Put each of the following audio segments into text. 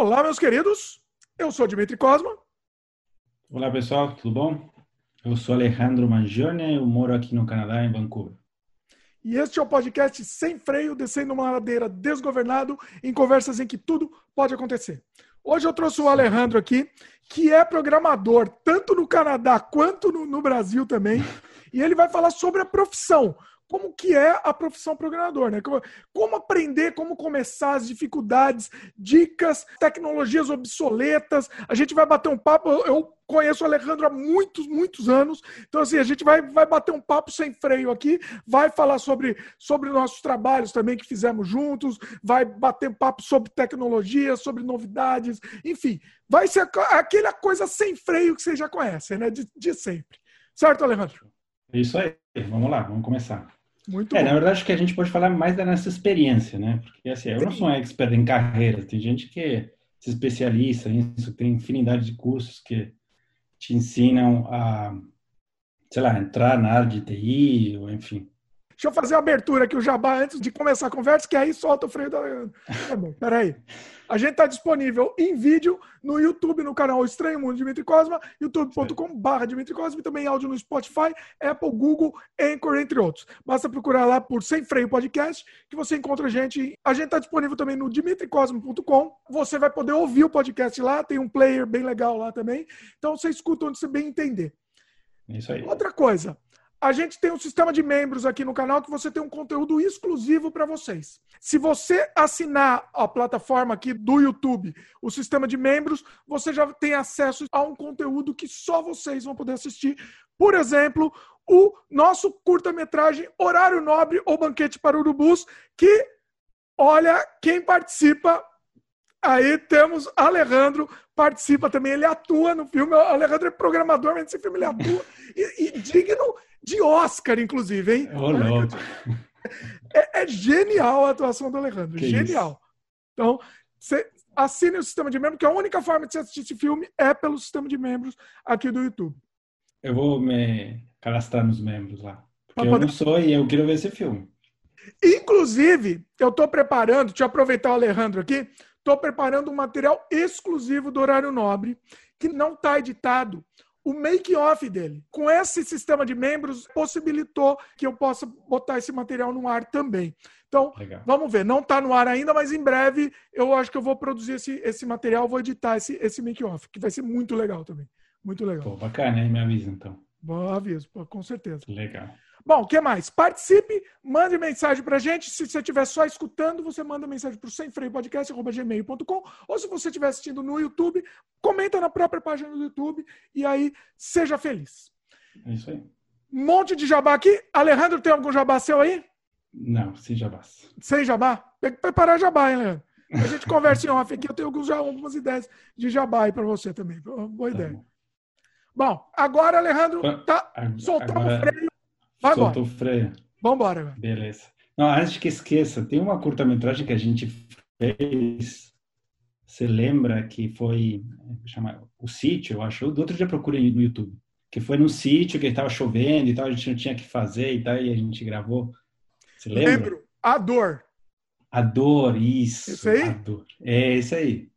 Olá, meus queridos. Eu sou Dimitri Cosma. Olá, pessoal, tudo bom? Eu sou Alejandro Mangione, eu moro aqui no Canadá, em Vancouver. E este é o podcast Sem Freio, descendo uma ladeira desgovernado, em conversas em que tudo pode acontecer. Hoje eu trouxe o Alejandro aqui, que é programador, tanto no Canadá quanto no, no Brasil também, e ele vai falar sobre a profissão, como que é a profissão programador, né? Como, aprender, como começar, as dificuldades, dicas, tecnologias obsoletas. A gente vai bater um papo. Eu conheço o Alejandro há muitos, muitos anos. Então, assim, a gente vai, vai bater um papo sem freio aqui, vai falar sobre, sobre nossos trabalhos também que fizemos juntos, vai bater um papo sobre tecnologia, sobre novidades, enfim, vai ser aquela coisa sem freio que vocês já conhecem, né? De, de sempre. Certo, Alejandro? Isso aí. Vamos lá, vamos começar. Muito é, bom. na verdade, acho que a gente pode falar mais da nossa experiência, né? Porque assim, eu não sou um expert em carreira, tem gente que se especializa nisso, tem infinidade de cursos que te ensinam a, sei lá, entrar na área de TI, ou enfim. Deixa eu fazer a abertura aqui, o jabá, antes de começar a conversa, que aí solta o freio da. Tá bom, peraí. A gente está disponível em vídeo no YouTube, no canal Estranho Mundo Dimitri Cosma, youtube.com.br Dimitri Cosma, e também áudio no Spotify, Apple, Google, Anchor, entre outros. Basta procurar lá por Sem Freio Podcast, que você encontra a gente. A gente está disponível também no dimitricosmo.com. Você vai poder ouvir o podcast lá, tem um player bem legal lá também. Então você escuta onde você bem entender. Isso aí. Outra coisa, a gente tem um sistema de membros aqui no canal que você tem um conteúdo exclusivo para vocês. Se você assinar a plataforma aqui do YouTube, o sistema de membros, você já tem acesso a um conteúdo que só vocês vão poder assistir. Por exemplo, o nosso curta-metragem Horário Nobre ou Banquete para Urubus, que, olha, quem participa Aí temos Alejandro, participa também, ele atua no filme. O Alejandro é programador, mas nesse filme ele atua. E, e digno de Oscar, inclusive, hein? Ô, louco. É, é, genial a atuação do Alejandro, que genial. Isso? Então, você assine o sistema de membros, que a única forma de você assistir esse filme é pelo sistema de membros aqui do YouTube. Eu vou me cadastrar nos membros lá. Porque eu não sou e eu quero ver esse filme. Inclusive, eu estou preparando, deixa eu aproveitar o Alejandro aqui, estou preparando um material exclusivo do Horário Nobre, que não está editado o make-off dele. Com esse sistema de membros, possibilitou que eu possa botar esse material no ar também. Então, Legal. vamos ver. Não está no ar ainda, mas em breve eu acho que eu vou produzir esse, esse material, vou editar esse, esse make-off, que vai ser muito legal também. Muito legal. Pô, bacana, hein? Me avisa então. Bom aviso, com certeza. Legal. Bom, o que mais? Participe, mande mensagem para a gente. Se você estiver só escutando, você manda mensagem para o semfreiopodcast.gmail.com ou se você estiver assistindo no YouTube, comenta na própria página do YouTube e aí seja feliz. É isso aí. Um monte de jabá aqui. Alejandro, tem algum jabá seu aí? Não, sem jabá. Sem jabá? Tem que preparar jabá, hein, Leandro? A gente conversa em off aqui, eu tenho alguns, algumas ideias de jabá aí para você também. Boa ideia. Tá bom. bom. agora, Alejandro, tá soltando o freio Vai Soltou o freio. Vamos embora. Beleza. Não, antes que esqueça, tem uma curta-metragem que a gente fez. Você lembra que foi chama, o sítio, eu acho. Do outro dia procurei no YouTube. Que foi no sítio que estava chovendo e tal, a gente não tinha que fazer e tal, e a gente gravou. Você lembra? Lembro. A dor. A dor, isso. Isso aí? É, isso aí.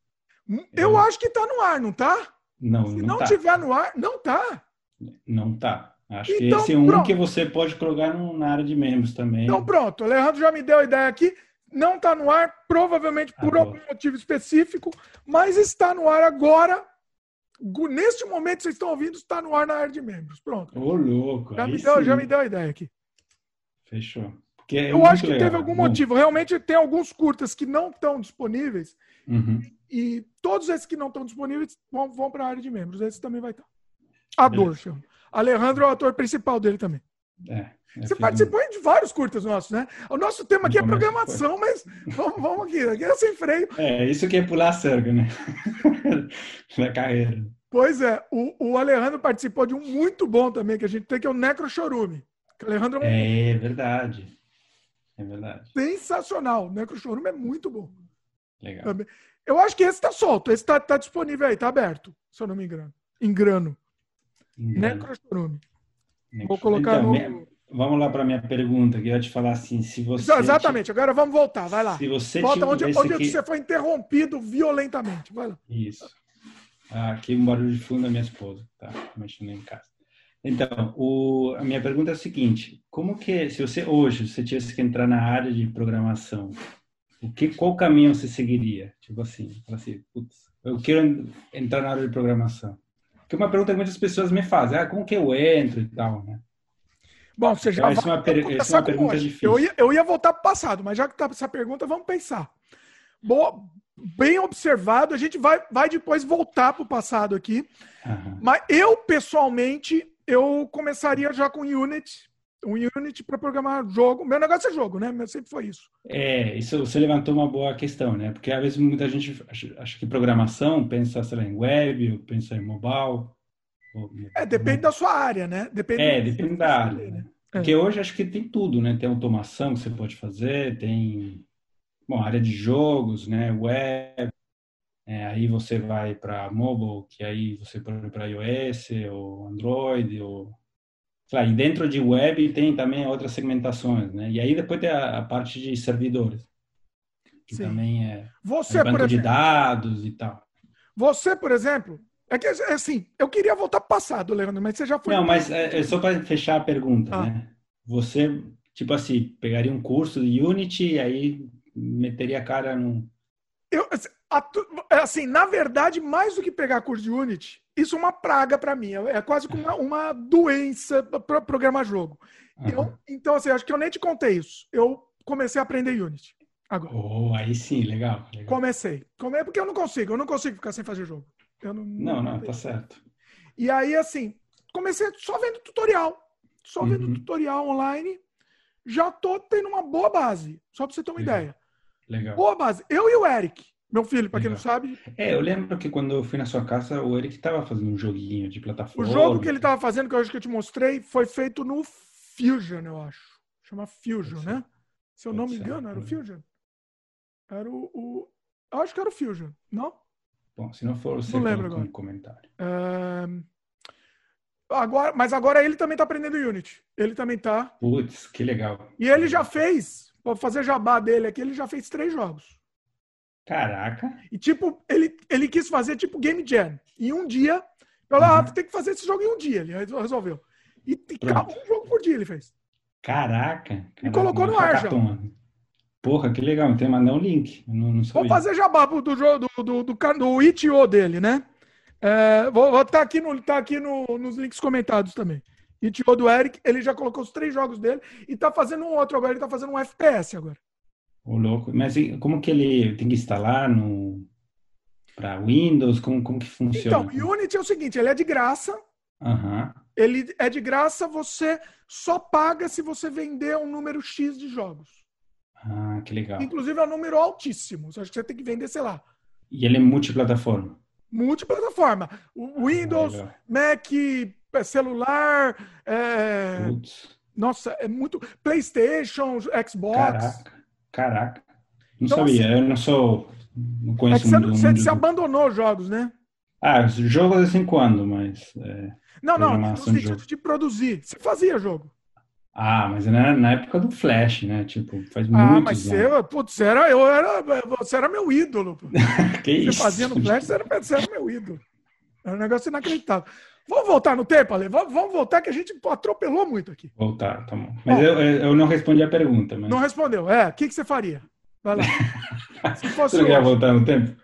Eu é. acho que tá no ar, não tá? Não, Se não, não tá. tiver no ar, não tá. Não tá. Acho então, que esse é um pronto. que você pode colocar na área de membros também. Então pronto, o Alejandro já me deu a ideia aqui. Não está no ar, provavelmente por ah, algum motivo específico, mas está no ar agora. Neste momento vocês estão ouvindo, está no ar na área de membros. Pronto. Ô, louco. Já, me deu, já me deu a ideia aqui. Fechou. É Eu acho que legal. teve algum motivo. Realmente tem alguns curtas que não estão disponíveis. Uhum. E todos esses que não estão disponíveis vão, vão para a área de membros. Esse também vai estar. A dor, chama. Alejandro é o ator principal dele também. É, Você participou de vários curtas nossos, né? O nosso tema aqui é programação, mas vamos, vamos aqui, aqui é sem freio. É, isso que é pular a cerca, né? Na carreira. Pois é, o, o Alejandro participou de um muito bom também, que a gente tem, que é o Necro Chorume. Alejandro é, um... é verdade. É verdade. Sensacional. O Necro Chorume é muito bom. Legal. Eu acho que esse está solto, esse está tá disponível aí, está aberto, se eu não me engano. Engano. Necrochorume. Vou colocar então, no. vamos lá para minha pergunta, que eu ia te falar assim, se você... Exatamente, agora vamos voltar, vai lá. Se você Volta onde, onde que... você foi interrompido violentamente, vai lá. Isso. Ah, aqui um barulho de fundo da minha esposa, tá mexendo em casa. Então, o, a minha pergunta é a seguinte: como que, se você hoje você tivesse que entrar na área de programação, o que, qual caminho você seguiria? Tipo assim, assim, putz, eu quero entrar na área de programação. Que é uma pergunta que muitas pessoas me fazem, ah, como que eu entro e tal, né? Bom, você já vai, é uma, per essa é uma pergunta difícil. Eu ia, eu ia voltar para o passado, mas já que está essa pergunta, vamos pensar. Boa, bem observado, a gente vai, vai depois voltar para o passado aqui. Uhum. Mas eu, pessoalmente, eu começaria já com Unity, um Unity para programar jogo. Meu negócio é jogo, né? Meu sempre foi isso. É, isso você levantou uma boa questão, né? Porque às vezes muita gente acha, acha que programação pensa, sei lá, em web, ou pensa em mobile. Ou, é, depende da sua área, né? Depende é, depende da área. Né? É. Porque hoje acho que tem tudo, né? Tem automação que você pode fazer, tem bom, área de jogos, né? Web, é, aí você vai para mobile, que aí você pode para iOS ou Android ou lá, e dentro de web tem também outras segmentações, né? E aí depois tem a, a parte de servidores, que Sim. também é, você, é banco exemplo, de dados e tal. Você, por exemplo, é que é assim, eu queria voltar para o passado, Leandro, mas você já foi. Não, mas é, é só para fechar a pergunta, ah. né? Você, tipo assim, pegaria um curso de Unity e aí meteria a cara num. Eu, assim, assim, na verdade, mais do que pegar curso de Unity, isso é uma praga para mim. É quase como uma, uma doença para programar jogo. Uhum. Eu, então, assim, acho que eu nem te contei isso. Eu comecei a aprender Unity. Agora. Oh, aí sim, legal, legal. Comecei. Comecei porque eu não consigo. Eu não consigo ficar sem fazer jogo. Eu não, não, não, não tá certo. E aí, assim, comecei só vendo tutorial. Só vendo uhum. tutorial online. Já tô tendo uma boa base. Só para você ter uma legal. ideia. Legal. Boa base. Eu e o Eric. Meu filho, para quem não sabe. É, eu lembro que quando eu fui na sua casa, o Eric estava fazendo um joguinho de plataforma. O jogo que ele estava fazendo, que eu acho que eu te mostrei, foi feito no Fusion, eu acho. Chama Fusion, né? Se eu não me engano, era o Fusion. Era o, o, Eu acho que era o Fusion, não? Bom, se não for, você não lembro agora. um comentário. Agora, mas agora ele também está aprendendo Unity. Ele também está. Putz, que legal. E ele já fez, vou fazer jabá dele aqui, ele já fez três jogos. Caraca. E tipo, ele, ele quis fazer tipo Game Jam. Em um dia, eu uhum. ah, tem que fazer esse jogo em um dia. Ele resolveu. E, e um jogo por dia ele fez. Caraca. caraca e colocou no ar já. Porra, que legal. Tem que mandar um link. Não, não vou fazer jabá do jogo do, do, do, do, do ITO dele, né? É, vou estar tá aqui, no, tá aqui no, nos links comentados também. ITO do Eric, ele já colocou os três jogos dele e tá fazendo um outro agora. Ele tá fazendo um FPS agora. O louco. Mas como que ele tem que instalar no para Windows? Como, como que funciona? Então, Unity é o seguinte, ele é de graça. Uhum. Ele é de graça, você só paga se você vender um número X de jogos. Ah, que legal. Inclusive é um número altíssimo. Acho que você tem que vender, sei lá. E ele é multiplataforma? Multiplataforma. O Windows, ah, Mac, é, celular, é... Nossa, é muito. PlayStation, Xbox. Caraca. Caraca. Não então, sabia, assim, eu não sou. Não conheço é que muito. Você, você abandonou os jogos, né? Ah, jogos de vez em quando, mas. É, não, não, no sentido de, de produzir. Você fazia jogo. Ah, mas na, na época do Flash, né? Tipo, faz ah, muitos Ah, mas você, putz, era, eu era, você era meu ídolo. que você isso? fazia no Flash, você era, você era meu ídolo. Era um negócio inacreditável. Vamos voltar no tempo, Ale? Vamos voltar que a gente atropelou muito aqui. Voltar, tá bom. Mas eu, eu não respondi a pergunta. Mas... Não respondeu. É, o que, que você faria? Vai lá. Se fosse você quer voltar no tempo?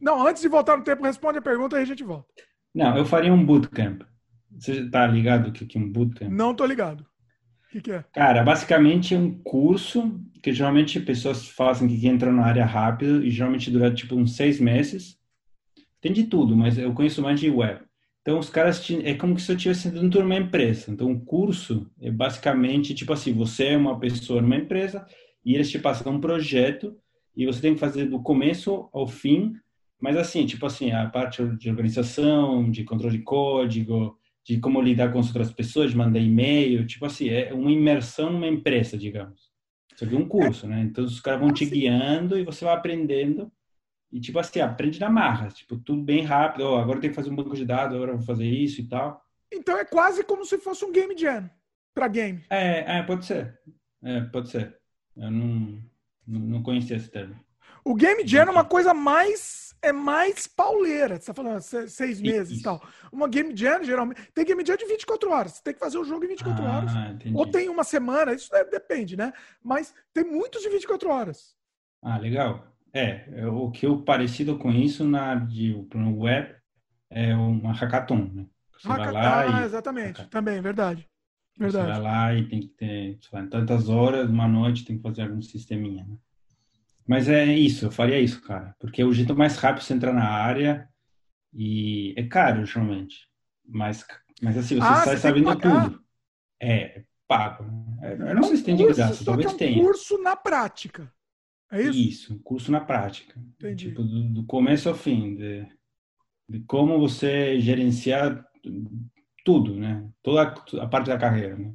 Não, antes de voltar no tempo, responde a pergunta e a gente volta. Não, eu faria um bootcamp. Você tá ligado o que é um bootcamp? Não tô ligado. O que, que, é? Cara, basicamente é um curso que geralmente pessoas fazem que entram na área rápido e geralmente dura tipo uns seis meses. Tem de tudo, mas eu conheço mais de web. Então, os caras, é como se eu estivesse dentro de uma empresa. Então, o curso é basicamente, tipo assim, você é uma pessoa numa empresa e eles te passam um projeto e você tem que fazer do começo ao fim, mas assim, tipo assim, a parte de organização, de controle de código, de como lidar com as outras pessoas, de mandar e-mail, tipo assim, é uma imersão numa empresa, digamos. Só que um curso, né? Então, os caras vão te guiando e você vai aprendendo e, tipo assim, aprende na marra. Tipo, tudo bem rápido. Oh, agora tem que fazer um banco de dados, agora vou fazer isso e tal. Então é quase como se fosse um game jam. para game. É, é, pode ser. É, pode ser. Eu não, não conhecia esse termo. O Game Jam é uma coisa mais é mais pauleira. Você tá falando seis meses e tal. Uma Game Jam, geralmente. Tem Game Jam de 24 horas. Você tem que fazer o jogo em 24 ah, horas. Entendi. Ou tem uma semana, isso depende, né? Mas tem muitos de 24 horas. Ah, legal. É, é o que eu parecido com isso na de, no web é uma hackathon, né? Você hackathon, vai lá ah, e, exatamente. Hackathon. Também, verdade. Verdade. Você vai lá e tem que ter, sei lá, em tantas horas, uma noite, tem que fazer algum sisteminha, né? Mas é isso, eu faria isso, cara. Porque é o jeito mais rápido você entrar na área e é caro, geralmente. Mas, mas assim, você ah, sai sabendo tudo. É, pago. Né? Eu não sei se tem de graça, talvez é um tenha. curso na prática. É isso? Isso, um curso na prática. Entendi. Tipo, do, do começo ao fim, de, de como você gerenciar tudo, né? Toda a, a parte da carreira, né?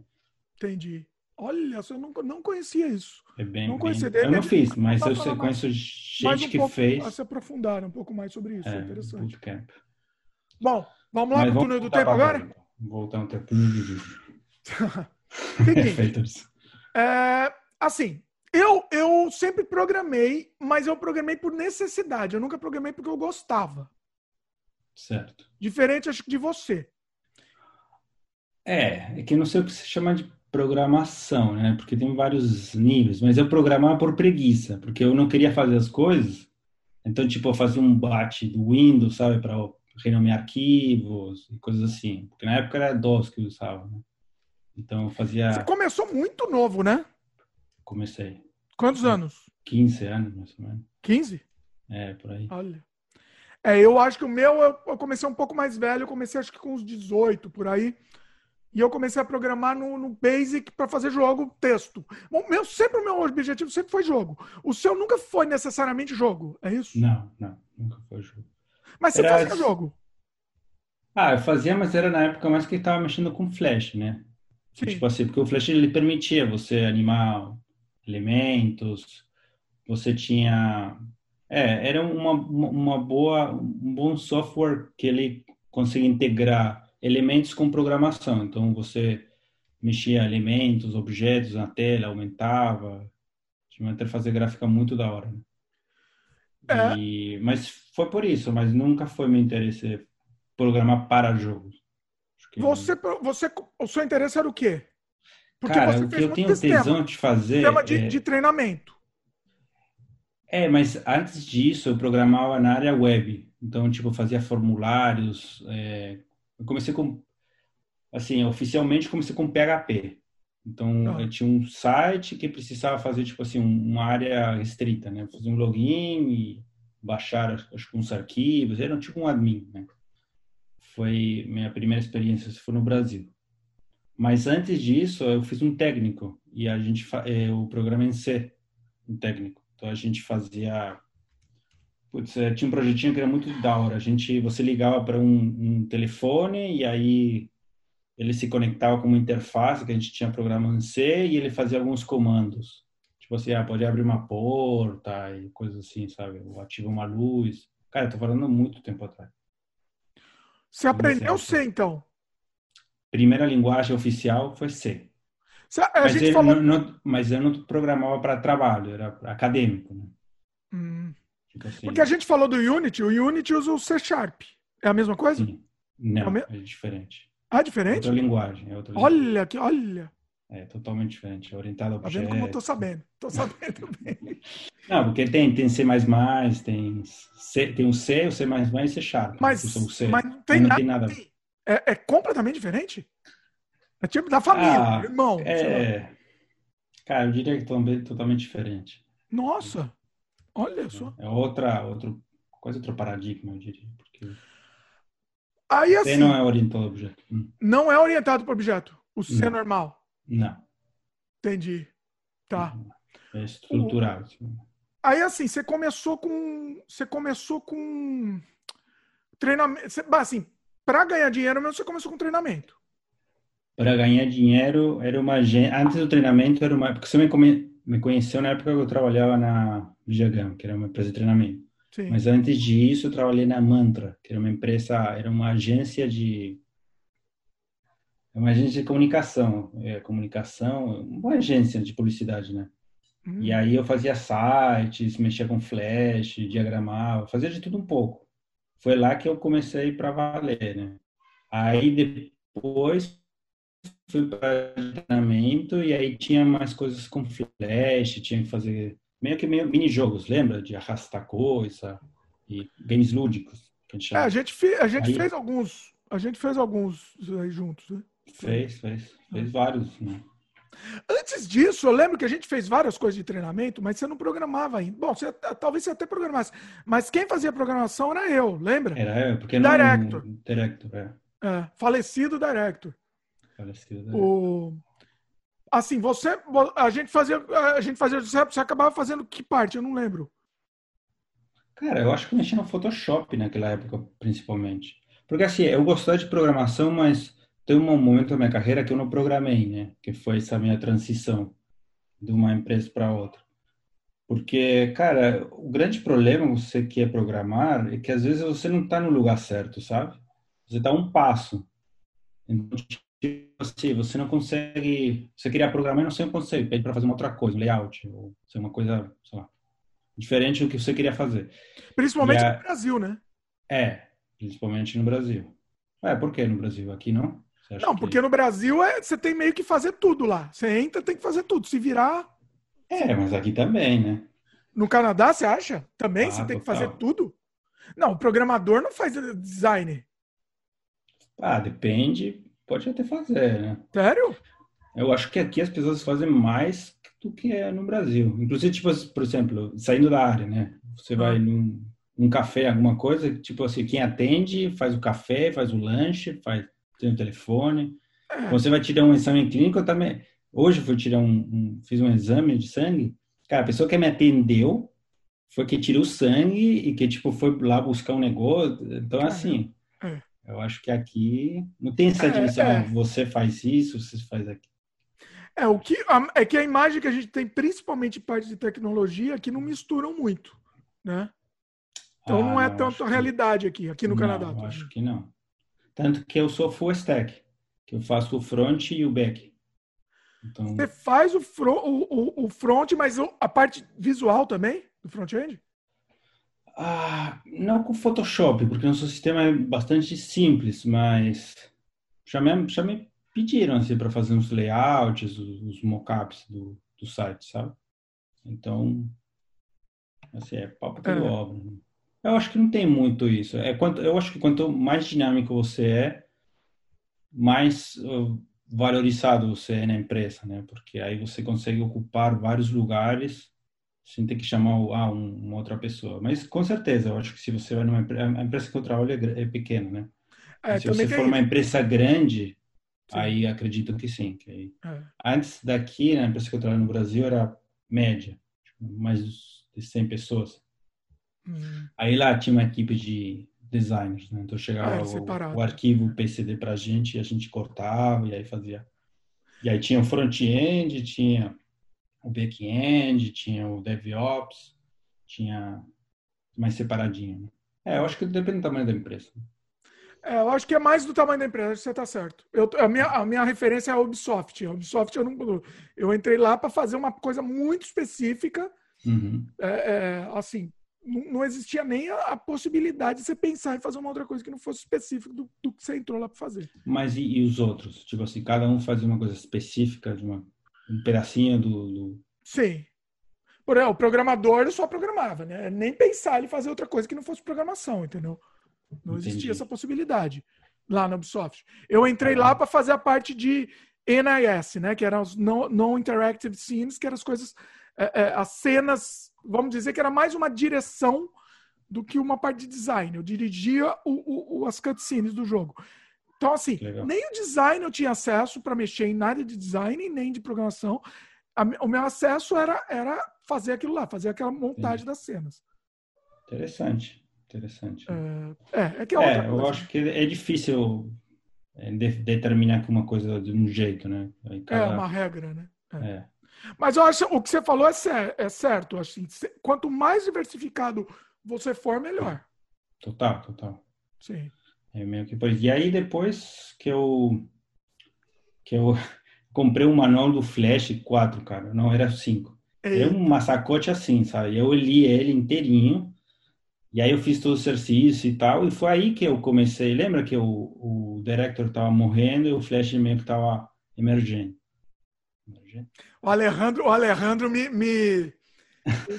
Entendi. Olha, eu não, não conhecia isso. É bem, não conhecia. Bem, eu não fiz, mas eu sei, conheço gente um que fez. A se aprofundar um pouco mais sobre isso, é, é interessante. Bootcamp. Bom, vamos lá no túnel do tempo agora? Então. Voltar um tempo. Seguinte, é, assim, eu, eu sempre programei, mas eu programei por necessidade. Eu nunca programei porque eu gostava. Certo. Diferente, acho que de você. É, é que não sei o que se chama de programação, né? Porque tem vários níveis, mas eu programava por preguiça, porque eu não queria fazer as coisas. Então, tipo, eu fazia um bate do Windows, sabe, para renomear arquivos e coisas assim. Porque na época era DOS que eu usava, né? Então, eu fazia. Você começou muito novo, né? Comecei. Quantos anos? 15 anos, mais ou menos. 15? É, por aí. Olha. É, eu acho que o meu, eu comecei um pouco mais velho, eu comecei acho que com uns 18, por aí. E eu comecei a programar no, no Basic para fazer jogo texto. Bom, meu, sempre o meu objetivo sempre foi jogo. O seu nunca foi necessariamente jogo, é isso? Não, não, nunca foi jogo. Mas você era... fazia jogo? Ah, eu fazia, mas era na época mais que estava mexendo com Flash, né? Sim. Tipo assim, porque o Flash ele permitia você animar elementos, você tinha é, era uma, uma boa um bom software que ele conseguia integrar elementos com programação. Então, você mexia elementos, objetos na tela, aumentava. Tinha uma interface gráfica muito da hora. Né? É. E, mas foi por isso, mas nunca foi meu interesse programar para jogos. Que... Você, você, o seu interesse era o quê? Porque Cara, o que eu tenho tesão de fazer... Sistema de, é... de treinamento. É, mas antes disso eu programava na área web. Então, tipo, fazia formulários, é, eu comecei com, assim, oficialmente comecei com PHP. Então, ah. eu tinha um site que precisava fazer, tipo assim, uma área restrita, né? Fazer um login e baixar, acho uns arquivos. Era tipo um admin, né? Foi minha primeira experiência, se for no Brasil. Mas antes disso, eu fiz um técnico e a gente, o programa em C, um técnico. Então, a gente fazia Putz, é, tinha um projetinho que era muito da hora. A gente, você ligava para um, um, telefone e aí ele se conectava com uma interface que a gente tinha programa em C e ele fazia alguns comandos. Tipo assim, ah, pode abrir uma porta e coisas assim, sabe? Ou ativa uma luz. Cara, eu tô falando muito tempo atrás. Você aprendeu C, então? Primeira linguagem oficial foi C. A mas, gente falou... não, não, mas eu não programava para trabalho, era acadêmico. Né? Hum. Assim. Porque a gente falou do Unity, o Unity usa o C Sharp. É a mesma coisa? Sim. Não, é, é diferente. Ah, é diferente? É outra linguagem. É outra linguagem. Olha, que, olha. É totalmente diferente, é orientado a objetos. Tá vendo como eu tô sabendo? Tô sabendo bem. Não, porque tem, tem C++, tem C, tem o C, o C++ e C Sharp. Mas, C, mas não tem, não nada, tem nada. É, é, completamente diferente? É tipo da família, ah, irmão. É, cara, eu diria que totalmente diferente. Nossa. Olha só. É outra, outro, quase outro paradigma, eu diria. Porque Aí, assim, C não é orientado ao objeto. Hum. Não é orientado para objeto. O C não. é normal. Não. Entendi. Tá. É estruturado. Assim. Aí, assim, você começou com. Você começou com treinamento. Você, assim, para ganhar dinheiro mesmo, você começou com treinamento. Para ganhar dinheiro, era uma. Antes do treinamento, era uma. Porque você me, come... me conheceu na época que eu trabalhava na Vijagram, que era uma empresa de treinamento. Sim. Mas antes disso, eu trabalhei na Mantra, que era uma empresa, era uma agência de É uma agência de comunicação, é comunicação, uma agência de publicidade, né? Hum. E aí eu fazia sites, mexia com flash, diagramava, fazia de tudo um pouco. Foi lá que eu comecei para valer, né? Aí depois fui para treinamento e aí tinha mais coisas com flash, tinha que fazer meio que meio mini jogos, lembra de arrastar coisa e games lúdicos. A gente, é, a gente, fe, a gente aí, fez alguns, a gente fez alguns aí juntos, né? Fez, fez, fez vários. Né? Antes disso, eu lembro que a gente fez várias coisas de treinamento, mas você não programava ainda. Bom, você, talvez você até programasse, mas quem fazia programação era eu, lembra? Era eu, porque não... Director. Director, é. é falecido Director. Falecido Director. O... Assim, você, a gente fazia, a gente fazia, você acabava fazendo que parte? Eu não lembro. Cara, eu acho que eu mexia no Photoshop naquela época, principalmente. Porque assim, eu gostava de programação, mas tem um momento da minha carreira que eu não programei, né? Que foi essa minha transição de uma empresa para outra. Porque, cara, o grande problema você quer programar é que às vezes você não está no lugar certo, sabe? Você está um passo. Então, tipo assim, você não consegue. Você queria programar e não consegue. Pede para fazer uma outra coisa, um layout, ou ser uma coisa, sei lá, diferente do que você queria fazer. Principalmente a... no Brasil, né? É, principalmente no Brasil. É, por que no Brasil? Aqui não? Não, porque que... no Brasil é, você tem meio que fazer tudo lá. Você entra, tem que fazer tudo. Se virar. É, mas aqui também, né? No Canadá, você acha? Também ah, você tem total. que fazer tudo? Não, o programador não faz design. Ah, depende. Pode até fazer, né? Sério? Eu acho que aqui as pessoas fazem mais do que é no Brasil. Inclusive, tipo, por exemplo, saindo da área, né? Você vai ah. num, num café, alguma coisa, tipo assim, quem atende faz o café, faz o lanche, faz tem o telefone. É. Você vai tirar um exame clínico, eu também. Hoje eu fui tirar um, um, fiz um exame de sangue. Cara, a pessoa que me atendeu foi que tirou o sangue e que tipo foi lá buscar um negócio. Então assim, é. eu acho que aqui não tem essa é, divisão. É. Você faz isso, você faz aquilo. É, o que, é que a imagem que a gente tem, principalmente parte de tecnologia, que não misturam muito, né? Então ah, não é tanto a realidade que... aqui, aqui no não, Canadá. acho que não. Tanto que eu sou full stack, que eu faço o front e o back. Então... Você faz o, front, o, o, front, mas a parte visual também do front-end? Ah, não com Photoshop, porque o nosso sistema é bastante simples, mas já me, já me pediram assim, para fazer uns layouts, os, os mockups do, do site, sabe? Então, assim, é papo pelo é. obra. Eu acho que não tem muito isso. É quanto, eu acho que quanto mais dinâmico você é, mais uh, valorizado você é na empresa, né? Porque aí você consegue ocupar vários lugares sem ter que chamar ah, um, uma outra pessoa. Mas com certeza, eu acho que se você vai numa empresa, a empresa que eu trabalho é, é pequena, né? É, se você for uma empresa grande, sim. aí acredito que sim. Que aí... é. Antes daqui, na empresa que eu trabalho no Brasil, era média, mais de 100 pessoas. Hum. Aí lá tinha uma equipe de designers, né? Então chegava é, o, o, arquivo PCD para a gente e a gente cortava e aí fazia. E aí tinha o front-end, tinha o back-end, tinha o DevOps, tinha mais separadinho. Né? É, eu acho que depende do tamanho da empresa. É, eu acho que é mais do tamanho da empresa, você está certo. Eu, a, minha, a minha referência é a Ubisoft. A Ubisoft eu não. Eu entrei lá para fazer uma coisa muito específica. Uhum. É, é, assim, não existia nem a, possibilidade de você pensar em fazer uma outra coisa que não fosse específico do, do que você entrou lá para fazer. Mas e, e, os outros? Tipo assim, cada um fazia uma coisa específica, de uma, um pedacinho do, do... Sim. Por exemplo, o programador só programava, né? Nem pensar em fazer outra coisa que não fosse programação, entendeu? Não Entendi. existia essa possibilidade lá na Ubisoft. Eu entrei ah, lá para fazer a parte de NIS, né? Que eram os Non-Interactive Scenes, que eram as coisas, é, é, as cenas vamos dizer que era mais uma direção do que uma parte de design. Eu dirigia o, o, as cutscenes do jogo. Então, assim, nem o design eu tinha acesso para mexer em nada de design, nem de programação. o meu acesso era, era fazer aquilo lá, fazer aquela montagem Entendi. das cenas. Interessante, interessante. É, é, é que é, é eu acho que é difícil é, de, determinar uma coisa de um jeito, né? Cada... É uma regra, né? É. Mas eu acho o que você falou é, cer é certo. Assim, quanto mais diversificado você for, melhor. Total, total. Sim. É meio que depois. E aí depois que eu que eu comprei um manual do Flash 4, cara, não era 5. É um massacote assim, sabe? Eu li ele inteirinho, e aí eu fiz todo o exercício e tal, e foi aí que eu comecei. Lembra que o, o director estava morrendo e o Flash meio que estava emergendo? O Alejandro, o Alejandro me, me,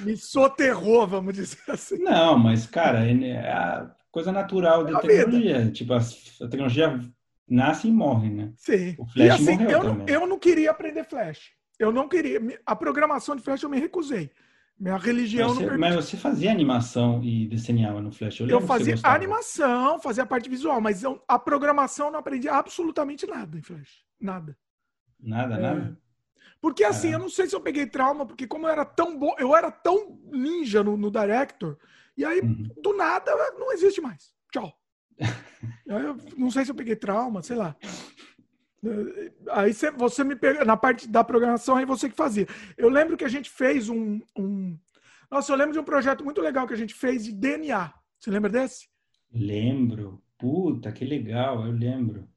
me soterrou, vamos dizer assim. Não, mas, cara, é, é a coisa natural da tecnologia. Vida. Tipo, a, a, tecnologia nasce e morre, né? Sim. O Flash e assim, morreu eu, também. eu não queria aprender Flash. Eu não queria. A programação de Flash eu me recusei. Minha religião você, não permitia. Mas você fazia animação e desenhava no Flash? Eu, eu fazia animação, fazia a parte visual, mas eu, a programação eu não aprendi absolutamente nada em Flash. Nada. Nada, é. nada? Porque assim, é. eu não sei se eu peguei trauma, porque como eu era tão bom, eu era tão ninja no, no Director, e aí, uhum. do nada, não existe mais. Tchau. eu não sei se eu peguei trauma, sei lá. Aí você, você me pega na parte da programação, aí você que fazia. Eu lembro que a gente fez um, um. Nossa, eu lembro de um projeto muito legal que a gente fez de DNA. Você lembra desse? Lembro. Puta, que legal, eu lembro.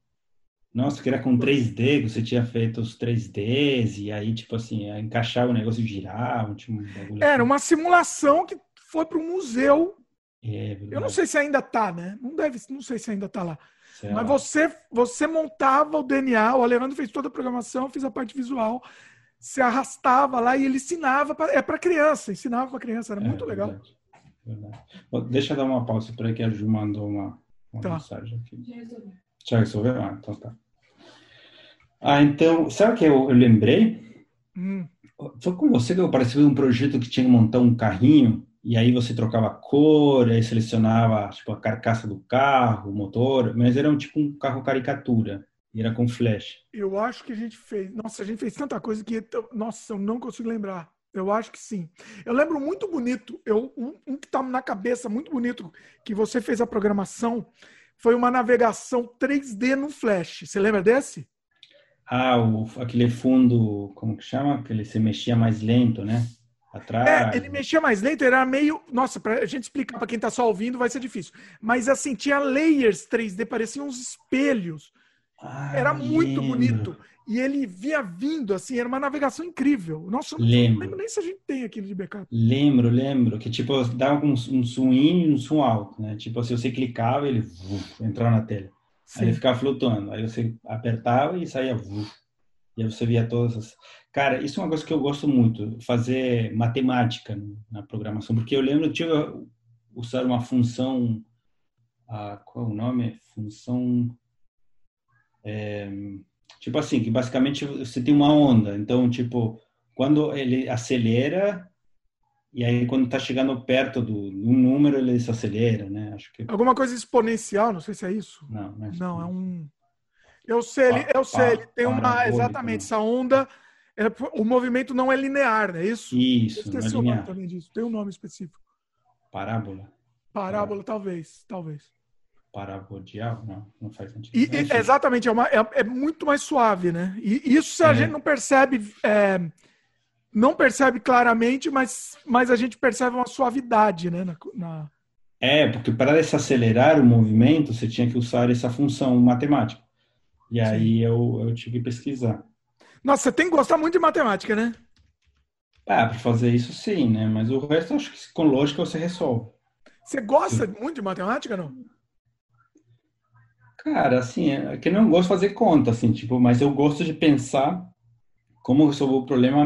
Nossa, que era com 3D, que você tinha feito os 3Ds, e aí, tipo assim, encaixar o negócio girar, um, tipo, um Era assim. uma simulação que foi para um museu. É, eu não sei se ainda tá, né? Não deve, não sei se ainda tá lá. Mas você, você montava o DNA, o Alejandro fez toda a programação, fez a parte visual, se arrastava lá e ele ensinava, pra, é para criança, ensinava para criança, era é, muito legal. Verdade, verdade. deixa eu dar uma pausa para que a Ju mandou uma, uma tá. mensagem aqui. Já resolveu? Ah, então tá. Ah, então, sabe o que eu, eu lembrei? Hum. Foi com você que eu participei de um projeto que tinha que montar um carrinho e aí você trocava a cor, aí selecionava tipo a carcaça do carro, o motor, mas era um tipo um carro caricatura e era com flash. Eu acho que a gente fez. Nossa, a gente fez tanta coisa que nossa, eu não consigo lembrar. Eu acho que sim. Eu lembro muito bonito, eu um, um que tá na cabeça muito bonito que você fez a programação foi uma navegação 3D no flash. Você lembra desse? Ah, o, aquele fundo, como que chama? Que ele se mexia mais lento, né? atrás. É, ele mexia mais lento, era meio. Nossa, para a gente explicar para quem está só ouvindo vai ser difícil. Mas assim, tinha layers 3D, pareciam uns espelhos. Ah, era muito lembro. bonito. E ele vinha vindo, assim, era uma navegação incrível. Nossa, eu não lembro, lembro nem se a gente tem aquilo de backup. Lembro, lembro. Que tipo, dava um, um zoom in e um zoom out, né? Tipo, se você clicava, ele uf, entrava na tela. Sim. Aí ele ficava flutuando. Aí você apertava e saía. E aí você via todas as. Cara, isso é uma coisa que eu gosto muito, fazer matemática na programação, porque eu lembro de usar uma função, ah, qual é o nome? Função, é, tipo assim, que basicamente você tem uma onda, então, tipo, quando ele acelera, e aí quando está chegando perto do, do número, ele se acelera, né? Acho que... Alguma coisa exponencial, não sei se é isso. Não, não é, não, é um... Eu sei, ele, eu sei, ele tem uma, exatamente, essa onda é, o movimento não é linear, não é isso? Isso. Eu esqueci é o nome também disso. Tem um nome específico. Parábola. Parábola, talvez, talvez. Parabodial? Não, não faz sentido. E, é, exatamente, é, uma, é, é, muito mais suave, né? E isso a é. gente não percebe, não percebe claramente, mas, mas a gente percebe uma suavidade, né? Na, na... É, porque para desacelerar o movimento, você tinha que usar essa função matemática. E aí eu, eu tive que pesquisar. Nossa, você tem que gostar muito de matemática, né? Ah, para fazer isso sim, né? Mas o resto acho que com lógica você resolve. Você gosta sim. muito de matemática, não? Cara, assim, é que eu não gosto de fazer conta, assim, tipo, mas eu gosto de pensar como resolver o problema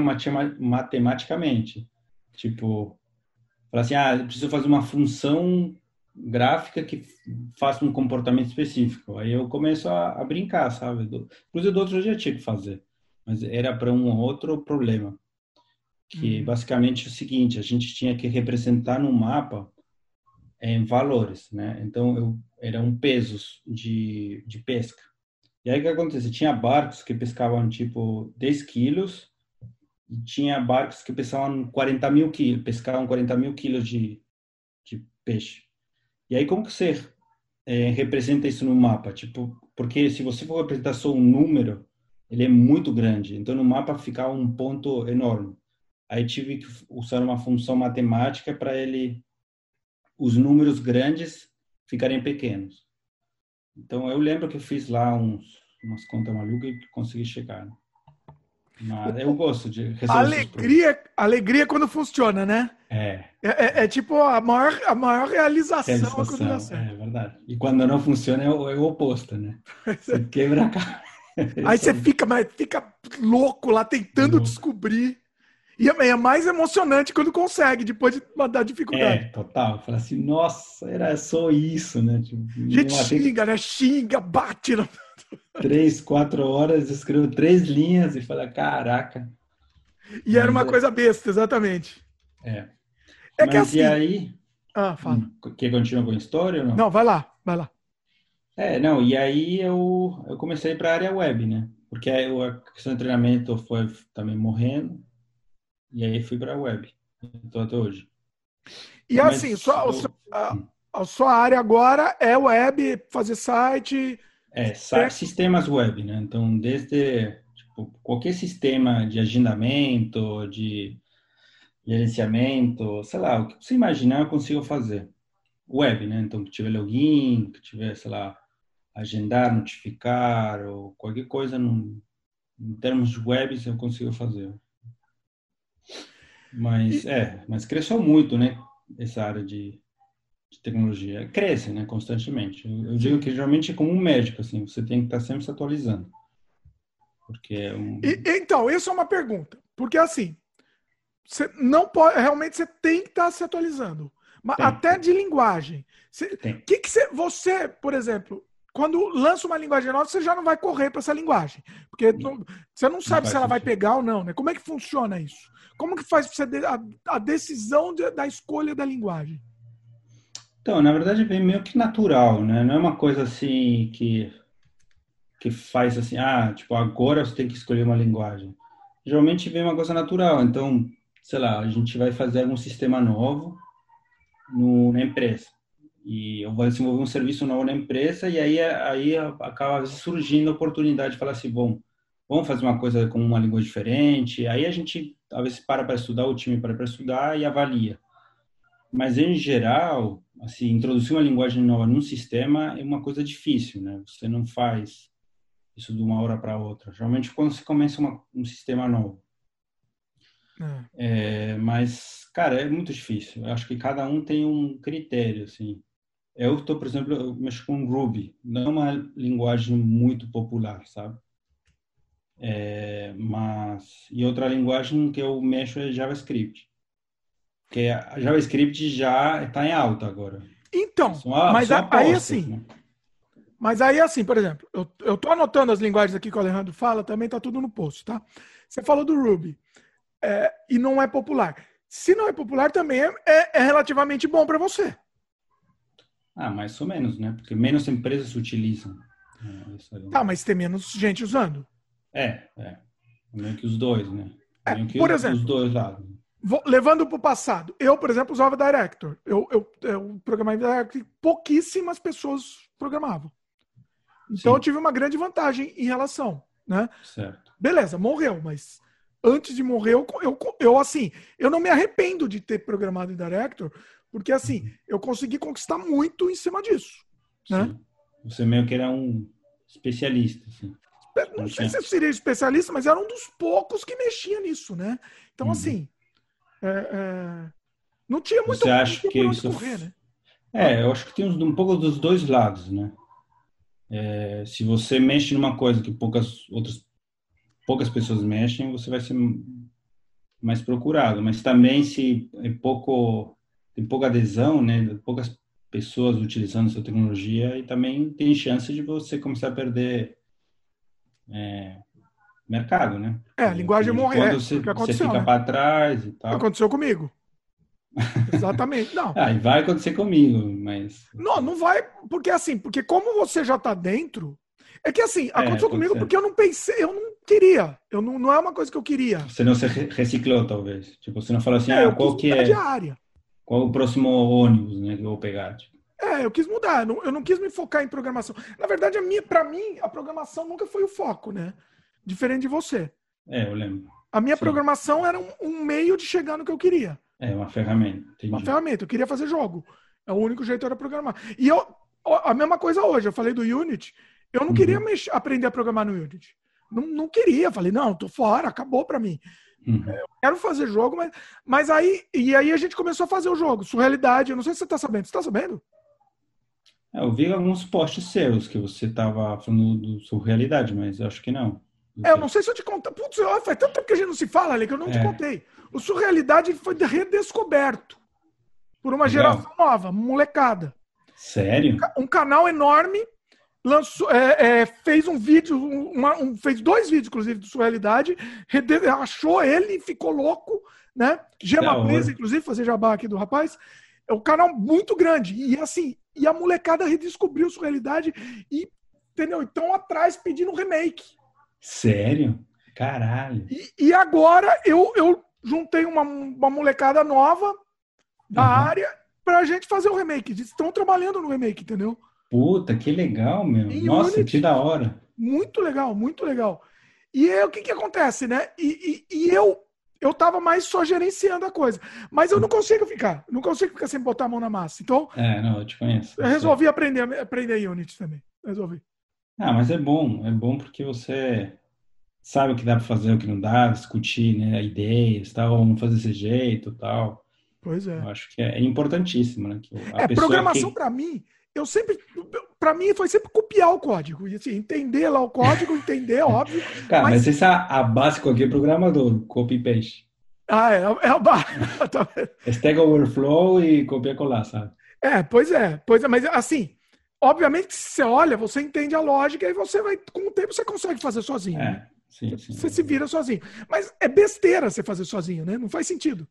matematicamente. Tipo, falar assim, ah, eu preciso fazer uma função gráfica que faça um comportamento específico. Aí eu começo a, a brincar, sabe? Inclusive, do outro eu já tinha que fazer mas era para um outro problema, que uhum. basicamente é o seguinte, a gente tinha que representar no mapa em valores, né? Então, eu, eram pesos de, de pesca. E aí o que acontece? Tinha barcos que pescavam tipo 10 quilos e tinha barcos que pescavam 40 mil quilos, pescavam 40 mil quilos de, de peixe. E aí como que você é, representa isso no mapa? Tipo, porque se você for representar só um número, ele é muito grande. Então, no mapa ficava um ponto enorme. Aí tive que usar uma função matemática para ele, os números grandes ficarem pequenos. Então, eu lembro que eu fiz lá uns umas contas malucas e consegui chegar. Né? Mas eu gosto de resolver alegria, alegria quando funciona, né? É. É, é, é tipo a maior, a maior realização, realização quando dá certo. É verdade. E quando não funciona é o, é o oposto, né? Você quebra a cara. Aí você fica, mas fica louco lá tentando louco. descobrir. E é, é mais emocionante quando consegue, depois de mandar dificuldade. É, total. Fala assim, nossa, era só isso, né? Tipo, gente xinga, né? Xinga, bate. No três, quatro horas, escreveu três linhas e fala, caraca. E era uma é... coisa besta, exatamente. É. É Mas que assim... e aí... Ah, fala. Hum, quer continuar com a história ou não? Não, vai lá, vai lá. É, não, e aí eu, eu comecei para a área web, né? Porque aí a questão de treinamento foi também morrendo, e aí fui para a web. Estou até hoje. E Mas, assim, sua, eu... a, a sua área agora é web, fazer site, é, sistemas web, né? Então, desde tipo, qualquer sistema de agendamento, de gerenciamento, sei lá, o que você imaginar eu consigo fazer. Web, né? Então, que tiver login, que tiver, sei lá, agendar, notificar, ou qualquer coisa no, em termos de webs eu consigo fazer. Mas, é, mas cresceu muito, né? Essa área de, de tecnologia cresce, né, constantemente. Eu, eu, digo que geralmente é como um médico, assim, você tem que estar sempre se atualizando. Porque é um... e, então, isso é uma pergunta. Porque assim, você não pode, realmente você tem que estar se atualizando. Mas tem, até de linguagem. Você, que que você, você, por exemplo, quando lança uma linguagem nova, você já não vai correr para essa linguagem. Porque não, você não sabe não se ela vai pegar ou não, né? Como é que funciona isso? Como que faz você a, a decisão de, da escolha da linguagem? Então, na verdade, vem meio que natural, né? Não é uma coisa assim que que faz assim, ah, tipo, agora você tem que escolher uma linguagem. Geralmente vem uma coisa natural. Então, sei lá, a gente vai fazer um sistema novo no, na empresa e eu vou desenvolver um serviço novo na empresa e aí aí acaba surgindo a oportunidade de falar assim, bom, vamos fazer uma coisa com uma língua diferente. Aí a gente às vezes para para estudar, o time para para estudar e avalia. Mas em geral, assim, introduzir uma linguagem nova num sistema é uma coisa difícil, né? Você não faz isso de uma hora para outra. Geralmente quando você começa uma, um sistema novo. É. É, mas, cara, é muito difícil. Eu acho que cada um tem um critério, assim. Eu estou, por exemplo, eu mexo com Ruby. Não é uma linguagem muito popular, sabe? É, mas e outra linguagem que eu mexo é JavaScript. Porque a JavaScript já está em alta agora. Então, mas aí assim. Né? Mas aí assim, por exemplo, eu, eu tô anotando as linguagens aqui que o Alejandro fala, também tá tudo no post, tá? Você falou do Ruby é, e não é popular. Se não é popular, também é, é, é relativamente bom para você. Ah, mais ou menos, né? Porque menos empresas utilizam. É, tá, mas tem menos gente usando. É, é. Meio que os dois, né? É, por exemplo, os dois lados vou, levando para o passado, eu, por exemplo, usava Director. Eu, eu, eu programava em Director e pouquíssimas pessoas programavam. Então Sim. eu tive uma grande vantagem em relação, né? Certo. Beleza, morreu, mas antes de morrer, eu, eu, eu assim, eu não me arrependo de ter programado em Director, porque assim, uhum. eu consegui conquistar muito em cima disso, né? Sim. Você meio que era um especialista, assim. Não sei se eu seria especialista, mas era um dos poucos que mexia nisso, né? Então, uhum. assim, é, é... Não tinha muito Você acha que isso... correr, né? É, eu acho que tem um, pouco dos dois lados, né? É, se você mexe numa coisa que poucas outras poucas pessoas mexem, você vai ser mais procurado. Mas também se é pouco tem pouca adesão, né? Poucas pessoas utilizando essa tecnologia e também tem chance de você começar a perder é, mercado, né? É, a linguagem morrer. É, você, você fica né? para trás e tal. Aconteceu comigo. Exatamente. Não. ah, e vai acontecer comigo, mas. Não, não vai, porque assim, porque como você já está dentro. É que assim, é, aconteceu é, comigo ser. porque eu não pensei, eu não queria. Eu não, não é uma coisa que eu queria. Você não se reciclou, talvez. Tipo, você não falou assim, é, ah, qual que é. Qual o próximo ônibus, né, que eu vou pegar? Tipo. É, eu quis mudar, eu não, eu não quis me focar em programação. Na verdade, a minha, para mim, a programação nunca foi o foco, né? Diferente de você. É, eu lembro. A minha Sim. programação era um, um, meio de chegar no que eu queria. É, uma ferramenta. Entendi. Uma ferramenta. Eu queria fazer jogo. É o único jeito era programar. E eu, a mesma coisa hoje. Eu falei do Unity. Eu não uhum. queria mexer, aprender a programar no Unity. Não, não queria, falei, não, tô fora, acabou para mim. Uhum. Eu quero fazer jogo, mas, mas aí, e aí a gente começou a fazer o jogo, Surrealidade, eu não sei se você tá sabendo, você tá sabendo? É, eu vi alguns posts seus que você tava falando do Surrealidade, mas eu acho que não. É, eu não sei se eu te contei. Putz, faz tanto tempo que a gente não se fala ali que eu não é. te contei. O Surrealidade foi redescoberto por uma Legal. geração nova, molecada. Sério? Um, um canal enorme lançou, é, é, fez um vídeo, uma, um, fez dois vídeos, inclusive, do Surrealidade, achou ele e ficou louco, né? Gema Presa, inclusive, fazer jabá aqui do rapaz. É um canal muito grande. E assim, e a molecada redescobriu Surrealidade e, entendeu? Então atrás pedindo remake. Sério? Caralho. E, e agora eu, eu juntei uma, uma molecada nova da uhum. área pra gente fazer o remake. Eles estão trabalhando no remake, entendeu? Puta, que legal, meu. Em Nossa, Unity, que da hora. Muito legal, muito legal. E aí, o que que acontece, né? E, e, e, eu eu tava mais só gerenciando a coisa. Mas eu não consigo ficar. Não consigo ficar sem botar a mão na massa. Então. É, não, eu te conheço. Eu resolvi aprender, aprender Unity também. Resolvi. Ah, mas é bom. É bom porque você sabe o que dá para fazer, o que não dá, discutir né, ideias, tal, vamos fazer desse jeito tal. Pois é. Eu acho que é, importantíssimo, né? é, programação que... para mim eu sempre, para mim, foi sempre copiar o código. E assim, entender lá o código, entender, óbvio. Cara, mas, mas essa é a básica aqui é programador, copy paste. Ah, é, é a básica. Stack Overflow e copia colar, sabe? É, pois é, pois é, mas assim, obviamente se você olha, você entende a lógica e você vai, com o tempo, você consegue fazer sozinho. É, né? sim, sim. Você se vira sozinho. Mas é besteira você fazer sozinho, né? Não faz sentido.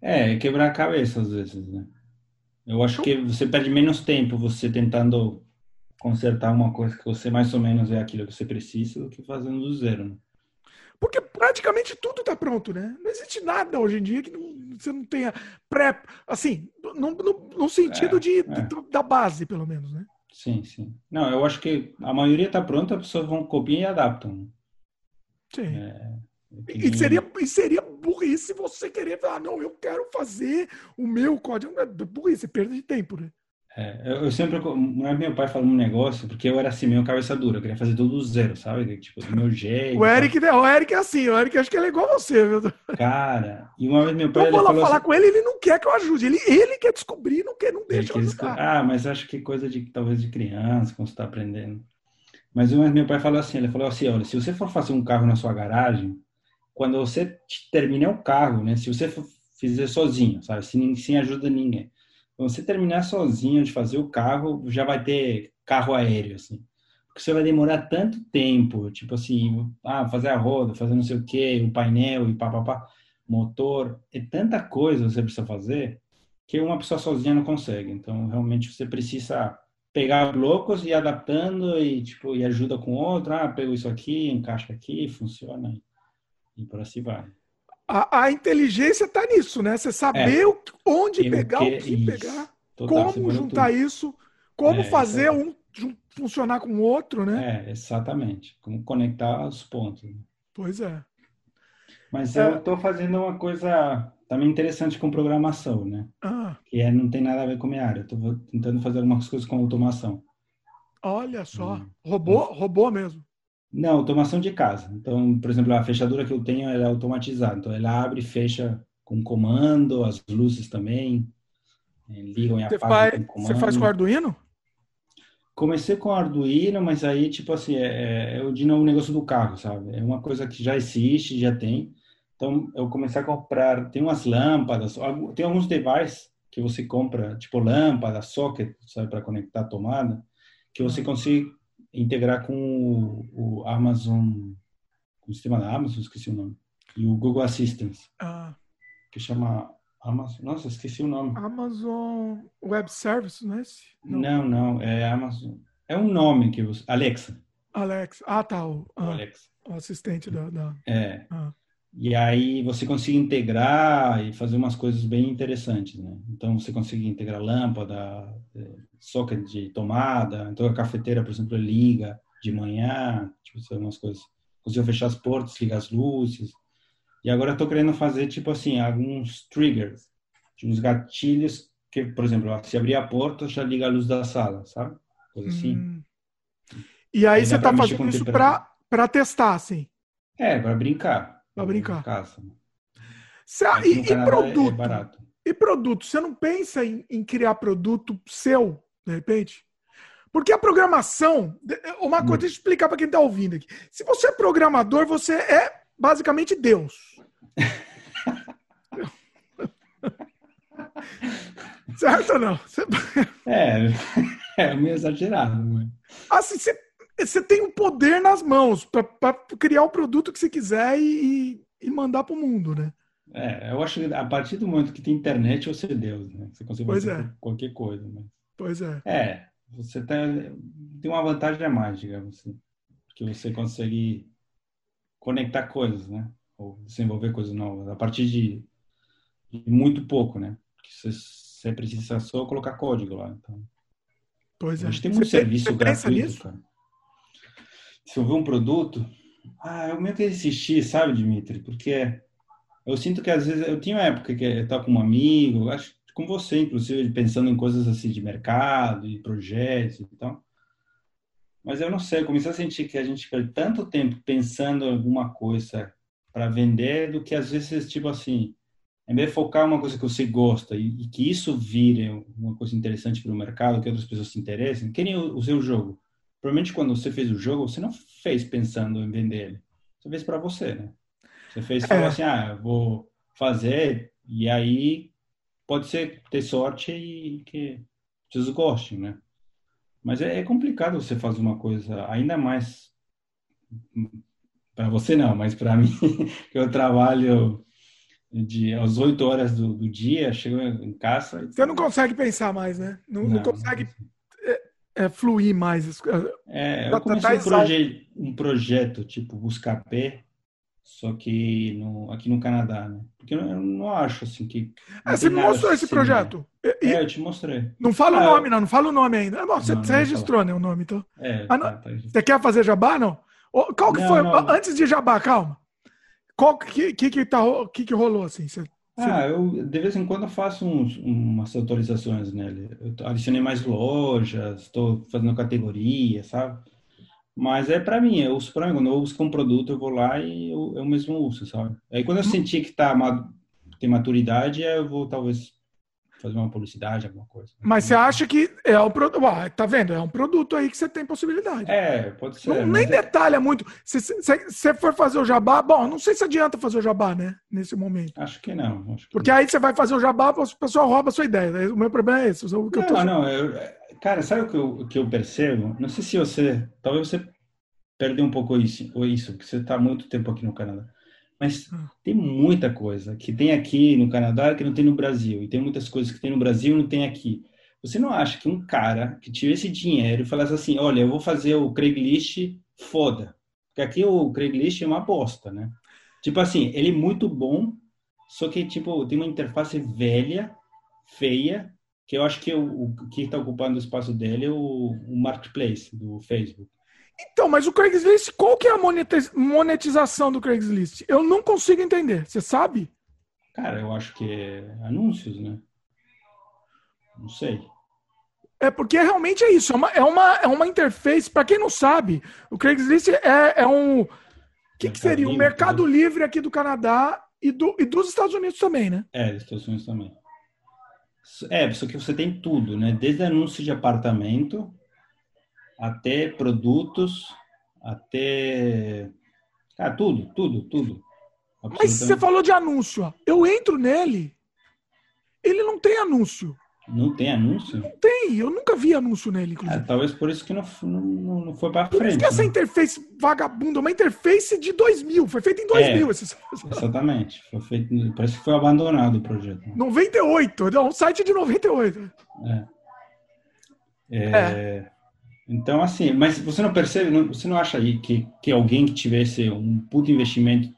É, é quebrar a cabeça às vezes, né? Eu acho que você perde menos tempo você tentando consertar uma coisa que você mais ou menos é aquilo que você precisa do que fazendo do zero. Né? Porque praticamente tudo está pronto, né? Não existe nada hoje em dia que não, você não tenha pré. Assim, no, no, no sentido é, de, é. da base, pelo menos, né? Sim, sim. Não, eu acho que a maioria está pronta, as pessoas vão copiar e adaptam. Né? Sim. É, e seria, e seria burrice você querer falar, ah, não, eu quero fazer o meu código. É burrice, perda de tempo, né? É, eu, eu, sempre, meu pai falou um negócio, porque eu era assim, meio cabeça dura, eu queria fazer tudo do zero, sabe? Tipo, do meu jeito. O Eric, o Eric é assim, o Eric acho que ele é igual a você, viu? Cara, e uma vez meu pai. Eu vou lá falar assim, com ele, ele não quer que eu ajude, ele, ele quer descobrir, não quer, não deixa eu ajudar. Ah, mas acho que coisa de talvez de criança, quando você está aprendendo. Mas uma vez meu pai falou assim, ele falou assim, olha, se você for fazer um carro na sua garagem, quando você terminar o carro, né? Se você fizer sozinho, sabe? Sem, sem ajuda de ninguém. Quando você terminar sozinho de fazer o carro, já vai ter carro aéreo, assim. Porque você vai demorar tanto tempo, tipo assim, ah, fazer a roda, fazer não sei o quê, o painel e papapá, motor, é tanta coisa você precisa fazer que uma pessoa sozinha não consegue. Então, realmente, você precisa pegar blocos e adaptando e, tipo, e ajuda com outro, ah, pego isso aqui, encaixa aqui, funciona. E por assim vai. A, a inteligência está nisso, né? Você saber é. onde pegar, o que isso. pegar, Total, como juntar tudo. isso, como é, fazer um funcionar com o outro, né? É, exatamente. Como conectar os pontos. Pois é. Mas é. eu estou fazendo uma coisa também interessante com programação, né? Ah. Que é, não tem nada a ver com a minha área. Estou tentando fazer algumas coisas com automação. Olha só. Hum. Robô, robô mesmo. Não, automação de casa. Então, por exemplo, a fechadura que eu tenho é automatizada. Então, ela abre e fecha com comando, as luzes também é, ligam e apagam faz. Você faz com Arduino? Comecei com Arduino, mas aí, tipo assim, é, é, de novo negócio do carro, sabe? É uma coisa que já existe, já tem. Então, eu comecei a comprar, tem umas lâmpadas, tem alguns devices que você compra, tipo lâmpada, socket, sabe, para conectar a tomada, que você uhum. consegue integrar com o, o Amazon, o sistema da Amazon, esqueci o nome, e o Google Assistant, ah. que chama Amazon, nossa, esqueci o nome. Amazon Web Service, não é esse? Não, não, não é Amazon, é um nome que você, Alexa. Alexa, ah tá, o, ah, o Alexa. O assistente da... da... É. Ah. E aí você consegue integrar e fazer umas coisas bem interessantes, né? Então você consegue integrar lâmpada, é, socket de tomada, então a cafeteira, por exemplo, liga de manhã, tipo, umas coisas. Consigo fechar as portas, ligar as luzes. E agora eu tô querendo fazer, tipo assim, alguns triggers, tipo, uns gatilhos que, por exemplo, se abrir a porta, já liga a luz da sala, sabe? Coisa assim. Hum. E aí, aí você tá fazendo isso para testar, assim? É, para brincar. Para brincar. Caça. Cê, e, e é produto? É e produto? Você não pensa em, em criar produto seu, de repente? Porque a programação, uma coisa, hum. deixa eu explicar para quem está ouvindo aqui. Se você é programador, você é basicamente Deus. certo ou não? Você... É, é meio exagerado. Assim, você, você tem o um poder nas mãos para criar o produto que você quiser e, e mandar para o mundo, né? É, eu acho que a partir do momento que tem internet, você é Deus, né? Você consegue pois fazer é. qualquer coisa. Mas... Pois é. É, você tá, tem uma vantagem a mais, digamos assim. Porque você consegue conectar coisas, né? Ou desenvolver coisas novas a partir de, de muito pouco, né? Porque você, você, precisa só colocar código lá. Então. Pois é. A gente tem muito você serviço tem, gratuito, cara. Se eu ver um produto, ah, eu meio que insistir, sabe, Dimitri? Porque eu sinto que às vezes eu tinha uma época que eu estava com um amigo, acho com você, inclusive, pensando em coisas assim de mercado e projetos e tal. Mas eu não sei, eu comecei a sentir que a gente perde tanto tempo pensando em alguma coisa para vender do que às vezes, tipo assim, vez de focar uma coisa que você gosta e, e que isso vire uma coisa interessante para o mercado, que outras pessoas se interessem, que nem o, o seu jogo. Provavelmente quando você fez o jogo, você não fez pensando em vender ele. Você fez para você, né? Você fez, falou é. assim, ah, vou fazer e aí pode ser ter sorte e que vocês gostem, né? Mas é, é complicado você fazer uma coisa ainda mais para você não, mas para mim que eu trabalho de às 8 horas do, do, dia, chego em casa. Você não consegue pensar mais, né? Não, não, não consegue é, é, fluir mais. É, eu comecei um, proje um projeto tipo Buscar Pé, só que no, aqui no Canadá, né? Porque eu não acho assim que. É, você me mostrou assim, esse projeto. Né? E, é, eu te mostrei. Não fala ah, o nome, não, não fala o nome ainda. Bom, você, não, você registrou, né, o nome, então. É, ah, tá, tá você quer fazer jabá, não? Qual que não, foi? Não. Antes de jabá, calma. Qual que, que, que, tá, que, que rolou assim? Você, ah, eu de vez em quando faço uns, umas atualizações nele. Eu adicionei mais lojas, estou fazendo categoria, sabe? Mas é para mim, eu uso para mim. Quando eu uso um produto, eu vou lá e eu, eu mesmo uso, sabe? Aí quando eu sentir que tá, tem maturidade, eu vou talvez fazer uma publicidade, alguma coisa. Mas você acha que é um produto. Tá vendo? É um produto aí que você tem possibilidade. É, pode ser. Não, nem é... detalha muito. Se você for fazer o jabá, bom, não sei se adianta fazer o jabá, né? Nesse momento. Acho que não. Acho que Porque não. aí você vai fazer o jabá, o pessoal rouba a sua ideia. O meu problema é esse. O que não, eu tô... não, eu, cara, sabe o que eu, que eu percebo? Não sei se você. Talvez você perdeu um pouco isso, isso porque você está muito tempo aqui no Canadá. Mas hum. tem muita coisa que tem aqui no Canadá que não tem no Brasil. E tem muitas coisas que tem no Brasil e não tem aqui. Você não acha que um cara que tivesse dinheiro e falasse assim, olha, eu vou fazer o Craigslist foda. Porque aqui o Craigslist é uma bosta, né? Tipo assim, ele é muito bom, só que tipo tem uma interface velha, feia, que eu acho que o, o que está ocupando o espaço dele é o, o marketplace do Facebook. Então, mas o Craigslist, qual que é a monetização do Craigslist? Eu não consigo entender. Você sabe? Cara, eu acho que é anúncios, né? Não sei. É porque realmente é isso. É uma, é uma, é uma interface. Para quem não sabe, o Craigslist é, é um. O que, que seria? O um Mercado Livre aqui do Canadá e, do, e dos Estados Unidos também, né? É, dos Estados Unidos também. É, só que você tem tudo, né? Desde anúncio de apartamento até produtos, até. Ah, tudo, tudo, tudo. Mas você falou de anúncio, ó. eu entro nele, ele não tem anúncio. Não tem anúncio? Não tem, eu nunca vi anúncio nele, inclusive. É, talvez por isso que não, não, não foi para frente. Por isso que essa né? interface vagabunda, uma interface de 2000, foi feita em 2000. É, esse... Exatamente, foi feito, parece que foi abandonado o projeto. 98, não, um site de 98. É. é. é. Então, assim, mas você não percebe, não, você não acha aí que, que alguém que tivesse um puto investimento,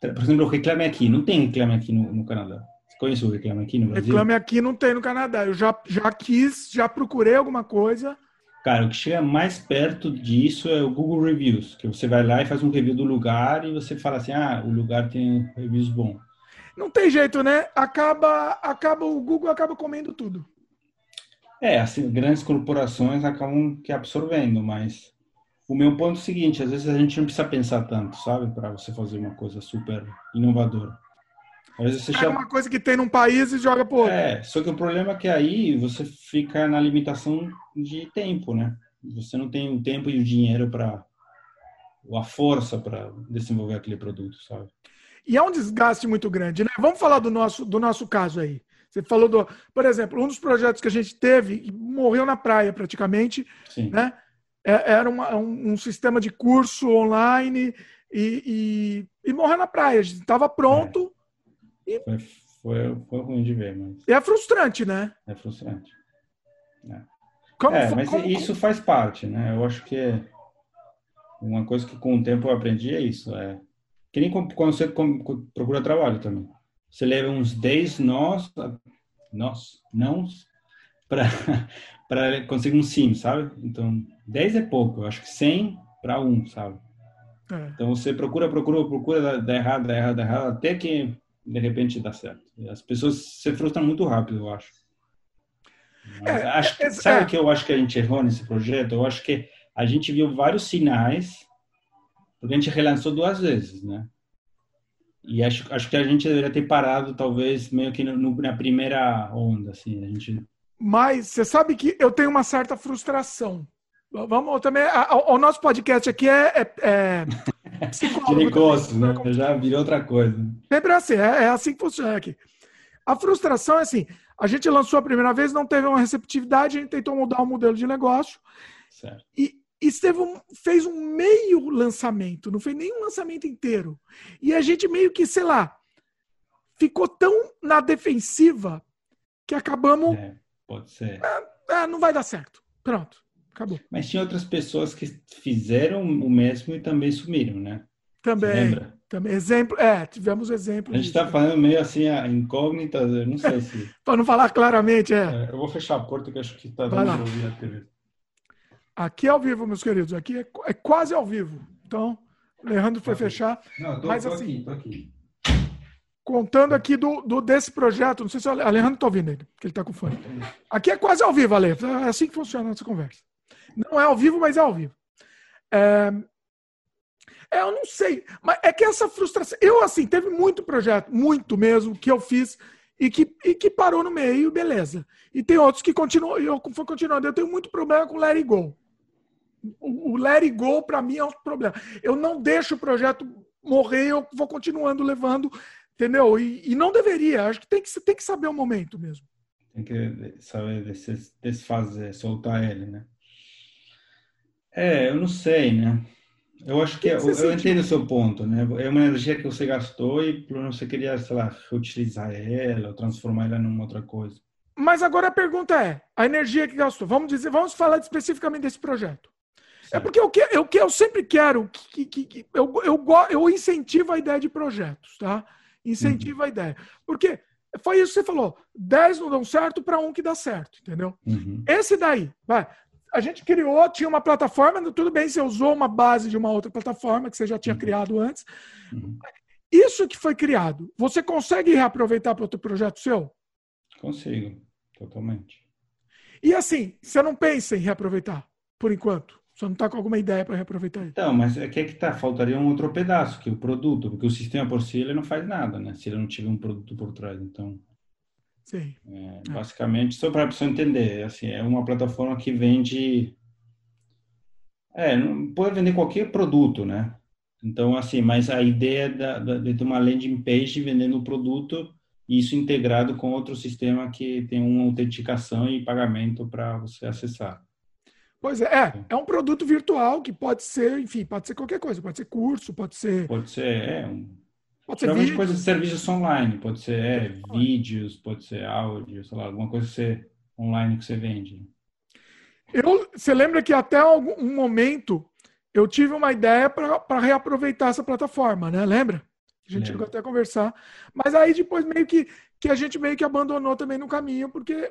por exemplo, o Reclame Aqui, não tem Reclame Aqui no, no Canadá. Você conhece o Reclame Aqui no Brasil? Reclame Aqui não tem no Canadá. Eu já, já quis, já procurei alguma coisa. Cara, o que chega mais perto disso é o Google Reviews, que você vai lá e faz um review do lugar e você fala assim, ah, o lugar tem reviews bons. Não tem jeito, né? Acaba, acaba o Google acaba comendo tudo. É, assim, grandes corporações acabam que absorvendo, mas o meu ponto é o seguinte, às vezes a gente não precisa pensar tanto, sabe, para você fazer uma coisa super inovadora. Às vezes você é chama... uma coisa que tem num país e joga outro. É, só que o problema é que aí você fica na limitação de tempo, né? Você não tem o tempo e o dinheiro para ou a força para desenvolver aquele produto, sabe? E é um desgaste muito grande, né? Vamos falar do nosso do nosso caso aí. Você falou do, por exemplo, um dos projetos que a gente teve morreu na praia praticamente, Sim. né? É, era uma, um, um, sistema de curso online e, e, e morreu na praia. A gente estava pronto. É. E... Foi, foi, foi, ruim de ver, mas. É frustrante, né? É frustrante. É, como, é mas como, isso faz parte, né? Eu acho que uma coisa que com o tempo eu aprendi é isso. É que nem quando você procura trabalho também. Você leva uns 10 nós, nós, não, para conseguir um sim, sabe? Então, 10 é pouco, eu acho que 100 para um, sabe? É. Então, você procura, procura, procura, dá errado, dá errado, dá errado, até que de repente dá certo. As pessoas se frustram muito rápido, eu acho. É, acho que, é, sabe o que eu acho que a gente errou nesse projeto? Eu acho que a gente viu vários sinais, porque a gente relançou duas vezes, né? E acho, acho que a gente deveria ter parado, talvez, meio que no, na primeira onda, assim. A gente... Mas você sabe que eu tenho uma certa frustração. Vamos também. o nosso podcast aqui é. é, é psicólogo. né? Já virou outra coisa. Sempre assim, é, é assim que funciona aqui. A frustração é assim: a gente lançou a primeira vez, não teve uma receptividade, a gente tentou mudar o modelo de negócio. Certo. E, Estevão fez um meio lançamento, não fez nenhum lançamento inteiro. E a gente meio que, sei lá, ficou tão na defensiva que acabamos. É, pode ser. Ah, não vai dar certo. Pronto, acabou. Mas tinha outras pessoas que fizeram o mesmo e também sumiram, né? Também. lembra? Também. Exemplo, é, tivemos exemplos. A gente está falando meio assim, a incógnita, não sei se. Para não falar claramente, é. é. Eu vou fechar a porta que acho que está dando a TV. Aqui é ao vivo, meus queridos. Aqui é, é quase ao vivo. Então, o Leandro foi fechar. Não, tô, mas tô assim, aqui, tô aqui. Contando aqui do, do desse projeto, não sei se o Alejandro está ouvindo ele, porque ele está com fone. Aqui é quase ao vivo, Ale. É assim que funciona essa conversa. Não é ao vivo, mas é ao vivo. É, é, eu não sei, mas é que essa frustração. Eu, assim, teve muito projeto, muito mesmo, que eu fiz e que, e que parou no meio, beleza. E tem outros que continuam, eu fui continuando. Eu tenho muito problema com It Go o, let it go, para mim, é um problema. Eu não deixo o projeto morrer, eu vou continuando levando, entendeu? E, e não deveria. Acho que tem que, tem que saber o momento mesmo. Tem que saber desfazer, soltar ele, né? É, eu não sei, né? Eu acho que, que eu, eu entendo o seu ponto, né? É uma energia que você gastou e você queria, sei lá, reutilizar ela ou transformar ela numa outra coisa. Mas agora a pergunta é, a energia que gastou, vamos dizer, vamos falar especificamente desse projeto. É porque o que eu, que eu sempre quero, que, que, que, eu, eu, eu incentivo a ideia de projetos, tá? Incentivo uhum. a ideia. Porque foi isso que você falou: 10 não dão certo para um que dá certo, entendeu? Uhum. Esse daí, vai. A gente criou, tinha uma plataforma, tudo bem, você usou uma base de uma outra plataforma que você já tinha uhum. criado antes. Uhum. Isso que foi criado, você consegue reaproveitar para outro projeto seu? Consigo, totalmente. E assim, você não pensa em reaproveitar, por enquanto? Só não está com alguma ideia para reaproveitar ele. Então, mas é que é que tá, faltaria um outro pedaço, que é o produto, porque o sistema por si ele não faz nada, né? Se ele não tiver um produto por trás, então. Sim. É, basicamente, só para a pessoa entender, assim, é uma plataforma que vende. É, não pode vender qualquer produto, né? Então, assim, mas a ideia da, da, de ter uma landing page vendendo o produto, isso integrado com outro sistema que tem uma autenticação e pagamento para você acessar. Pois é, é, é um produto virtual que pode ser, enfim, pode ser qualquer coisa, pode ser curso, pode ser. Pode ser, é. Um... Pode ser vídeo. coisas de serviços online, pode ser é, vídeos, pode ser áudio, sei lá, alguma coisa que você, online que você vende. Eu, você lembra que até algum momento eu tive uma ideia para reaproveitar essa plataforma, né? Lembra? A gente chegou até a conversar. Mas aí depois meio que, que a gente meio que abandonou também no caminho, porque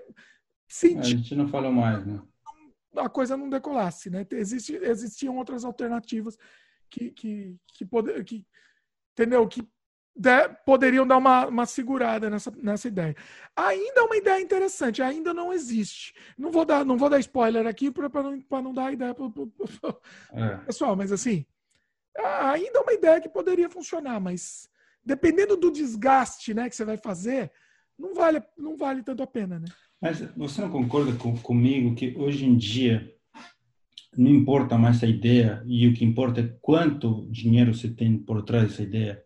senti... A gente não falou mais, né? A coisa não decolasse, né? Existe, existiam outras alternativas que, que, que, poder, que entendeu? Que de, poderiam dar uma, uma segurada nessa, nessa ideia. Ainda é uma ideia interessante, ainda não existe. Não vou dar, não vou dar spoiler aqui para não, não dar ideia para é. pessoal, mas assim, ainda é uma ideia que poderia funcionar, mas dependendo do desgaste né, que você vai fazer, não vale, não vale tanto a pena. Né? Mas você não concorda com, comigo que hoje em dia não importa mais a ideia e o que importa é quanto dinheiro você tem por trás dessa ideia?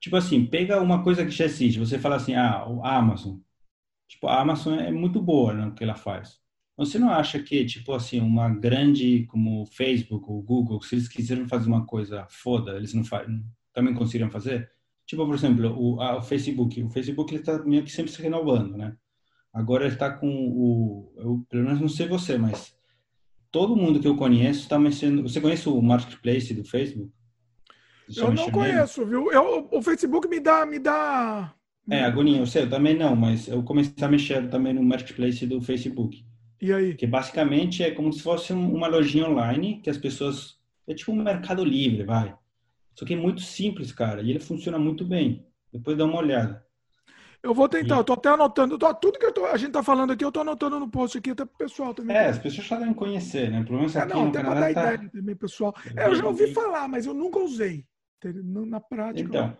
Tipo assim, pega uma coisa que já existe, você fala assim, ah, o Amazon. Tipo, a Amazon é muito boa no que ela faz. Você não acha que, tipo assim, uma grande como o Facebook ou Google, se eles quiserem fazer uma coisa foda, eles não fazem, também conseguiriam fazer? Tipo, por exemplo, o, a, o Facebook. O Facebook está meio que sempre se renovando, né? Agora ele está com o, eu, pelo menos não sei você, mas todo mundo que eu conheço está mexendo. Você conhece o marketplace do Facebook? Eu não conheço, viu? Eu, o Facebook me dá, me dá. É, agonia, eu sei, eu também não, mas eu comecei a mexer também no marketplace do Facebook. E aí? Que basicamente é como se fosse uma lojinha online que as pessoas. É tipo um mercado livre, vai. Só que é muito simples, cara, e ele funciona muito bem. Depois dá uma olhada. Eu vou tentar, e... eu tô até anotando. Tô, tudo que tô, a gente tá falando aqui, eu tô anotando no post aqui, até pro pessoal também. É, as pessoas já devem conhecer, né? Pelo menos é, aqui não, no até Canadá pra dar tá... ideia também, pessoal. É, eu já ouvi falar, mas eu nunca usei na prática. Então,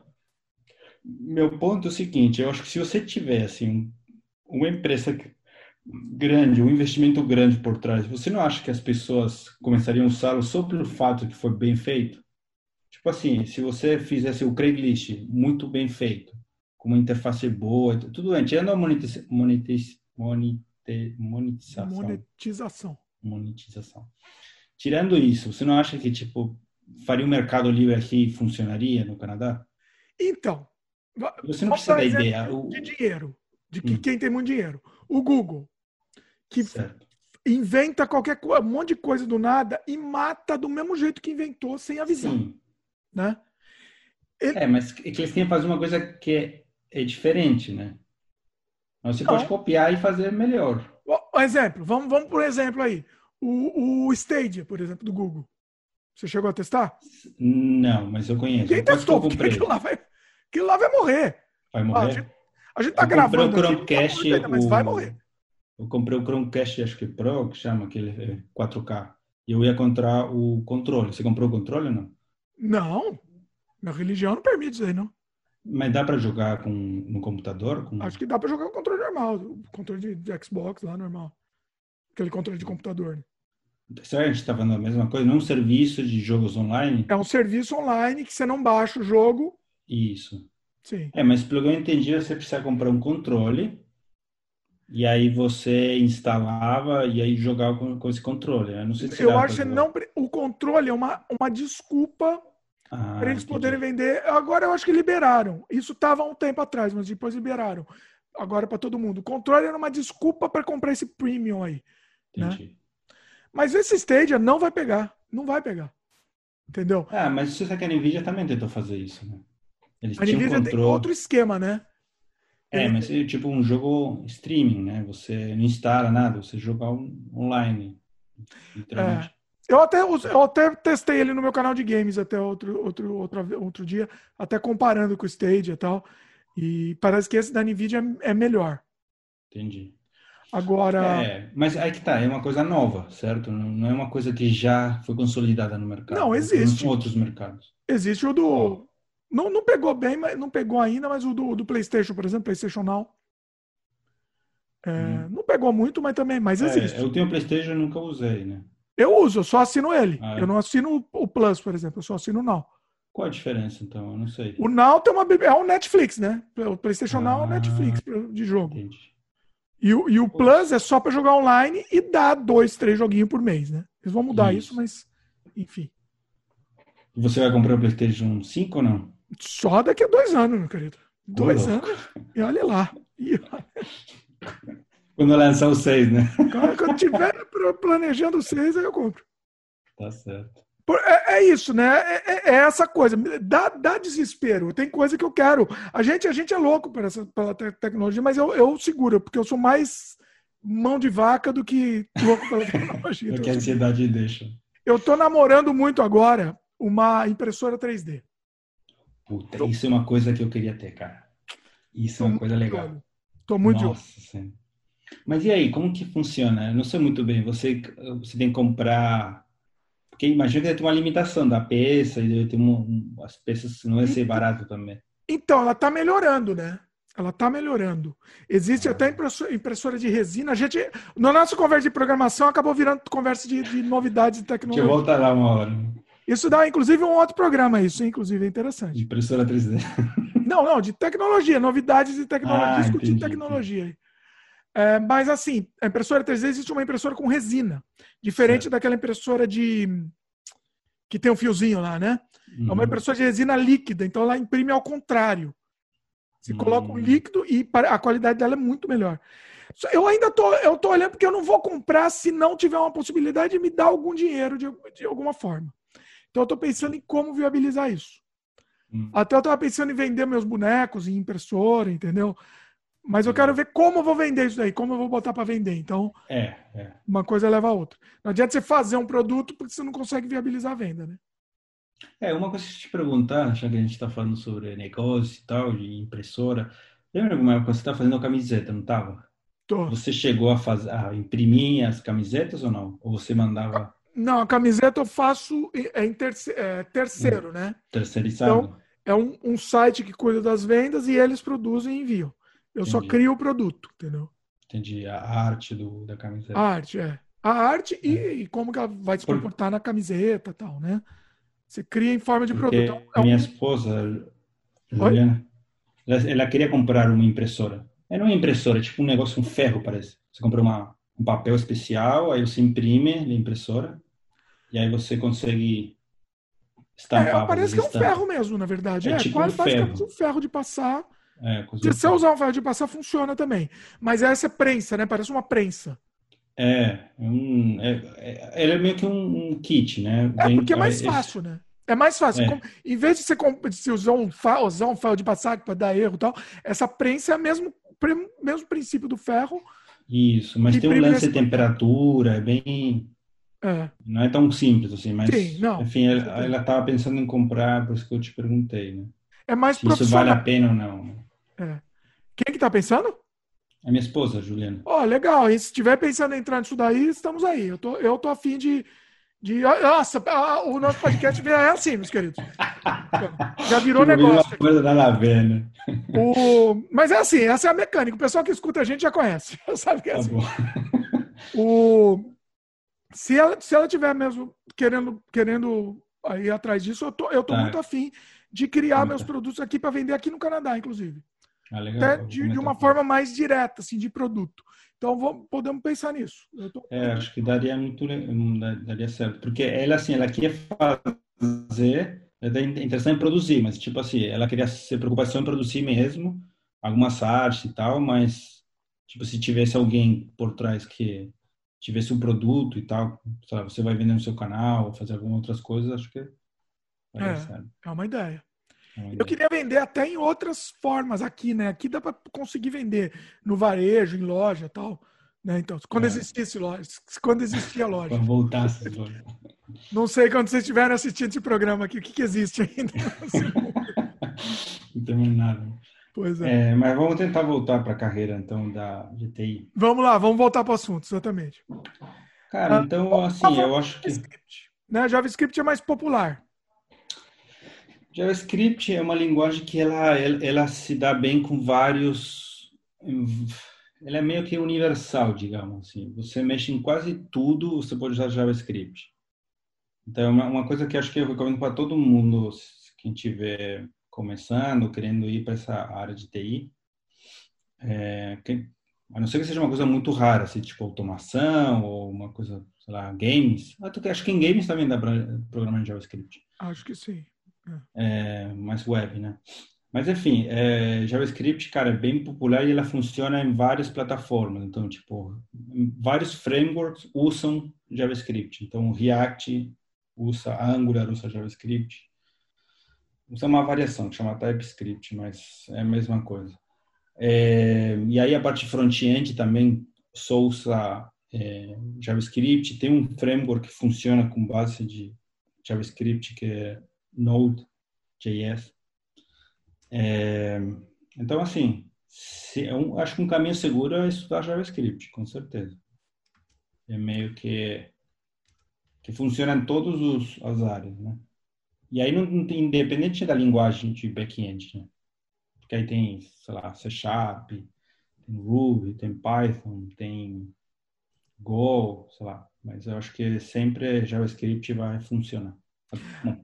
meu ponto é o seguinte: eu acho que se você tiver assim, uma empresa grande, um investimento grande por trás, você não acha que as pessoas começariam a usá-lo só pelo fato que foi bem feito? Tipo assim, se você fizesse o Craigslist muito bem feito, com uma interface boa, tudo bem, tirando a monetiz, monetiz, monetiz, monetização. Monetização. Monetização. Tirando isso, você não acha que tipo faria um mercado livre aqui funcionaria no Canadá? Então, você não precisa da ideia. De dinheiro, de que hum. quem tem muito dinheiro. O Google, que certo. inventa qualquer um monte de coisa do nada e mata do mesmo jeito que inventou, sem avisar. Sim. Né? Ele... É, mas que eles têm que fazer uma coisa que é, é diferente, né? Mas você não. pode copiar e fazer melhor. Um exemplo, vamos, vamos por exemplo aí. O, o Stadia, por exemplo, do Google. Você chegou a testar? Não, mas eu conheço. Quem testou? Porque aquilo lá, vai, aquilo lá vai morrer. Vai morrer? Ah, a, gente, a gente tá eu gravando. o Chromecast, aqui, mas vai morrer. Eu comprei o Chromecast, acho que Pro, que chama aquele 4K. É, e eu ia encontrar o controle. Você comprou o controle ou não? Não. Minha religião não permite isso aí, não. Mas dá para jogar com, no computador? Com... Acho que dá para jogar com controle normal. O controle de, de Xbox lá, normal. Aquele controle de computador. Né? Será que a gente está falando a mesma coisa? Não é um serviço de jogos online? É um serviço online que você não baixa o jogo. Isso. Sim. É, mas pelo que eu entendi, você precisa comprar um controle e aí você instalava e aí jogava com, com esse controle. Eu não sei se Eu acho que não. O controle é uma, uma desculpa ah, para eles entendi. poderem vender. Agora eu acho que liberaram. Isso estava há um tempo atrás, mas depois liberaram. Agora para todo mundo. O controle era uma desculpa para comprar esse premium aí. Né? Entendi. Né? Mas esse Stadia não vai pegar. Não vai pegar. Entendeu? Ah, mas você sabe que a Nvidia também tentou fazer isso, né? Eles a Nvidia tem outro esquema, né? É, mas é tipo um jogo streaming, né? Você não instala nada, você joga online. É. Eu até, eu até testei ele no meu canal de games até outro, outro, outro, outro dia, até comparando com o Stadia e tal. E parece que esse da Nvidia é melhor. Entendi. Agora. É, mas aí que tá, é uma coisa nova, certo? Não é uma coisa que já foi consolidada no mercado. Não, existe. Em outros mercados. Existe o do. Oh. Não, não pegou bem, mas não pegou ainda, mas o do, do PlayStation, por exemplo, PlayStation Now. É, hum. Não pegou muito, mas também, mas é, existe. Eu tenho PlayStation e nunca usei, né? Eu uso, eu só assino ele. Ah, é? Eu não assino o Plus, por exemplo, eu só assino o Now. Qual a diferença, então? Eu não sei. O Now tem uma. É o Netflix, né? O PlayStation ah, Now é o Netflix de jogo. Entendi. E o, e o Plus é só para jogar online e dá dois, três joguinhos por mês, né? Eles vão mudar isso, isso mas enfim. Você vai comprar o PlayStation 5 ou não? Só daqui a dois anos, meu querido. Dois anos. E olha lá. E Quando lançar o 6, né? Quando, quando tiver planejando o 6, aí eu compro. Tá certo. É, é, isso, né? É, é, é, essa coisa. Dá, dá desespero. Tem coisa que eu quero. A gente, a gente é louco pela, essa, pela te tecnologia, mas eu, eu seguro, porque eu sou mais mão de vaca do que louco pela tecnologia. do que a ansiedade deixa. Eu tô namorando muito agora uma impressora 3D. Puta, isso é uma coisa que eu queria ter, cara. Isso é uma coisa legal. Tô muito Nossa, sim. Mas e aí, como que funciona? Eu não sei muito bem. Você, você tem que comprar. Porque imagina que deve ter uma limitação da peça e deve ter um, as peças não vai ser barato também. Então, ela está melhorando, né? Ela está melhorando. Existe até impressora de resina. A gente, na nossa conversa de programação, acabou virando conversa de, de novidades de tecnologia. Deixa eu voltar lá uma hora. Isso dá, inclusive, um outro programa, isso, inclusive, é interessante. Impressora 3D. Não, não, de tecnologia, novidades de tecnologia, ah, discutir tecnologia. É, mas, assim, a impressora 3D existe uma impressora com resina, diferente certo. daquela impressora de. que tem um fiozinho lá, né? Uhum. É uma uhum. impressora de resina líquida, então ela imprime ao contrário. Você uhum. coloca um líquido e a qualidade dela é muito melhor. Eu ainda tô, eu tô olhando porque eu não vou comprar se não tiver uma possibilidade de me dar algum dinheiro de, de alguma forma. Então eu estou pensando em como viabilizar isso. Hum. Até eu estava pensando em vender meus bonecos em impressora, entendeu? Mas eu hum. quero ver como eu vou vender isso daí, como eu vou botar para vender. Então, é, é. uma coisa leva a outra. Não adianta você fazer um produto porque você não consegue viabilizar a venda, né? É, uma coisa que eu te perguntar, já que a gente está falando sobre negócio e tal, de impressora. Lembra alguma época você estava fazendo camiseta, não estava? Você chegou a, fazer, a imprimir as camisetas ou não? Ou você mandava. Não, a camiseta eu faço em terceiro, é, terceiro né? Terceirizado. Então, é um, um, site que cuida das vendas e eles produzem e enviam. Eu Entendi. só crio o produto, entendeu? Entendi. A arte do, da camiseta. A arte, é. A arte é. E, e, como que ela vai se comportar Por... na camiseta e tal, né? Você cria em forma de Porque produto. É minha esposa, Juliana, ela, ela, queria comprar uma impressora. É não é impressora, é tipo um negócio, um ferro, parece. Você compra uma, um papel especial, aí você imprime na impressora e aí você consegue estampar. É, parece que é um ferro mesmo, na verdade. É, é tipo quase um basicamente ferro. um ferro de passar. É, Se você usar um ferro de passar, funciona também. Mas essa é prensa, né? Parece uma prensa. É, é um, é, é, ele é meio que um, um kit, né? É porque é mais fácil, né? É mais fácil. É. em vez de você, de você usar, um ferro, usar um ferro de passar para dar erro e tal, essa prensa é o mesmo, mesmo princípio do ferro. Isso, mas tem um lance de temperatura, é bem. É. Não é tão simples assim, mas Sim, não, enfim, ela estava pensando em comprar, por isso que eu te perguntei, né? É mais Se isso vale a pena ou não. É. Quem que tá pensando? A minha esposa, Juliana. Ó, oh, legal. E se estiver pensando em entrar nisso daí, estamos aí. Eu tô, eu tô afim de, de. Nossa, o nosso podcast é assim, meus queridos. Já virou negócio. Uma coisa da né? O... Mas é assim, essa é a mecânica. O pessoal que escuta a gente já conhece. Sabe que é tá assim. o se ela, se ela tiver mesmo querendo, querendo ir atrás disso, eu tô, eu tô tá. muito afim de criar tá. meus produtos aqui para vender aqui no Canadá, inclusive. Ah, Até de, de, uma forma mais direta, assim, de produto. Então, vamos, podemos pensar nisso. Tô... É, acho que daria muito daria certo. Porque ela, assim, ela queria fazer, é interessante produzir, mas, tipo assim, ela queria se preocupação em produzir mesmo, algumas artes e tal, mas, tipo, se tivesse alguém por trás que tivesse um produto e tal, sabe, você vai vender no seu canal, fazer algumas outras coisas, acho que é, é uma ideia. É Eu queria vender até em outras formas aqui, né? Aqui dá para conseguir vender no varejo, em loja, tal, né? Então, quando é. existisse loja, quando existia loja. Quando voltasse Não sei quando vocês estiverem assistindo esse programa aqui, o que, que existe ainda? Não tem nada. Pois é. é. Mas vamos tentar voltar para a carreira, então, da GTI. Vamos lá, vamos voltar para o assunto, exatamente. Cara, ah, então, assim, eu acho que... JavaScript, né? JavaScript é mais popular. JavaScript é uma linguagem que ela, ela, ela se dá bem com vários... Ela é meio que universal, digamos assim. Você mexe em quase tudo, você pode usar JavaScript. Então, é uma, uma coisa que acho que eu recomendo para todo mundo, quem tiver começando, querendo ir para essa área de TI, é, que, a não ser que seja uma coisa muito rara, assim, tipo automação ou uma coisa, sei lá, games. Acho que em games também dá para programar em JavaScript. Acho que sim. É. mais web, né? Mas enfim, é, JavaScript, cara, é bem popular e ela funciona em várias plataformas. Então, tipo, vários frameworks usam JavaScript. Então, React usa Angular, usa JavaScript. Usa uma variação que chama TypeScript, mas é a mesma coisa. É, e aí a parte front-end também só usa é, JavaScript. Tem um framework que funciona com base de JavaScript que é Node.js. É, então, assim, se, eu acho que um caminho seguro é estudar JavaScript, com certeza. É meio que que funciona em todas as áreas, né? E aí não, não tem, independente da linguagem de back-end, né? Porque aí tem, sei lá, C Sharp, tem Ruby, tem Python, tem Go, sei lá. Mas eu acho que sempre JavaScript vai funcionar.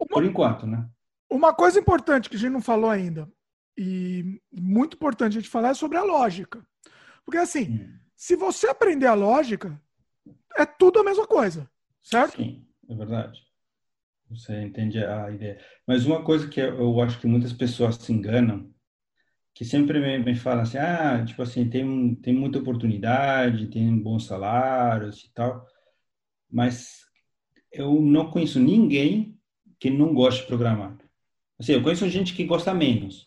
Por enquanto, né? Uma coisa importante que a gente não falou ainda, e muito importante a gente falar, é sobre a lógica. Porque assim, hum. se você aprender a lógica, é tudo a mesma coisa, certo? Sim, é verdade. Você entende a ideia. Mas uma coisa que eu acho que muitas pessoas se enganam, que sempre me, me falam assim, ah, tipo assim, tem, tem muita oportunidade, tem bons salários e tal, mas eu não conheço ninguém que não goste de programar. Assim, eu conheço gente que gosta menos.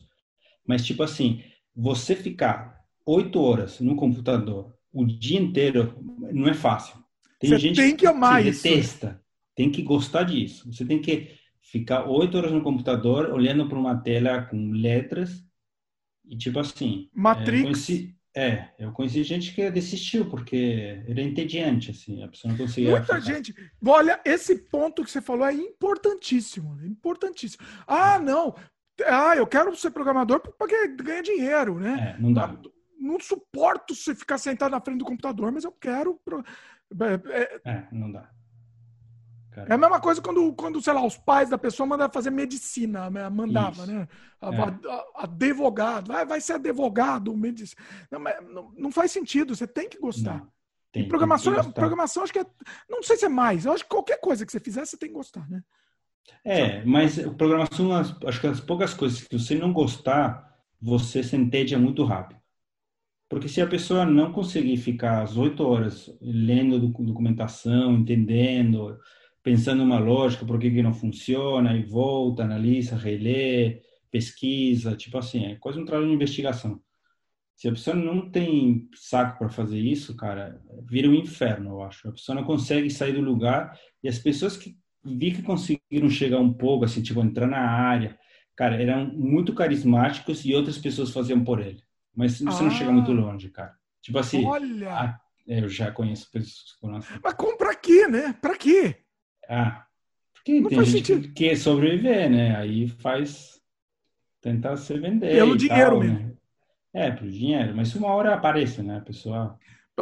Mas, tipo assim, você ficar oito horas no computador o dia inteiro não é fácil. Tem você gente tem que amar que isso. detesta, tem que gostar disso. Você tem que ficar oito horas no computador olhando para uma tela com letras e tipo assim. Matrix. É, conheci, é, eu conheci gente que desistiu porque era entediante, assim, a pessoa não conseguia. Muita gente. Olha, esse ponto que você falou é importantíssimo, importantíssimo. Ah, não. Ah, eu quero ser programador porque ganha dinheiro, né? É, não dá. Não suporto você ficar sentado na frente do computador, mas eu quero. É, é, é não dá. É a mesma coisa quando, quando, sei lá, os pais da pessoa mandavam fazer medicina, né? mandava, Isso. né? A, é. a, advogado, vai, vai ser advogado, medicina. Não, não, não faz sentido, você tem que gostar. Tem, e programação, gostar. programação acho que é, não sei se é mais, eu acho que qualquer coisa que você fizer, você tem que gostar, né? É, mas programação, acho que as poucas coisas que você não gostar, você se entende muito rápido. Porque se a pessoa não conseguir ficar as oito horas lendo documentação, entendendo, pensando uma lógica, por que, que não funciona, e volta, analisa, relê, pesquisa, tipo assim, é quase um trabalho de investigação. Se a pessoa não tem saco para fazer isso, cara, vira um inferno, eu acho. A pessoa não consegue sair do lugar e as pessoas que vi que conseguiram chegar um pouco, assim, tipo, entrar na área, cara, eram muito carismáticos e outras pessoas faziam por ele. Mas você ah. não chega muito longe, cara. Tipo assim, Olha. A, é, eu já conheço pessoas que conhecem. Mas como pra quê, né? Pra quê? Ah, porque não tem gente sentido. que quer sobreviver, né? Aí faz tentar se vender. Pelo dinheiro tal, mesmo. Né? É, pelo dinheiro. Mas uma hora aparece, né? A pessoa.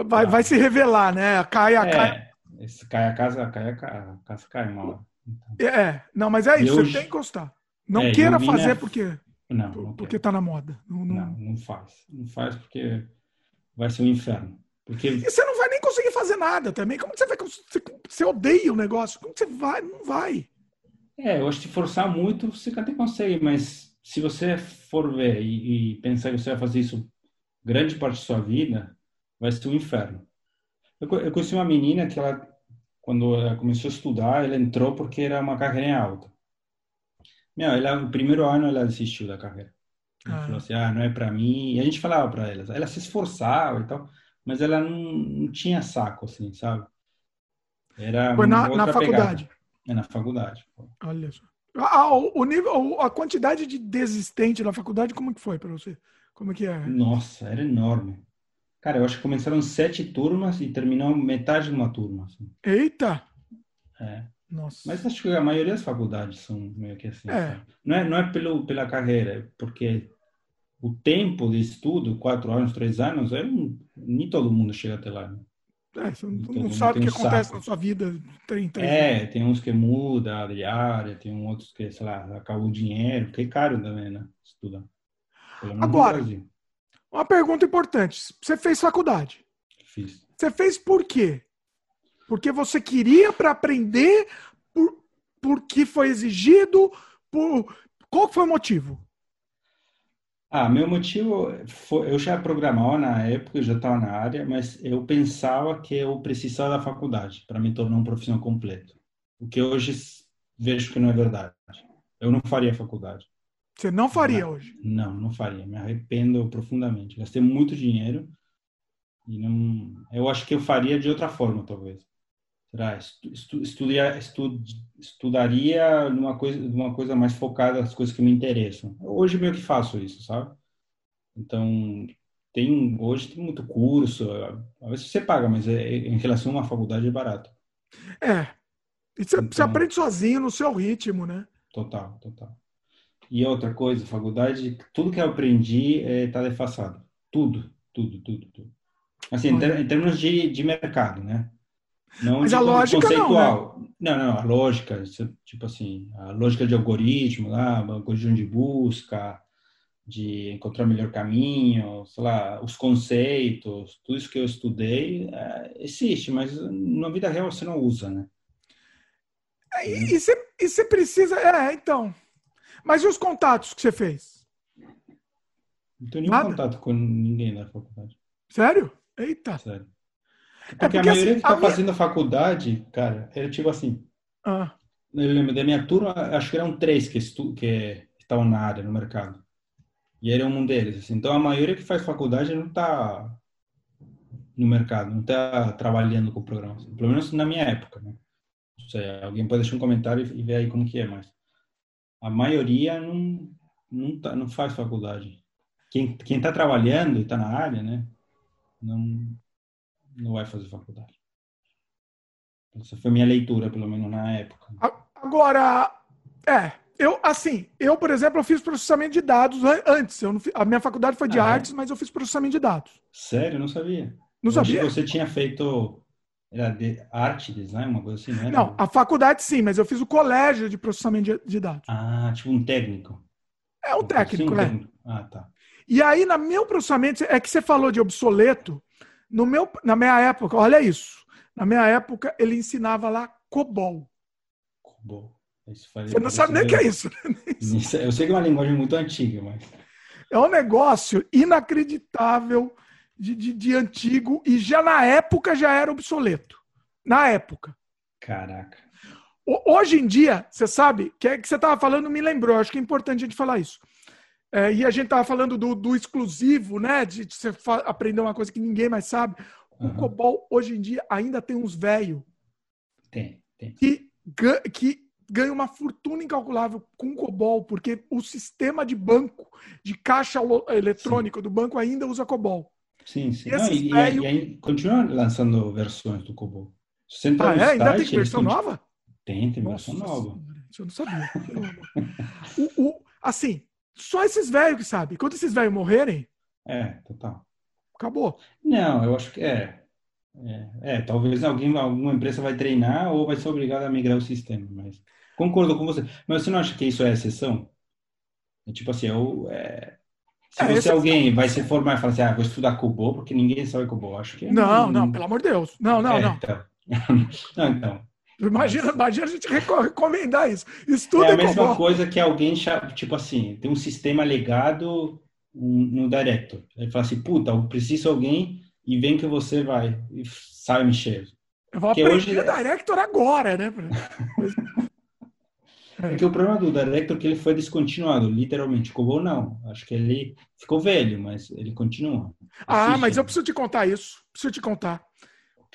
Vai, vai se revelar, né? Cai a. É, cai... Se cai a casa, cai a casa, cai uma hora. Então. É, não, mas é isso, eu... você tem que gostar. Não é, queira fazer porque. Não, não porque está na moda. Não, não... não, não faz. Não faz porque vai ser um inferno. Porque... E você não vai nem conseguir fazer nada também. Como você vai. Você odeia o negócio? Como você vai? Não vai. É, eu acho que forçar muito, você até consegue, mas se você for ver e, e pensar que você vai fazer isso grande parte da sua vida, vai ser um inferno. Eu, eu conheci uma menina que ela, quando ela começou a estudar, ela entrou porque era uma carreira alta. Meu, ela, no primeiro ano ela desistiu da carreira. Ela ah. falou assim, ah, não é para mim. E a gente falava para ela, ela se esforçava e tal mas ela não, não tinha saco, assim, sabe? Era Foi na, na faculdade. É na faculdade. Olha só. Ah, o, nível, a quantidade de desistente na faculdade, como que foi para você? Como que é? Nossa, era enorme. Cara, eu acho que começaram sete turmas e terminou metade de uma turma. Assim. Eita! É. Nossa. Mas acho que a maioria das faculdades são meio que assim. É. Não é, não é pelo, pela carreira, é porque o tempo de estudo, quatro anos, três anos, é um, nem todo mundo chega até lá. Né? É, você não, não sabe o que um acontece saco. na sua vida. Tem, tem, é, tem uns que muda de área, tem outros que, sei lá, acabou o dinheiro, porque é caro também, né? Estudar. Agora, uma pergunta importante. Você fez faculdade? Fiz. Você fez por quê? Porque você queria para aprender, por, porque foi exigido, por... qual foi o motivo? Ah, meu motivo foi, eu já programava na época, eu já estava na área, mas eu pensava que eu precisava da faculdade para me tornar um profissional completo. O que hoje vejo que não é verdade. Eu não faria faculdade. Você não faria não, hoje? Não, não faria. Me arrependo profundamente. Gastei muito dinheiro e não. Eu acho que eu faria de outra forma, talvez. Será, estu, estudaria, estu, estudaria numa coisa, numa coisa mais focada nas coisas que me interessam. Hoje meio que faço isso, sabe? Então, tem, hoje tem muito curso, às vezes você paga, mas é, em relação a uma faculdade é barato. É. E você, então, você aprende sozinho no seu ritmo, né? Total, total. E outra coisa, faculdade, tudo que eu aprendi está é, defasado. Tudo, tudo, tudo, tudo. Assim, em, ter, em termos de, de mercado, né? Não Mas a lógica conceitual. não, né? Não, não, a lógica, tipo assim, a lógica de algoritmo, lá, algoritmo de busca, de encontrar o melhor caminho, sei lá, os conceitos, tudo isso que eu estudei é, existe, mas na vida real você não usa, né? É, e, você, e você precisa, é, então. Mas e os contatos que você fez? Não tenho nenhum Nada? contato com ninguém na faculdade. Sério? Eita. Sério. Porque, é porque a maioria assim, que está fazendo minha... faculdade, cara, era tipo assim. Ah. Eu lembro da minha turma, acho que eram três que, estu... que estavam na área, no mercado. E ele é um deles. Assim. Então a maioria que faz faculdade não está no mercado, não está trabalhando com programação. Pelo menos na minha época, né? Não sei, alguém pode deixar um comentário e ver aí como que é, mas a maioria não não, tá, não faz faculdade. Quem quem está trabalhando e está na área, né? Não não vai fazer faculdade. Essa foi minha leitura, pelo menos na época. Agora, é, eu, assim, eu, por exemplo, eu fiz processamento de dados antes. Eu a minha faculdade foi de ah, é? artes, é? mas eu fiz processamento de dados. Sério? Não sabia. Não sabia? Você tinha feito era de arte, design, uma coisa assim, não Não, a faculdade sim, mas eu fiz o colégio de processamento de, de dados. Ah, tipo um técnico. É um técnico, né? Técnico. Ah, tá. E aí, no meu processamento, é que você falou de obsoleto. No meu, na minha época, olha isso. Na minha época, ele ensinava lá COBOL. COBOL. Você não sabe nem o que é isso. Eu sei que é uma linguagem muito antiga, mas. É um negócio inacreditável de, de, de antigo e já na época já era obsoleto. Na época. Caraca. Hoje em dia, você sabe, que é que você estava falando me lembrou, acho que é importante a gente falar isso. É, e a gente estava falando do, do, exclusivo, né? De, de, você aprender uma coisa que ninguém mais sabe. O uhum. COBOL, hoje em dia, ainda tem uns velho. Tem, tem. Que, que ganha uma fortuna incalculável com COBOL, porque o sistema de banco, de caixa eletrônico sim. do banco ainda usa COBOL. Sim, sim. Não, e, velho... e, aí continua lançando versões do COBOL. Você ah, é? Ainda tem versão nova? Tem, tem Nossa, versão nova. Isso eu não sabia. o, o, assim, só esses velhos que sabem. Quando esses velhos morrerem... É, total. Acabou. Não, eu acho que é. É, é, talvez alguém, alguma empresa vai treinar ou vai ser obrigada a migrar o sistema, mas Concordo com você. Mas você não acha que isso é exceção? É tipo assim, eu, é... se é, você alguém vai se formar e falar assim, ah, vou estudar Kubo, porque ninguém sabe Kubo, acho que... É não, não, pelo amor de Deus. Não, não, é, não. Então. não, então. Imagina, Mas... imagina a gente recomendar isso. Estuda é a mesma coisa que alguém, tipo assim, tem um sistema legado no Director. Ele fala assim, puta, eu preciso de alguém e vem que você vai e sabe mexer. Eu vou Porque aprender hoje... Director agora, né? É que o problema do Director é que ele foi descontinuado, literalmente. Kobo não. Acho que ele ficou velho, mas ele continua. Ah, mas eu preciso te contar isso. Preciso te contar.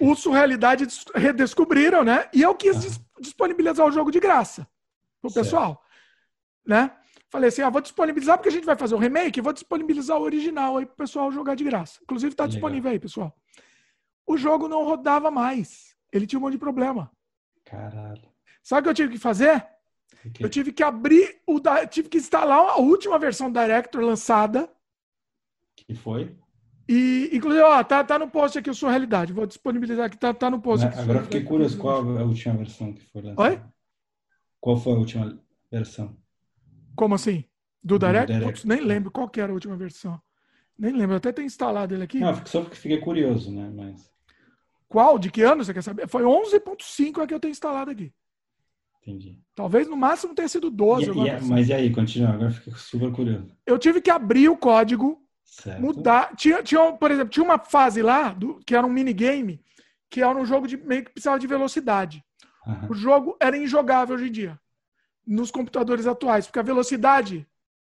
O Surrealidade redescobriram, né? E eu quis ah. disponibilizar o jogo de graça pro certo. pessoal. Né? Falei assim, ah, vou disponibilizar porque a gente vai fazer o remake, vou disponibilizar o original aí pro pessoal jogar de graça. Inclusive tá disponível aí, pessoal. O jogo não rodava mais. Ele tinha um monte de problema. Caralho. Sabe o que eu tive que fazer? Okay. Eu tive que abrir o tive que instalar a última versão do Director lançada. Que foi? E, inclusive, ó, tá, tá no post aqui o sua realidade. Vou disponibilizar aqui, tá, tá no post. Aqui, Agora fiquei curioso, qual a última versão que foi lançada? Oi? Qual foi a última versão? Como assim? Do, do Direct? Direct. Putz, nem lembro qual que era a última versão. Nem lembro, eu até tenho instalado ele aqui. Não, só porque fiquei curioso, né? Mas... Qual? De que ano você quer saber? Foi 11.5 a que eu tenho instalado aqui. Entendi. Talvez no máximo tenha sido 12. E, e, mas e aí, continua, agora fiquei super curioso. Eu tive que abrir o código, certo. mudar. Tinha, tinha, por exemplo, tinha uma fase lá, do, que era um minigame, que era um jogo de meio que precisava de velocidade. Uhum. O jogo era injogável hoje em dia, nos computadores atuais, porque a velocidade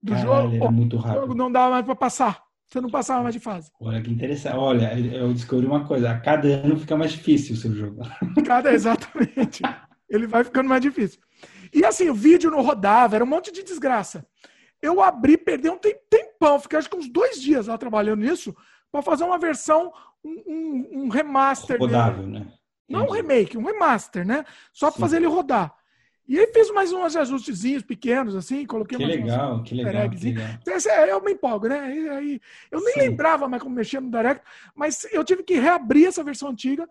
do jogo, muito rápido. jogo não dava mais para passar. Você não passava mais de fase. Olha que interessante. Olha, eu descobri uma coisa. A cada ano fica mais difícil o seu jogo. Cada, exatamente. Ele vai ficando mais difícil. E assim, o vídeo não rodava, era um monte de desgraça. Eu abri, perdi um tempão, fiquei acho que uns dois dias lá trabalhando nisso, para fazer uma versão, um, um, um remaster. Rodável, dele. né? Não um remake, um remaster, né? Só para fazer ele rodar. E aí fiz mais uns ajustezinhos pequenos, assim, coloquei que mais legal, umas, que legal, que legal. Então, eu me empolgo, né? Aí eu nem Sim. lembrava mais como mexer no Direct, mas eu tive que reabrir essa versão antiga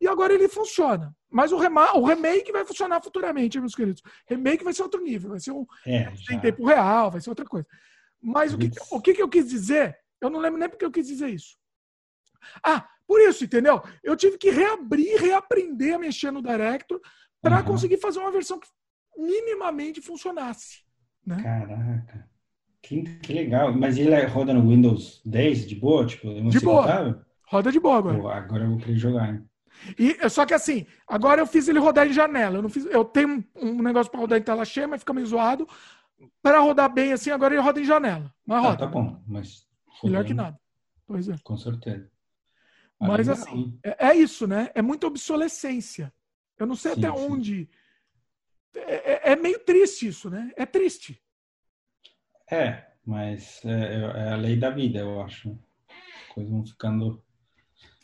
e agora ele funciona. Mas o, rema o remake vai funcionar futuramente, meus queridos. Remake vai ser outro nível, vai ser um é, em tempo real, vai ser outra coisa. Mas o que, o que, que eu quis dizer, eu não lembro nem porque eu quis dizer isso. Ah, por isso, entendeu? Eu tive que reabrir, reaprender a mexer no Director para uhum. conseguir fazer uma versão que minimamente funcionasse. Né? Caraca. Que, que legal. Mas ele roda no Windows 10 de boa? Tipo, de boa. Roda de boa agora. Pô, agora eu vou querer jogar. Hein? E, só que assim, agora eu fiz ele rodar em janela. Eu, não fiz, eu tenho um, um negócio para rodar em tela cheia, mas fica meio zoado. Para rodar bem assim, agora ele roda em janela. Mas roda. Ah, tá bom, mas. Melhor que nada. Pois é. Com certeza. Ah, mas assim, é, é, isso, né? É muita obsolescência. Eu não sei sim, até sim. onde. É, é, é, meio triste isso, né? É triste. É, mas é, é a lei da vida, eu acho. Coisas vão ficando.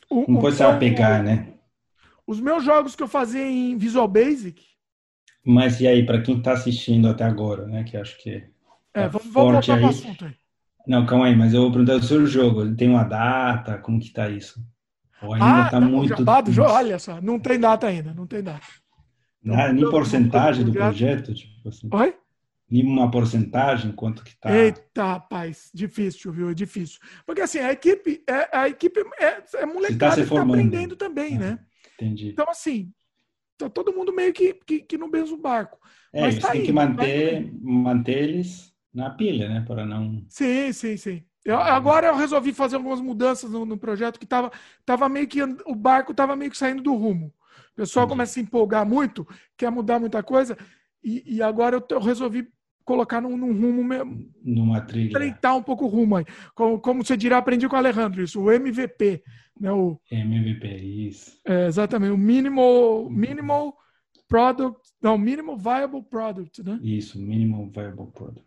O, não pode se apegar, né? Os meus jogos que eu fazia em Visual Basic. Mas e aí, para quem está assistindo até agora, né? Que acho que. É, tá vamos, vamos voltar para o assunto aí. Não, calma aí, mas eu vou perguntar do seu jogo. Ele tem uma data? Como que tá isso? Ou ainda ah, tá não, muito. Jabado, olha só, não tem data ainda, não tem data. Então, nem porcentagem do projeto? Tipo assim. Oi? Nem uma porcentagem, quanto que tá? Eita, rapaz, difícil, viu? É difícil. Porque assim, a equipe é, a equipe é, é molecada tá que tá aprendendo também, ah, né? Entendi. Então, assim, tá todo mundo meio que, que, que no mesmo barco. É, Mas tá tem aí, que manter, manter eles na pilha, né? Para não. Sim, sim, sim. Eu, agora eu resolvi fazer algumas mudanças no, no, projeto que tava, tava meio que o barco estava meio que saindo do rumo. O pessoal começa a se empolgar muito, quer mudar muita coisa, e, e agora eu, eu, resolvi colocar num, num rumo mesmo. Numa trilha. Treitar um pouco o rumo aí. Como, como você dirá, aprendi com o Alejandro isso, o MVP. Né, o, MVP, isso. É, exatamente, o minimal, minimal product, não, minimal viable product, né? Isso, minimal viable product.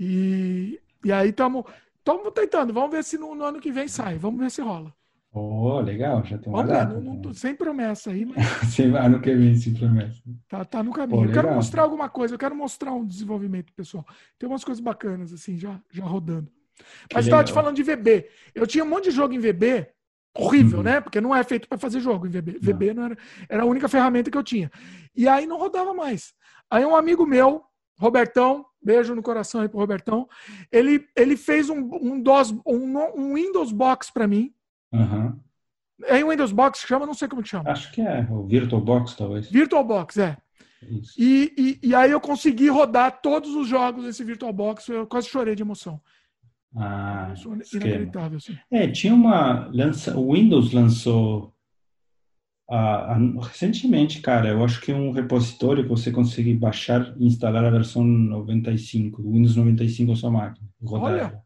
E, e aí estamos Estamos tentando, vamos ver se no, no, ano que vem sai, vamos ver se rola. Oh, legal, já tem uma vamos data. Não, não, sem promessa aí, mas... sem ano que vem, sem promessa. Tá, tá no caminho. Pô, eu quero mostrar alguma coisa, eu quero mostrar um desenvolvimento, pessoal. Tem umas coisas bacanas, assim, já, já rodando. Mas estava te falando de VB. Eu tinha um monte de jogo em VB, horrível, uhum. né? Porque não é feito para fazer jogo em VB. Não. VB não era, era a única ferramenta que eu tinha. E aí não rodava mais. Aí um amigo meu, Robertão, beijo no coração aí pro Robertão, ele, ele fez um, um, DOS, um, um Windows Box para mim. Uhum. É um Windows Box que chama? Não sei como que chama. Acho que é, o VirtualBox talvez. VirtualBox, é. E, e, e, aí eu consegui rodar todos os jogos desse VirtualBox, eu quase chorei de emoção. Ah, inacreditável, assim. É, tinha uma... Lança, o Windows lançou ah, recentemente, cara, eu acho que um repositório que você consegue baixar e instalar a versão 95, Windows 95 na sua máquina. Rodar. Olha.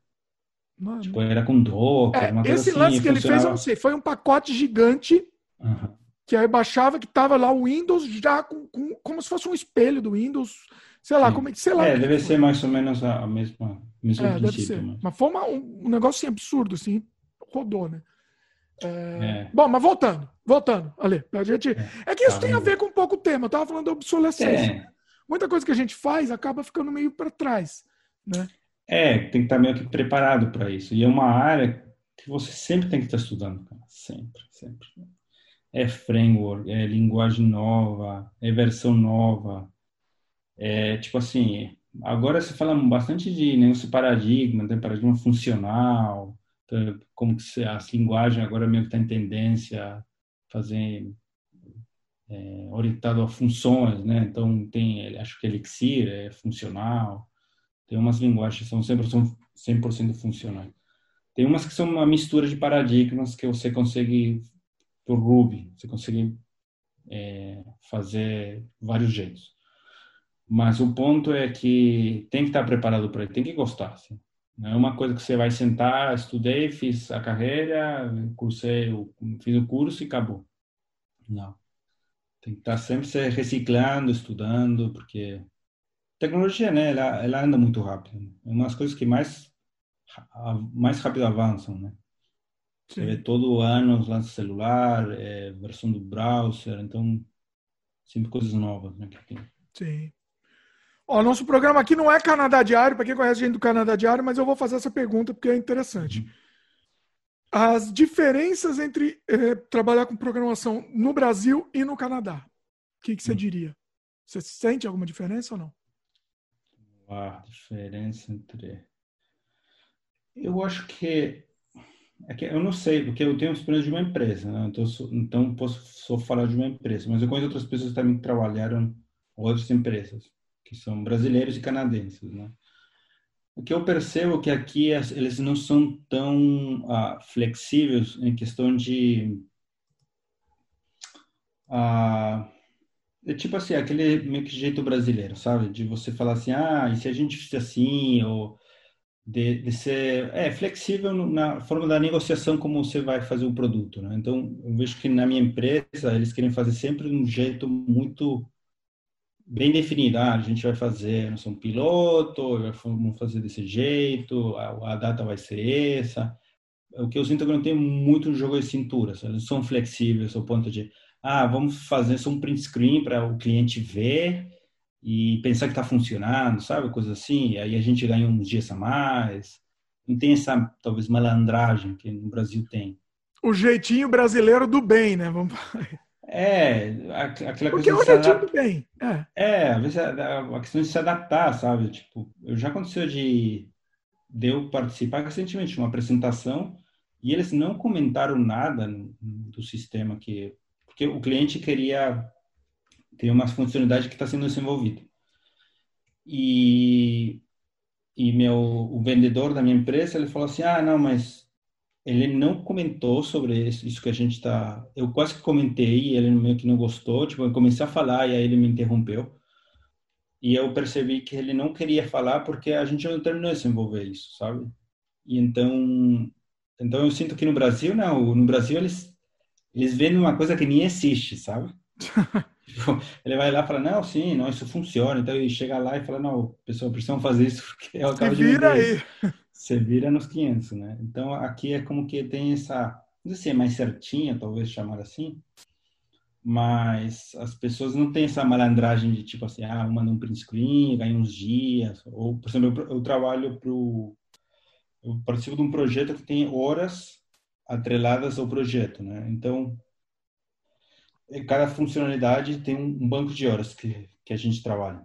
Tipo, era com Docker, é, uma coisa Esse assim, lance que ele fez, eu não sei, foi um pacote gigante uhum. que aí baixava que tava lá o Windows já com, com, como se fosse um espelho do Windows, sei lá, como, sei lá. É, deve ser mais ou menos a, mesma, mesmo é, Deve ser. Mas, mas foi uma, um, um negócio assim, absurdo, assim, rodou, né? É... É. Bom, mas voltando, voltando, Ale, a gente. É, é que isso tá tem a ver com um pouco o tema. Eu tava falando da obsolescência. É. Muita coisa que a gente faz acaba ficando meio para trás, né? É, tem que estar meio que preparado para isso. E é uma área que você sempre tem que estar estudando, cara. Sempre, sempre. É framework, é linguagem nova, é versão nova. É tipo assim, agora se fala bastante de negócio paradigma, tem paradigma funcional, como que as linguagens agora meio que está em tendência a fazer é, orientado a funções, né? Então tem, acho que Elixir é funcional, tem umas linguagens que são 100%, 100 funcionais. Tem umas que são uma mistura de paradigmas que você consegue por Ruby, você consegue é, fazer vários jeitos. Mas o ponto é que tem que estar preparado para ele, tem que gostar. Assim. Não é uma coisa que você vai sentar, estudei, fiz a carreira, cursei, fiz o curso e acabou. Não. Tem que estar sempre se reciclando, estudando, porque tecnologia, né, ela, ela anda muito rápido. É uma das coisas que mais mais rápido avançam, né? Você vê todo ano lança celular, é, versão do browser, então sempre coisas novas, né? Sim. Ó, nosso programa aqui não é Canadá Diário, para quem conhece a gente do Canadá Diário, mas eu vou fazer essa pergunta porque é interessante. Uhum. As diferenças entre eh, trabalhar com programação no Brasil e no Canadá. O que, que você uhum. diria? Você sente alguma diferença ou não? A diferença entre. Eu acho que. É que eu não sei, porque eu tenho experiência de uma empresa, né? então, então posso só falar de uma empresa, mas eu conheço outras pessoas também que trabalharam em outras empresas que são brasileiros e canadenses, né? O que eu percebo é que aqui eles não são tão uh, flexíveis em questão de uh, é tipo assim, aquele meio que jeito brasileiro, sabe? De você falar assim, ah, e se a gente fizer assim, ou de, de ser é, flexível na forma da negociação como você vai fazer o produto, né? Então, eu vejo que na minha empresa, eles querem fazer sempre de um jeito muito bem definida. Ah, a gente vai fazer, nós somos piloto, vamos fazer desse jeito, a, a, data vai ser essa. O que eu sinto é que não tem muito jogo de cintura, eles são flexíveis ao ponto de, ah, vamos fazer só um print screen para o cliente ver e pensar que está funcionando, sabe? Coisa assim. Aí a gente ganha uns dias a mais. Não tem essa, talvez, malandragem que no Brasil tem. O jeitinho brasileiro do bem, né? Vamos... É, aquela Porque coisa de se adap... bem. É, é às vezes a, a, questão de se adaptar, sabe? Tipo, eu já aconteceu de, de eu participar recentemente de uma apresentação e eles não comentaram nada do sistema que porque o cliente queria ter uma funcionalidade que está sendo desenvolvida e e meu o vendedor da minha empresa ele falou assim ah não mas ele não comentou sobre isso que a gente está. Eu quase que comentei ele meio que não gostou. Tipo, eu comecei a falar e aí ele me interrompeu. E eu percebi que ele não queria falar porque a gente não terminou de desenvolver isso, sabe? E então, então eu sinto que no Brasil não. No Brasil eles eles veem uma coisa que nem existe, sabe? Tipo, ele vai lá e fala, não, sim, não, isso funciona. Então ele chega lá e fala, não, pessoal, precisam fazer isso porque eu acabo de vira aí. Você vira nos 500, né? Então aqui é como que tem essa, não sei se é mais certinha, talvez chamar assim, mas as pessoas não têm essa malandragem de tipo assim, ah, manda um print screen, ganha uns dias, ou por exemplo, eu, eu trabalho pro eu participo de um projeto que tem horas atreladas ao projeto, né? Então, cada funcionalidade tem um banco de horas que, que a gente trabalha.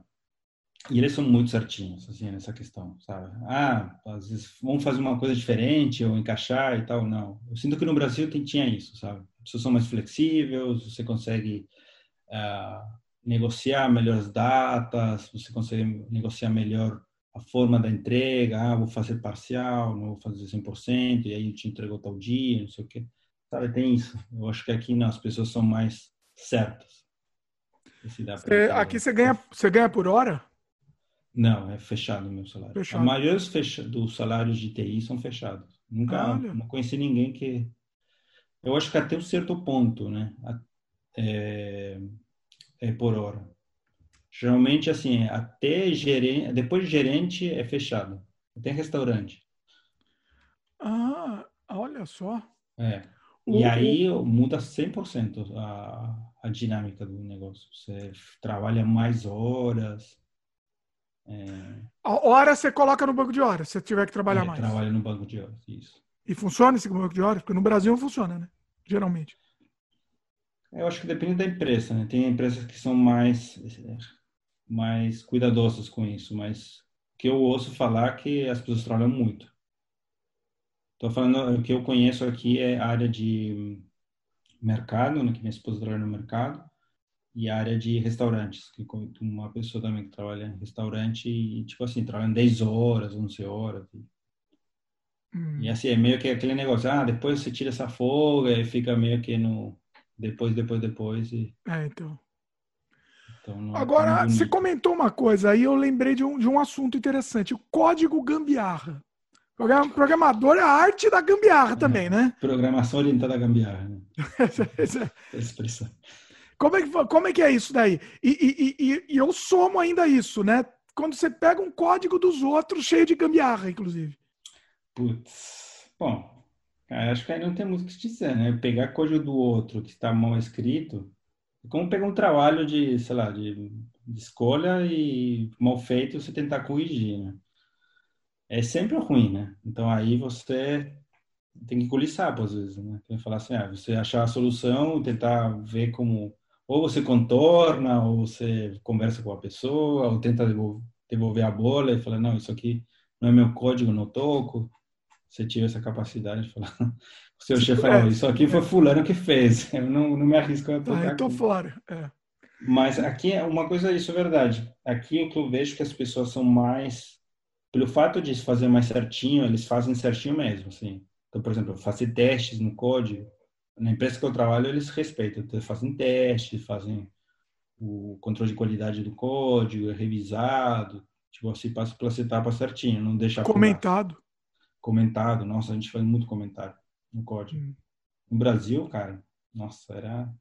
E eles são muito certinhos, assim, nessa questão, sabe? Ah, às vezes vamos fazer uma coisa diferente ou encaixar e tal, não. Eu sinto que no Brasil tem, tinha isso, sabe? As pessoas são mais flexíveis, você consegue uh, negociar melhor as datas, você consegue negociar melhor a forma da entrega, ah, vou fazer parcial, não vou fazer 100%, e aí te entrego tal dia, não sei o quê. Sabe, tem isso. Eu acho que aqui não, as pessoas são mais certas. Você, aqui você ganha, você ganha por hora? Não, é fechado o meu salário. Fechado. A maioria dos, fecha... dos salários de TI são fechados. Nunca não conheci ninguém que. Eu acho que até um certo ponto, né? É, é por hora. Geralmente, assim, até gerente, depois de gerente é fechado. Até restaurante. Ah, olha só. É. E aí muda 100% a, a dinâmica do negócio. Você trabalha mais horas é... A hora você coloca no banco de horas, se tiver que trabalhar é, mais. Trabalha no banco de horas, isso. E funciona esse banco de horas? Porque no Brasil não funciona, né? Geralmente. Eu acho que depende da empresa, né? Tem empresas que são mais, mais cuidadosas com isso, mas que eu ouço falar é que as pessoas trabalham muito. Estou falando, o que eu conheço aqui é a área de mercado, né, que minha esposa trabalha no mercado, e a área de restaurantes, que uma pessoa também que trabalha em restaurante e, tipo assim, trabalha 10 horas, 11 horas. E, hum. e assim, é meio que aquele negócio, ah, depois você tira essa folga e fica meio que no depois, depois, depois. E... É, então. Então é Agora, não você comentou uma coisa aí, eu lembrei de um, de um assunto interessante, o código gambiarra. Programador é a arte da gambiarra é, também, né? Programação orientada à gambiarra. Né? expressão. Como é, que, como é que é isso daí? E, e, e, e, eu somo ainda isso, né? Quando você pega um código dos outros cheio de gambiarra, inclusive. Putz. Bom, acho que aí não tem muito o que dizer, né? Pegar código do outro que está mal escrito, é como pegar um trabalho de, sei lá, de, de escolha e mal feito você tentar corrigir, né? É sempre ruim, né? Então aí você tem que sapo às vezes, né? Tem que falar assim, ah, você achar a solução, tentar ver como ou você contorna, ou você conversa com a pessoa, ou tenta devolver a bola e fala, não, isso aqui não é meu código, não toco. Você tira essa capacidade de falar. O seu chefe falou, isso aqui foi fulano que fez. Eu não, não me arrisco a tocar. Ah, eu tô fora. É. Mas aqui é uma coisa, isso é verdade. Aqui o que eu vejo é que as pessoas são mais, pelo fato de fazer mais certinho, eles fazem certinho mesmo, assim. Então, por exemplo, fazer testes no código, na empresa que eu trabalho, eles respeitam. Então, fazem testes, fazem o controle de qualidade do código, é revisado, tipo assim, passa pelas etapas certinho, não deixa Comentado. Pular. Comentado, nossa, a gente faz muito comentário no código. Hum. No Brasil, cara, nossa, era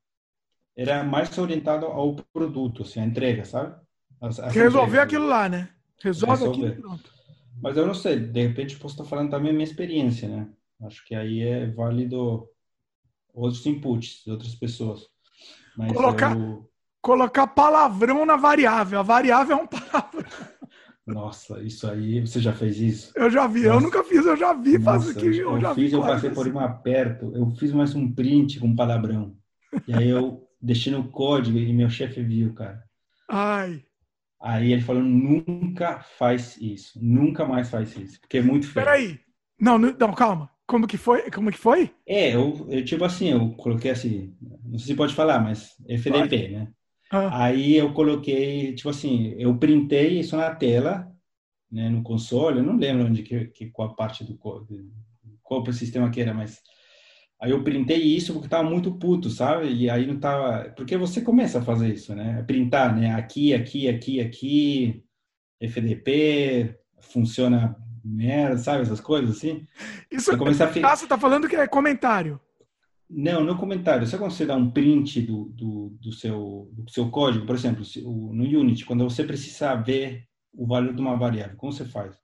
era mais orientado ao produto, assim, a entrega, sabe? As, as resolver aquilo lá, né? Resolve resolver. aquilo pronto. Mas eu não sei, de repente posso estar falando também a minha experiência, né? Acho que aí é válido outros inputs de outras pessoas. Mas colocar, eu... colocar palavrão na variável. A variável é um palavrão. Nossa, isso aí, você já fez isso? Eu já vi, Nossa. eu nunca fiz, eu já vi fazer que eu, eu já fiz, vi eu passei por um aperto, eu fiz mais um print com palavrão. E aí eu deixei no código e meu chefe viu, cara. Ai. Aí ele falou: nunca faz isso, nunca mais faz isso, porque é muito feio. Peraí, não, não, calma. Como que foi? Como que foi? É, eu, eu tipo assim, eu coloquei assim, não sei se pode falar, mas FDP, pode. né? Ah. Aí eu coloquei, tipo assim, eu printei isso na tela, né, no console, eu não lembro onde que, que qual parte do qual o sistema que era, mas aí eu printei isso porque tava muito puto, sabe? E aí não tava, porque você começa a fazer isso, né? Printar, né? Aqui, aqui, aqui, aqui, FDP, funciona merda, sabe? Essas coisas assim. Isso é começar a... Ah, você tá falando que é comentário. Não, não comentário. Você consegue dar um print do, do, do, seu, do seu código, por exemplo, no Unity, quando você precisa ver o valor de uma variável, como você faz?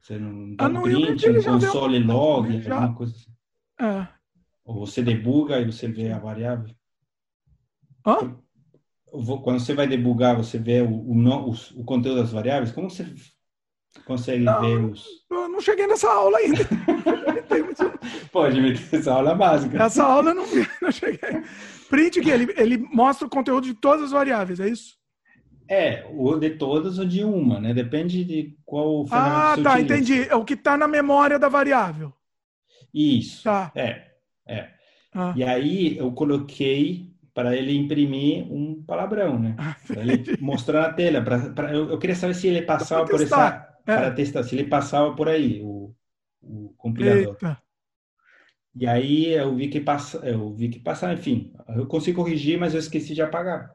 Você não dá ah, um print, um console deu... log, já... alguma coisa assim? É. Ou você debuga e você vê a variável? Hã? Quando você vai debugar, você vê o, o, o, o conteúdo das variáveis, como você consegue não, ver os. Eu não cheguei nessa aula ainda. Pode meter essa aula básica. Essa aula eu não, não cheguei. Print que ele, ele mostra o conteúdo de todas as variáveis, é isso? É, o de todas ou de uma, né? Depende de qual Ah, tá, utiliza. entendi. É o que está na memória da variável. Isso. Tá. É, é. Ah. E aí eu coloquei para ele imprimir um palavrão, né? Ah, ele mostrar na tela. Pra, pra eu, eu, queria saber se ele passava por essa é. para testar se ele passava por aí, o, o compilador. Eita. E aí eu vi que passa, eu vi que passava, enfim, eu consigo corrigir, mas eu esqueci de apagar.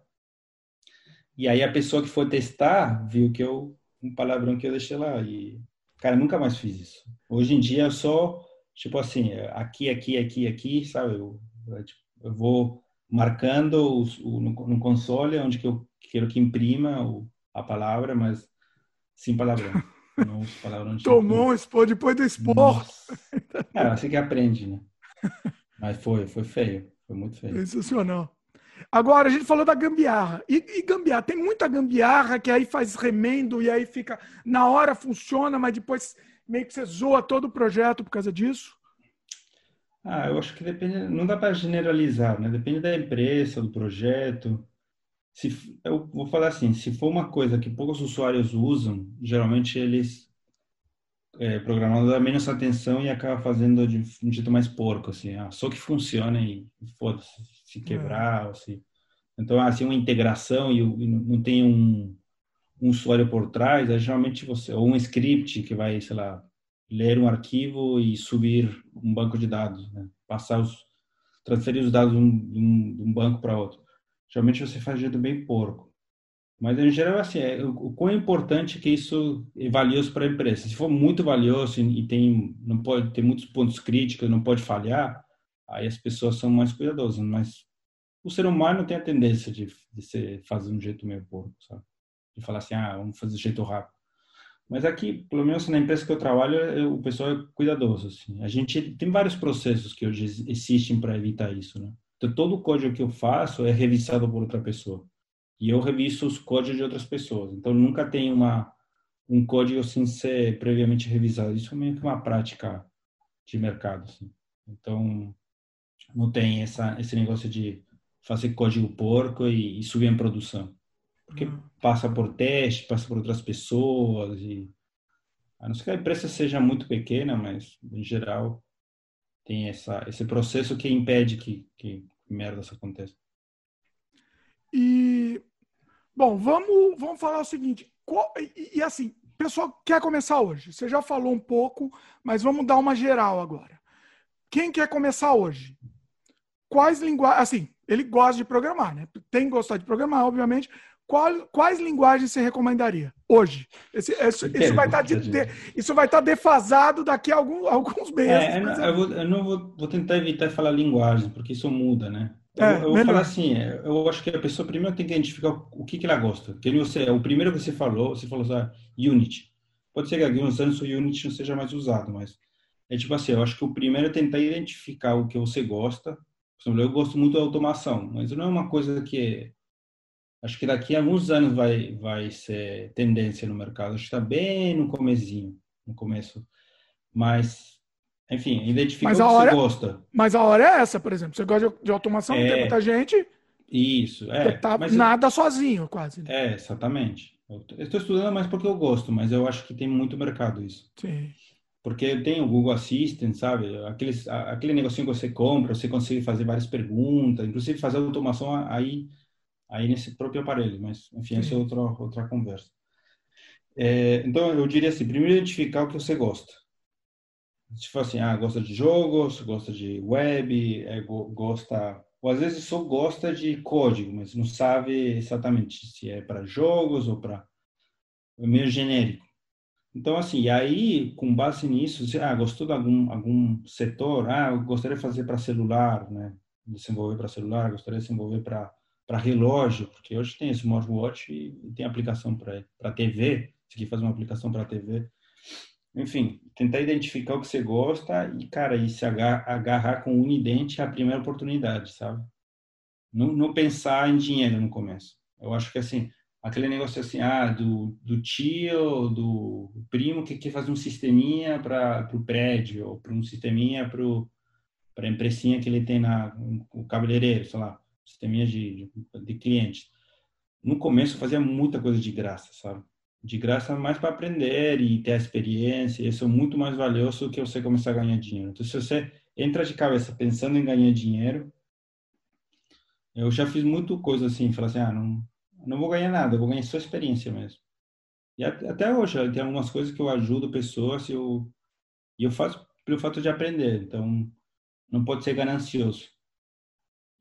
E aí a pessoa que foi testar viu que eu um palavrão que eu deixei lá e cara, nunca mais fiz isso. Hoje em dia eu só tipo assim, aqui, aqui, aqui, aqui, sabe? Eu, eu tipo, vou marcando os, o, no, no, console onde que eu quero que imprima o, a palavra, mas sem palavrão. Tomou um expor depois do expor. É, assim que aprende, né? Mas foi, foi feio. Foi muito feio. Sensacional. Agora, a gente falou da gambiarra. E, e, gambiarra, tem muita gambiarra que aí faz remendo e aí fica. Na hora funciona, mas depois meio que você zoa todo o projeto por causa disso? Ah, eu acho que depende. Não dá para generalizar, né? Depende da empresa, do projeto se eu vou falar assim, se for uma coisa que poucos usuários usam, geralmente eles é, programando dá menos atenção e acaba fazendo de um jeito mais porco, assim, ah, só que funciona e foda-se, se quebrar, é. se... então assim uma integração e, e não tem um, um, usuário por trás, é geralmente você ou um script que vai, sei lá, ler um arquivo e subir um banco de dados, né? passar os transferir os dados de um, de um banco para outro geralmente você faz de jeito bem porco. Mas, em geral, assim, é, o, o quão importante que isso é valioso para a empresa. Se for muito valioso e tem, não pode ter muitos pontos críticos, não pode falhar, aí as pessoas são mais cuidadosas. Mas o ser humano tem a tendência de, de ser, fazer um jeito meio porco, sabe? De falar assim, ah, vamos fazer de jeito rápido. Mas aqui, pelo menos na empresa que eu trabalho, o pessoal é cuidadoso. Assim. A gente tem vários processos que hoje existem para evitar isso, né? Então, todo o código que eu faço é revisado por outra pessoa. E eu reviso os códigos de outras pessoas. Então, nunca tem uma, um código sem ser previamente revisado. Isso é meio que uma prática de mercado. Assim. Então, não tem essa, esse negócio de fazer código porco e, e subir em produção. Porque uhum. passa por teste, passa por outras pessoas e a não ser que a empresa seja muito pequena, mas em geral tem essa, esse processo que impede que, que merdas aconteçam. E, bom, vamos, vamos falar o seguinte. Qual, e, e, assim, pessoal quer começar hoje. Você já falou um pouco, mas vamos dar uma geral agora. Quem quer começar hoje? Quais linguagens. Assim, ele gosta de programar, né? Tem que gostar de programar, obviamente. Qual, quais linguagens você recomendaria hoje? Esse, esse, isso, vai estar tá de, de, isso vai estar tá defasado daqui a algum, alguns meses. É, eu, não, eu, vou, eu não vou, vou, tentar evitar falar linguagem, porque isso muda, né? Eu, é, eu vou falar assim, é, eu acho que a pessoa primeiro tem que identificar o que, que ela gosta. Que você, o primeiro que você falou, você falou assim, Unity. Pode ser que aqui uns anos o Unity não seja mais usado, mas é tipo assim, eu acho que o primeiro é tentar identificar o que você gosta. Por exemplo, eu gosto muito da automação, mas não é uma coisa que acho que daqui a alguns anos vai vai ser tendência no mercado. Acho que está bem no comecinho, no começo. Mas, enfim, identifica mas o que hora, você gosta. Mas a hora é essa, por exemplo. Você gosta de, de automação, é, tem muita gente. Isso, é. Tá nada eu, sozinho, quase. Né? É, exatamente. Eu estou estudando mais porque eu gosto, mas eu acho que tem muito mercado isso. Sim. Porque tem o Google Assistant, sabe? Aqueles, aquele negocinho que você compra, você consegue fazer várias perguntas, inclusive fazer automação aí aí nesse próprio aparelho, mas enfim, essa é outra outra conversa. É, então eu diria assim, primeiro identificar o que você gosta. Se for assim, ah, gosta de jogos, gosta de web, é, gosta, ou às vezes só gosta de código, mas não sabe exatamente se é para jogos ou para é meio genérico. Então, assim, aí, com base nisso, você, ah, gostou de algum, algum setor? Ah, eu gostaria de fazer para celular, né? Desenvolver para celular, gostaria de desenvolver para para relógio, porque hoje tem smartwatch e tem aplicação para TV, se quer fazer uma aplicação para TV. Enfim, tentar identificar o que você gosta e, cara, e se agarrar, com unidente a primeira oportunidade, sabe? Não, não pensar em dinheiro no começo. Eu acho que, assim, aquele negócio assim, ah, do, do tio, do primo que quer fazer um sisteminha para o prédio, ou para um sisteminha para a impressinha que ele tem na o cabeleireiro, sei lá sisteminha de, de, de clientes. No começo eu fazia muita coisa de graça, sabe? De graça mais para aprender e ter a experiência. Isso é muito mais valioso do que você começar a ganhar dinheiro. Então, se você entra de cabeça pensando em ganhar dinheiro, eu já fiz muito coisa assim, falar assim, ah, não, não vou ganhar nada, vou ganhar só experiência mesmo. E até hoje, tem algumas coisas que eu ajudo pessoas e eu, eu faço pelo fato de aprender. Então, não pode ser ganancioso.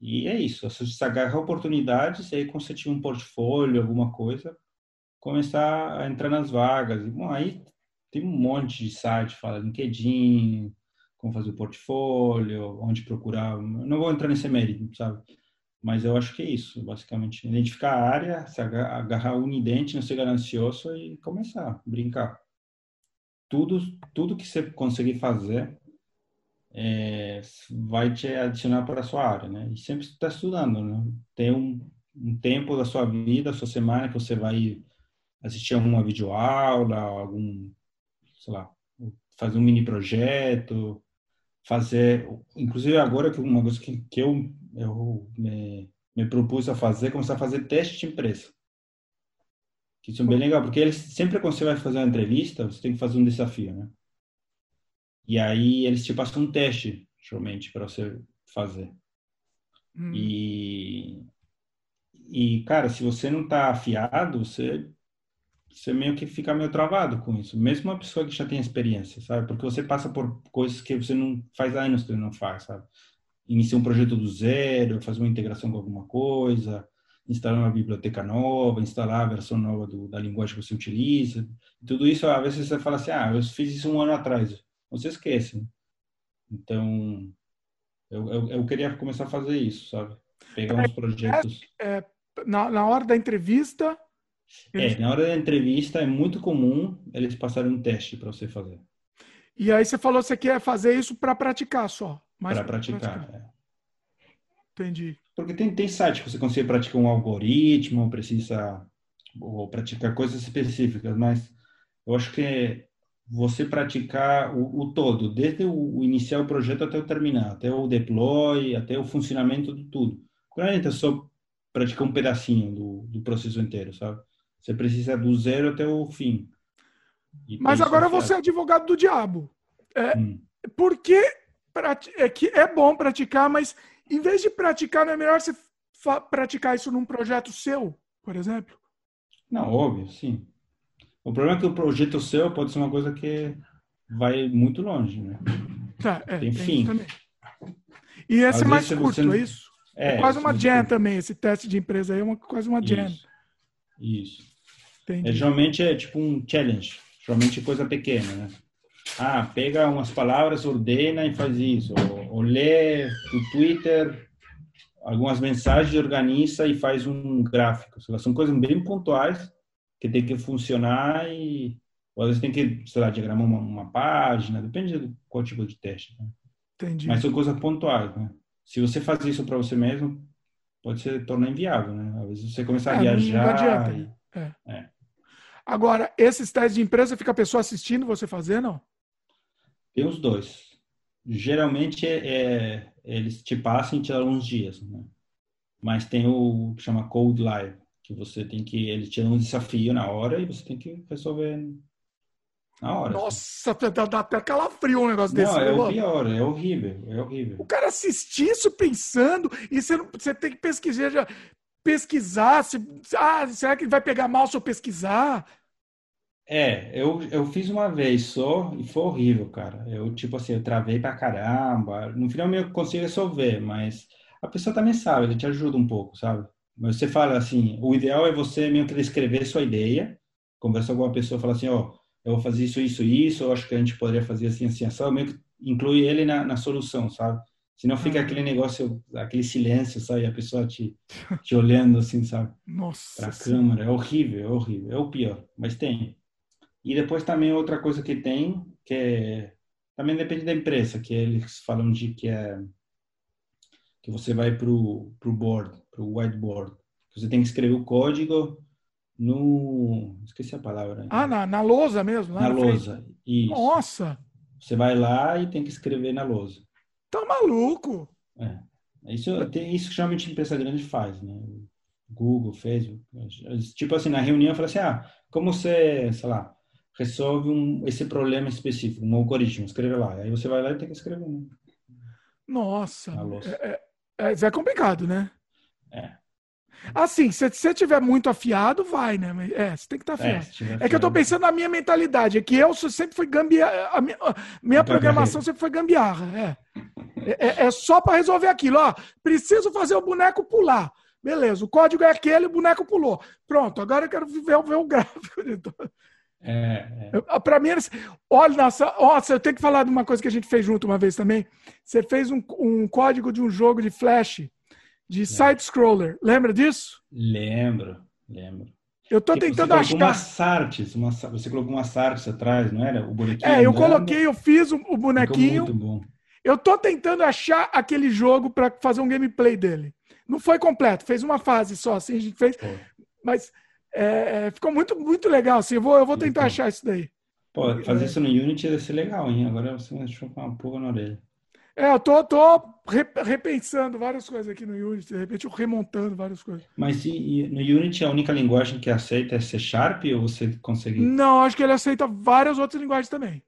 E é isso, você agarrar oportunidades e aí tinha um portfólio, alguma coisa, começar a entrar nas vagas. E, bom, aí tem um monte de site, fala LinkedIn, como fazer o portfólio, onde procurar. Eu não vou entrar nesse mérito, sabe? Mas eu acho que é isso, basicamente. Identificar a área, se agarrar unidente, não ser ganancioso e começar brincar. Tudo, tudo que você conseguir fazer é, vai te adicionar para a sua área, né? E sempre está estudando, né? Tem um, um, tempo da sua vida, da sua semana que você vai assistir alguma videoaula, algum, sei lá, fazer um mini projeto, fazer, inclusive agora que uma coisa que, que eu, eu me, me propus a fazer, começar a fazer teste de empresa. Que isso é bem legal, porque eles, sempre quando você vai fazer uma entrevista, você tem que fazer um desafio, né? E aí eles te passam um teste, geralmente, para você fazer. Hum. E, e, cara, se você não tá afiado, você, você meio que fica meio travado com isso. Mesmo uma pessoa que já tem experiência, sabe? Porque você passa por coisas que você não faz anos que você não faz, sabe? Inicia um projeto do zero, faz uma integração com alguma coisa, instalar uma biblioteca nova, instalar a versão nova do, da linguagem que você utiliza. Tudo isso, às vezes você fala assim, ah, eu fiz isso um ano atrás. Você esquece. Né? Então, eu, eu, eu, queria começar a fazer isso, sabe? Pegar uns projetos... É, na, na hora da entrevista... Eles... É, na hora da entrevista é muito comum eles passarem um teste para você fazer. E aí você falou que você quer fazer isso para praticar só. Para praticar, praticar. É. Entendi. Porque tem, tem site que você consegue praticar um algoritmo, precisa ou praticar coisas específicas, mas eu acho que você praticar o, o todo, desde o, o, iniciar o projeto até o terminar, até o deploy, até o funcionamento de tudo. A gente só praticar um pedacinho do, do processo inteiro, sabe? Você precisa do zero até o fim. E mas agora você é advogado do diabo. É, hum. Porque é que é bom praticar, mas em vez de praticar, não é melhor você praticar isso num projeto seu, por exemplo? Não, óbvio, sim. O problema é que o projeto seu pode ser uma coisa que vai muito longe, né? Tá, é, tem, tem fim. E esse é mais curto, você... é isso? É, é quase uma jam também, esse teste de empresa aí é uma, quase uma jam. Isso. isso. É, geralmente é tipo um challenge, geralmente coisa pequena, né? Ah, pega umas palavras, ordena e faz isso. Ou, ou lê o Twitter, algumas mensagens, organiza e faz um gráfico. São coisas bem pontuais que tem que funcionar e ou às vezes tem que, sei lá, diagramar uma, uma página, depende de qual tipo de teste. Né? Entendi. Mas são coisas pontuais, né? Se você faz isso para você mesmo, pode ser tornar inviável, né? Às vezes você começar é, a viajar. Não adianta. E... É. É. Agora, esses testes de empresa, fica a pessoa assistindo você fazer, não? Tem os dois. Geralmente é, é, eles te passam e te dão uns dias, né? Mas tem o que chama Code Live, que você tem que ele te dá um desafio na hora e você tem que resolver na hora. Nossa, assim. dá, até calafrio um negócio não, desse. É o pior, é horrível, é horrível. O cara assistir isso pensando e você, não, você tem que pesquisar, já, pesquisar se, ah, será que ele vai pegar mal se eu pesquisar? É, eu, eu fiz uma vez só e foi horrível, cara. Eu, tipo assim, eu travei pra caramba. No final eu consigo resolver, mas a pessoa também sabe, ele te ajuda um pouco, sabe? Mas você fala assim, o ideal é você meio que descrever sua ideia, conversa com alguma pessoa, fala assim, ó, oh, eu vou fazer isso, isso, isso, eu acho que a gente poderia fazer assim, assim, assim, meio que inclui ele na, na solução, sabe? Senão fica aquele negócio, aquele silêncio, sabe? A pessoa te, te olhando assim, sabe? Nossa. Pra câmera. É horrível, é horrível. É o pior, mas tem. E depois também outra coisa que tem, que é, também depende da empresa, que eles falam de que é que você vai para o board, para o whiteboard. Você tem que escrever o código no. Esqueci a palavra. Ah, na, na lousa mesmo? na, na lousa. Isso. Nossa! Você vai lá e tem que escrever na lousa. Tá maluco? É. Isso, tem, isso que geralmente a empresa grande faz, né? Google, Facebook. Tipo assim, na reunião, fala assim: ah, como você, sei lá, resolve um, esse problema específico, um algoritmo, escreve lá. Aí você vai lá e tem que escrever. Né? Nossa, é, é, é, é complicado, né? É. Assim, se você tiver muito afiado, vai, né? É, você tem que estar tá é, afiado. É, é que eu tô pensando na minha mentalidade, é que eu sempre fui gambiarra, a minha, a minha programação sempre foi gambiarra, é. É, é, é só para resolver aquilo, ó. Preciso fazer o boneco pular. Beleza, o código é aquele, o boneco pulou. Pronto, agora eu quero ver, ver o gráfico. É, é. Para mim, olha, nossa, nossa, eu tenho que falar de uma coisa que a gente fez junto uma vez também. Você fez um, um código de um jogo de flash, de side-scroller. Lembra disso? Lembro, lembro. Eu tô tentando você achar. Umas artes, uma, você colocou umas artes atrás, não era? O bonequinho. É, eu andando. coloquei, eu fiz o, o bonequinho. Muito bom. Eu tô tentando achar aquele jogo para fazer um gameplay dele. Não foi completo, fez uma fase só, assim, a gente fez. Pô. Mas é, é, ficou muito, muito legal. Assim, eu, vou, eu vou tentar então, achar isso daí. Pô, fazer isso no Unity deve ser legal, hein? Agora você me deixou com uma pulga na orelha. É, eu tô, tô repensando várias coisas aqui no Unity, de repente eu remontando várias coisas. Mas e, no Unity a única linguagem que aceita é C Sharp ou você consegue. Não, acho que ele aceita várias outras linguagens também.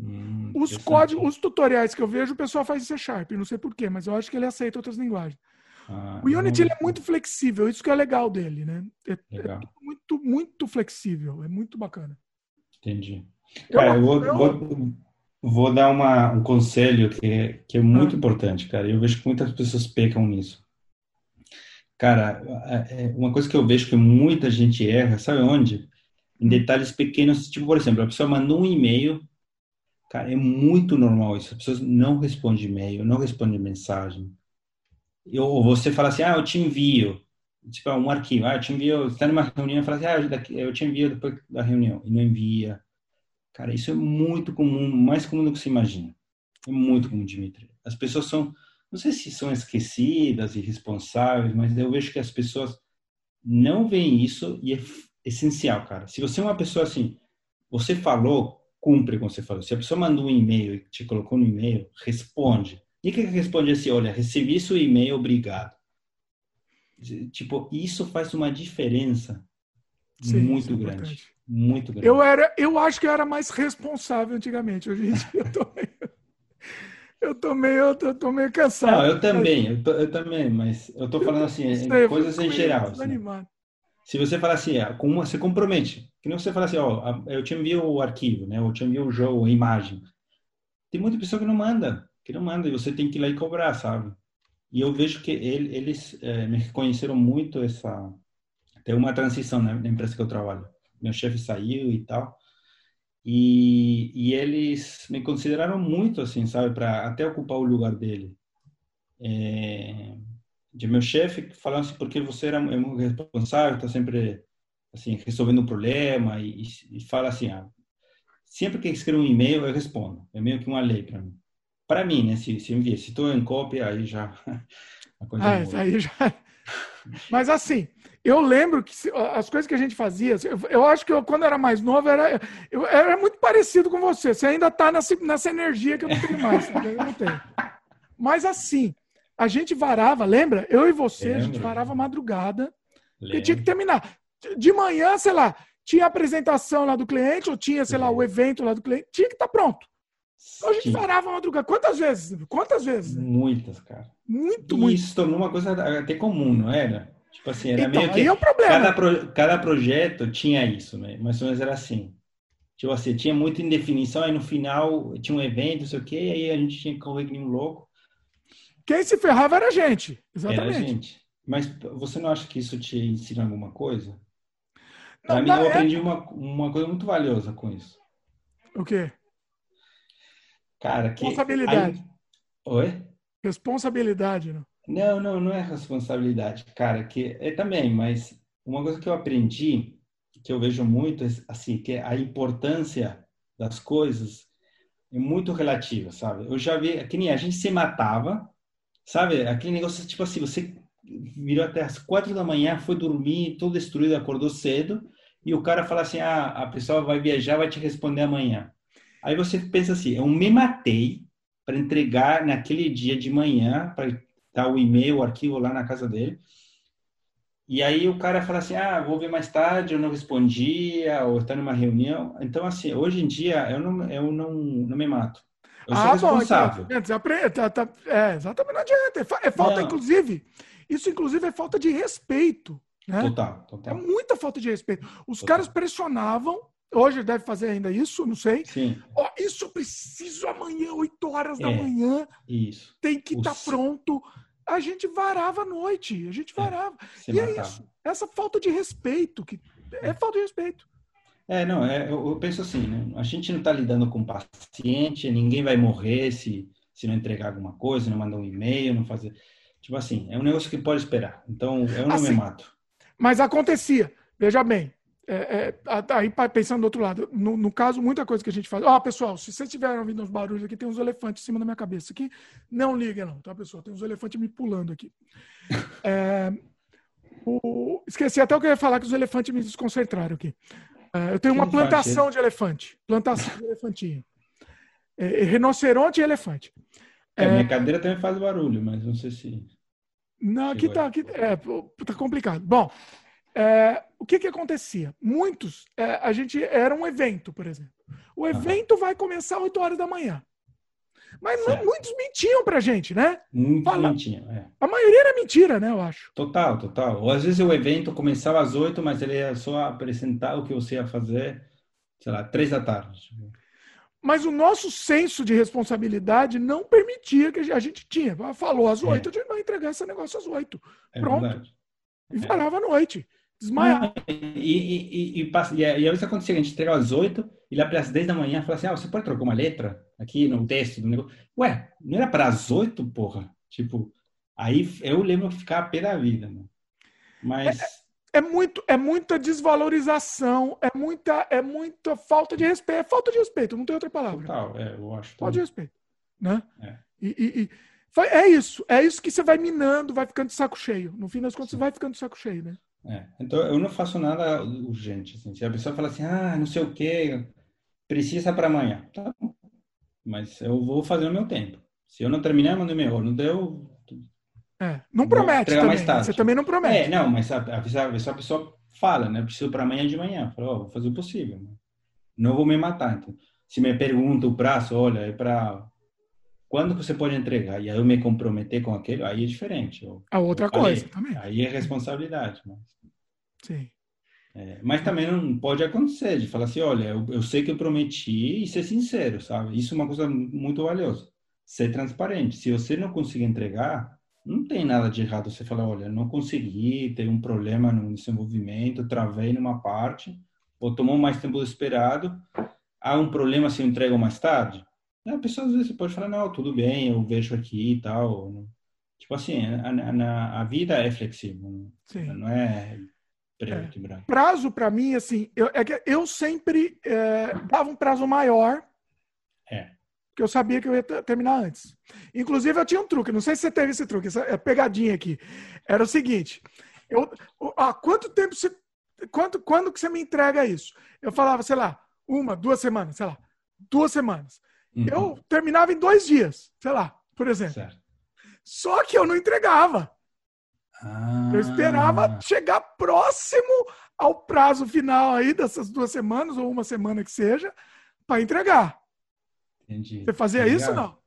Hum, os códigos, os tutoriais que eu vejo, o pessoal faz em C Sharp, não sei porquê, mas eu acho que ele aceita outras linguagens. Ah, o Unity é muito flexível, isso que é legal dele, né? É, é muito, muito flexível, é muito bacana. Entendi. Eu, cara, eu eu... vou, vou, dar uma, um conselho que, que é muito ah. importante, cara. Eu vejo que muitas pessoas pecam nisso. Cara, é, é, uma coisa que eu vejo que muita gente erra, sabe onde? Em detalhes pequenos, tipo, por exemplo, a pessoa mandou um e-mail, cara, é muito normal isso. As pessoas não respondem e-mail, não respondem mensagem. Ou você fala assim, ah, eu te envio, tipo, um arquivo, ah, eu te envio, você está numa reunião e fala assim, ah, eu te envio depois da reunião, e não envia. Cara, isso é muito comum, mais comum do que você imagina. É muito comum, Dimitri. As pessoas são não sei se são esquecidas, irresponsáveis, mas eu vejo que as pessoas não veem isso e é essencial, cara. Se você é uma pessoa assim, você falou, cumpre com você falou. Se a pessoa mandou um e-mail e te colocou no e-mail, responde. E que responde assim, olha, recebi seu e-mail, obrigado. Tipo, isso faz uma diferença Sim, muito é grande. Muito grande. Eu, era, eu acho que eu era mais responsável antigamente. Hoje em dia eu tô eu tô meio, eu tô meio cansado. Não, eu também, eu, tô, eu também, mas eu tô falando assim, sei, coisas em geral. Assim. Se você falar assim, é, com uma, você compromete. Que não você fala assim, ó, eu te envio o arquivo, né? Eu te envio o jogo, a imagem. Tem muita pessoa que não manda, que não manda, e você tem que ir lá e cobrar, sabe? E eu vejo que ele, eles é, me reconheceram muito essa... Tem uma transição na empresa que eu trabalho. Meu chefe saiu e tal. E, e eles me consideraram muito, assim, sabe, para até ocupar o lugar dele. É, de meu chefe falando assim, porque você era é muito responsável, está sempre assim resolvendo um problema e, e fala assim, ah, sempre que escrevo um e-mail eu respondo, é meio que uma lei para mim. Para mim, né? Se, se envia, se estou em cópia, aí já a coisa ah, aí já. Mas assim, eu lembro que as coisas que a gente fazia, eu, acho que eu, quando era mais novo, era, eu, era muito parecido com você. Você ainda está nessa, nessa energia que eu não tenho mais. Eu não tenho. Mas assim, a gente varava, lembra? Eu e você, a gente varava madrugada lembra. e tinha que terminar. De manhã, sei lá, tinha a apresentação lá do cliente, ou tinha, sei lá, o evento lá do cliente, tinha que estar tá pronto. Então a gente varava madrugada. Quantas vezes? Quantas vezes? Muitas, cara. Muito, e muito. Isso tornou uma coisa até comum, não era? Tipo assim, era então, meio que. É um. Cada, pro, cada projeto tinha isso, né? Mais ou menos era assim. Tipo assim, tinha muita indefinição, aí no final tinha um evento, não sei o quê, aí a gente tinha que correr que nem um louco. Quem se ferrava era a gente. Exatamente. Era a gente. Mas você não acha que isso te ensina alguma coisa? Para mim, eu é aprendi uma, uma coisa muito valiosa com isso. O quê? Cara, que. Responsabilidade. Aí... Oi? Responsabilidade, não? Não, não, não é responsabilidade, cara, que é também, mas uma coisa que eu aprendi, que eu vejo muito, assim, que é a importância das coisas é muito relativa, sabe? Eu já vi, que nem a gente se matava, sabe? Aquele negócio, tipo assim, você virou até as quatro da manhã, foi dormir, todo destruído, acordou cedo, e o cara fala assim, ah, a pessoa vai viajar, vai te responder amanhã. Aí você pensa assim, eu me matei para entregar naquele dia de manhã, para dar o e-mail, o arquivo lá na casa dele. E aí o cara fala assim, ah, vou ver mais tarde, eu não respondia, ou está numa reunião. Então, assim, hoje em dia eu não, eu não, não me mato. Eu sou ah, responsável. Bom, então, tá, tá, é, exatamente, não adianta. É, é falta, não. inclusive, isso inclusive é falta de respeito. Né? Total, total. É muita falta de respeito. Os total. caras pressionavam Hoje deve fazer ainda isso, não sei. Sim. Ó, isso eu preciso amanhã, 8 horas é, da manhã. Isso. Tem que estar tá pronto. A gente varava à noite, a gente é, varava. É, e matava. é isso. Essa falta de respeito, que é falta de respeito. É, não, é, eu, eu penso assim, né? A gente não está lidando com paciente, ninguém vai morrer se, se não entregar alguma coisa, não mandar um e-mail, não fazer. Tipo assim, é um negócio que pode esperar. Então, eu não assim, me mato. Mas acontecia. Veja bem, é, é, aí pensando do outro lado, no, no, caso, muita coisa que a gente faz. Ó, oh, pessoal, se vocês estiverem ouvindo uns barulhos aqui, tem uns elefantes em cima da minha cabeça aqui. Não liga, não, tá, pessoal? Tem uns elefantes me pulando aqui. É, o... Esqueci até o que eu ia falar, que os elefantes me desconcentraram aqui. É, eu tenho uma plantação de elefante. Plantação de elefantinho. É, rinoceronte e elefante. É, minha cadeira também faz barulho, mas não sei se. Não, aqui tá, aqui, é, tá complicado. Bom, é, o que, que acontecia? Muitos, é, a gente era um evento, por exemplo. O evento vai começar às 8 horas da manhã. Mas não, muitos mentiam pra gente, né? Muitos Fala, mentiam, é. A maioria era mentira, né, eu acho. Total, total. Ou às vezes o evento começava às 8, mas ele ia só apresentar o que você ia fazer, sei lá, 3 da tarde. Mas o nosso senso de responsabilidade não permitia que a gente tinha. Falou às 8, é. a gente vai entregar esse negócio às 8. É Pronto. Verdade. E varava à noite. Desmaiava. E, e, e, e, passa- e, às vezes acontecia, a gente entregava às 8 e lá para as 10 da manhã falava assim: ah, você pode trocar uma letra aqui no texto do negócio? Ué, não era para as 8, porra? Tipo, aí eu lembro que ficava pé da vida? Mas. É, muito, é muita desvalorização, é muita, é muita falta de respeito. É falta de respeito, não tem outra palavra. Total, é, eu acho. Falta de respeito. Né? É. E, é isso. É isso que você vai minando, vai ficando de saco cheio. No fim das contas, você vai ficando de saco cheio, né? É, Então, eu não faço nada urgente. Assim. Se a pessoa fala assim, ah, não sei o quê, precisa para amanhã. Tá bom. Mas eu vou fazer o meu tempo. Se eu não terminar, eu mando e-mail. Não deu. É. Não promete também. Você também não É, promete. não, mas a, a, a, a pessoa fala, né? Preciso para amanhã de manhã. Fala, ó, vou fazer o possível. né? Não vou me matar. Então, se me pergunta o prazo, olha, é para. Quando você pode entregar? E aí eu me comprometer com aquele, aí é diferente. Eu, A outra eu falei, coisa também. Aí é responsabilidade. Mas, Sim. é, mas também não pode acontecer de falar assim, olha, eu, eu sei que eu prometi e ser sincero, sabe? Isso é uma coisa muito valiosa. Ser transparente. Se você não conseguir entregar, não tem nada de errado você falar, olha, não consegui, teve um problema no desenvolvimento, travei numa parte, ou tomou mais tempo do esperado, há um problema se eu entrego mais tarde? A pessoa às vezes pode falar, não, tudo bem, eu vejo aqui e tal. Tipo assim, a, a, a vida é flexível, Sim. não é preto e branco. Prazo, para mim, assim, eu, é que eu sempre é, dava um prazo maior. É. Porque eu sabia que eu ia ter- terminar antes. Inclusive, eu tinha um truque, não sei se você teve esse truque, essa é pegadinha aqui. Era o seguinte: eu, ah, quanto tempo você. Quanto, quando que você me entrega isso? Eu falava, sei lá, uma, duas semanas, sei lá, duas semanas. Uhum. Eu terminava em dois dias, sei lá, por exemplo. Certo. Só que eu não entregava. Ah, Eu esperava chegar próximo ao prazo final aí dessas duas semanas, ou uma semana que seja, para entregar. Entendi. Você fazia Legal. isso ou não?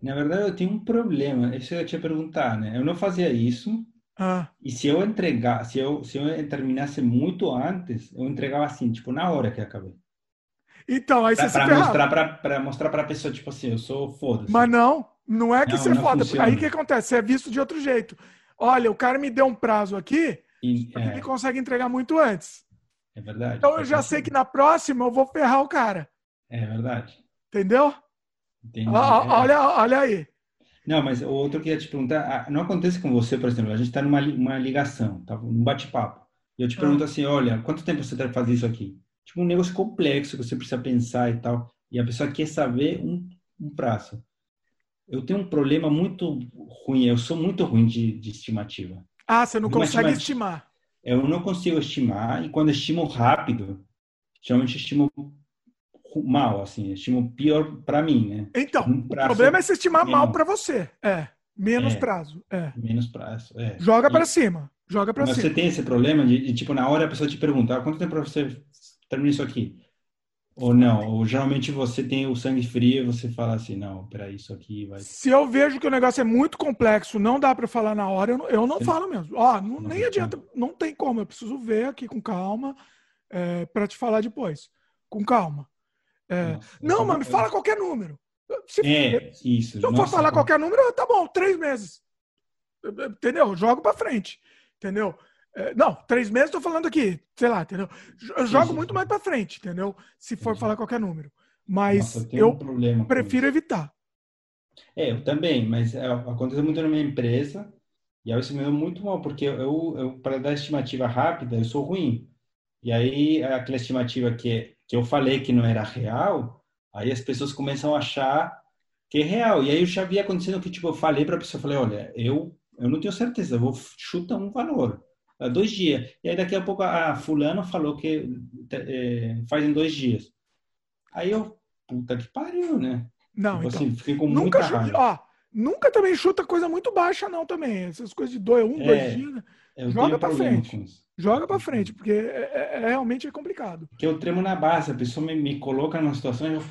Na verdade, eu tenho um problema. Isso eu ia te perguntar, né? Eu não fazia isso. Ah, E se eu entregar, se eu, se eu terminasse muito antes, eu entregava assim, tipo, na hora que acabei. Então, aí você Pra, se pra ferrava. mostrar pra, pra mostrar pra pessoa, tipo assim, eu sou foda-se. Mas não, não é que Não, você é foda. funciona. Aí o que acontece? Você é visto de outro jeito. Olha, o cara me deu um prazo aqui, E- porque ele é, consegue entregar muito antes. é verdade. Então eu já sei que na próxima eu vou ferrar o cara. É verdade. Entendeu? Entendi. É. Olha, olha aí. Não, mas o outro que eu ia te perguntar, ah, não acontece com você, por exemplo, a gente está numa uma ligação, tá? Um bate-papo. E eu te Ah. pergunto assim, olha, quanto tempo você vai fazer isso aqui? Tipo um negócio complexo que você precisa pensar e tal. E a pessoa quer saber um, um prazo. Eu tenho um problema muito ruim, eu sou muito ruim de, de estimativa. Ah, você não Uma consegue estimar. Eu não consigo estimar, e quando estimo rápido, geralmente estimo mal, assim, estimo pior para mim, né? Então, Um o prazo problema é se estimar mal menos. para você. É. Menos É. prazo. É. Menos prazo. É. Joga para cima. Joga para Mas cima. você tem esse problema de, de, tipo, na hora a pessoa te pergunta, ah, quanto tempo para você terminar isso aqui? Ou não? Ou geralmente você tem o sangue frio e você fala assim, não, peraí, isso aqui vai... Se eu vejo que o negócio é muito complexo, não dá para falar na hora, eu não, eu não falo mesmo. Ó, não, Não nem adianta, não tem como. Eu preciso ver aqui com calma para te falar depois. Com calma. É, Nossa, não, mas me fala qualquer número. Se, É, isso. se eu for Nossa, falar como- qualquer número, tá bom, três meses. Entendeu? Jogo para frente. Entendeu? É, não, três meses eu tô falando aqui, sei lá, entendeu? Eu jogo muito mais para frente, entendeu? Se for Entendi. falar qualquer número. Mas Nossa, eu um eu com prefiro evitar. É, eu também, mas é, acontece muito na minha empresa e aí isso me deu muito mal, porque eu, eu para dar estimativa rápida, eu sou ruim. E aí aquela estimativa que, que eu falei que não era real, aí as pessoas começam a achar que é real. E aí eu já vi acontecendo que, tipo, eu falei para a pessoa, falei, olha, eu, eu não tenho certeza, eu vou chutar um valor. Há dois dias. E aí daqui a pouco a fulano falou que é, faz em dois dias. Aí eu, puta que pariu, né? Não, Tipo então. assim, fiquei com Nunca, muita chu- raiva. ó, nunca também chuta coisa muito baixa, não, também. Essas coisas de dois, um, É, dois dias, né? Eu Joga pra frente. joga pra frente, porque é, é- é- realmente é complicado. Porque eu tremo na base, a pessoa me, me coloca numa situação e eu.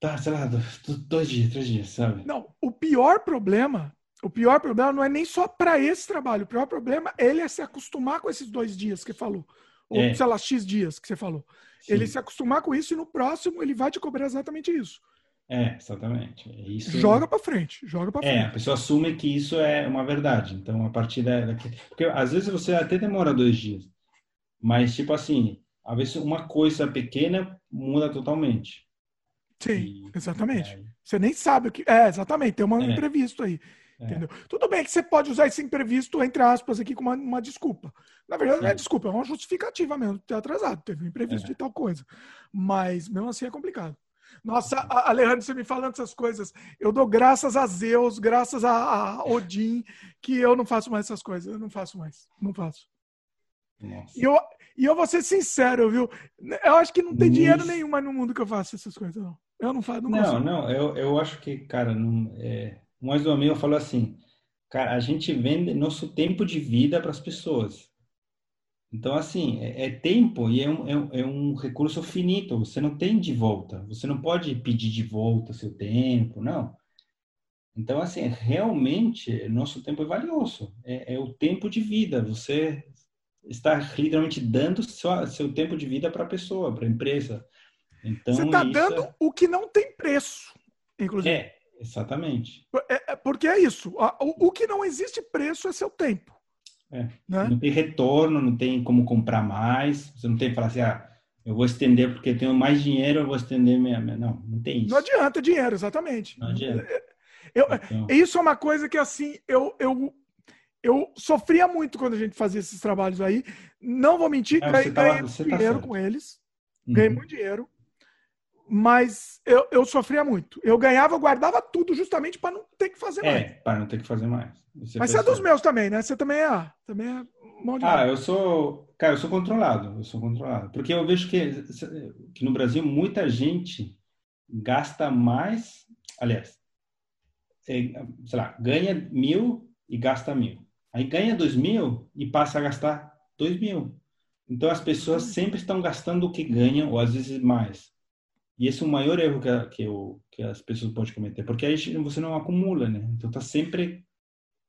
Tá, sei lá, dois, dois dias, três dias, sabe? Não, o pior problema, o pior problema não é nem só para esse trabalho. O pior problema é ele é se acostumar com esses dois dias que falou. Ou, É. sei lá, X dias que você falou. Sim. Ele se acostumar com isso e no próximo ele vai te cobrar exatamente isso. É, exatamente. Isso... Joga para frente, joga para frente. É, a pessoa assume que isso é uma verdade. Então, a partir daqui... Porque às vezes você até demora dois dias. Mas, tipo assim, às vezes uma coisa pequena muda totalmente. Sim, e, exatamente. É... Você nem sabe o que. É, exatamente, tem um é. imprevisto aí. É. Entendeu? Tudo bem que você pode usar esse imprevisto, entre aspas, aqui como uma, uma desculpa. Na verdade, Sim. não é desculpa, é uma justificativa mesmo, ter atrasado, teve um imprevisto é. de tal coisa. Mas mesmo assim é complicado. Nossa, Alejandro, você me falando essas coisas, eu dou graças a Zeus, graças a, a Odin, que eu não faço mais essas coisas. Eu não faço mais. Não faço. E eu, e eu vou ser sincero, viu? Eu acho que não tem dinheiro nenhum mais no mundo que eu faço essas coisas, não. Eu não faço. Não, não, não, eu, eu acho que, cara, não, é, um ex-amigo falou assim, cara, a gente vende nosso tempo de vida para as pessoas. Então, assim, é, é tempo e é um, é, é, um recurso finito. Você não tem de volta. Você não pode pedir de volta seu tempo, não. Então, assim, realmente, nosso tempo é valioso. É, é o tempo de vida. Você está literalmente dando seu, seu tempo de vida para a pessoa, para a empresa. Então, Você está dando é... o que não tem preço, inclusive. É, exatamente. É, é, porque é isso. O, o que não existe preço é seu tempo. É. Né? Não tem retorno, não tem como comprar mais. Você não tem que falar assim, ah, eu vou estender porque tenho mais dinheiro, eu vou estender minha. Não, não tem isso. Não adianta dinheiro, exatamente. Não adianta. Eu, então... Isso é uma coisa que, assim, eu, eu, eu sofria muito quando a gente fazia esses trabalhos aí. Não vou mentir, é, ganhei, tá, dinheiro tá com eles. Uhum. Ganhei muito dinheiro mas eu, eu sofria muito. Eu ganhava, eu guardava tudo justamente para não ter que fazer é, mais. É, para não ter que fazer mais. Você mas você é dos meus também, né? Você também é, também é mão de Ah, eu sou, cara, eu sou controlado, eu sou controlado, porque eu vejo que, que no Brasil muita gente gasta mais, aliás, é, sei lá, ganha mil e gasta mil. Aí ganha dois mil e passa a gastar dois mil. Então as pessoas sempre estão gastando o que ganham, ou às vezes mais. E esse é o maior erro que, que, eu, que as pessoas podem cometer, porque aí você não acumula, né? Então tá sempre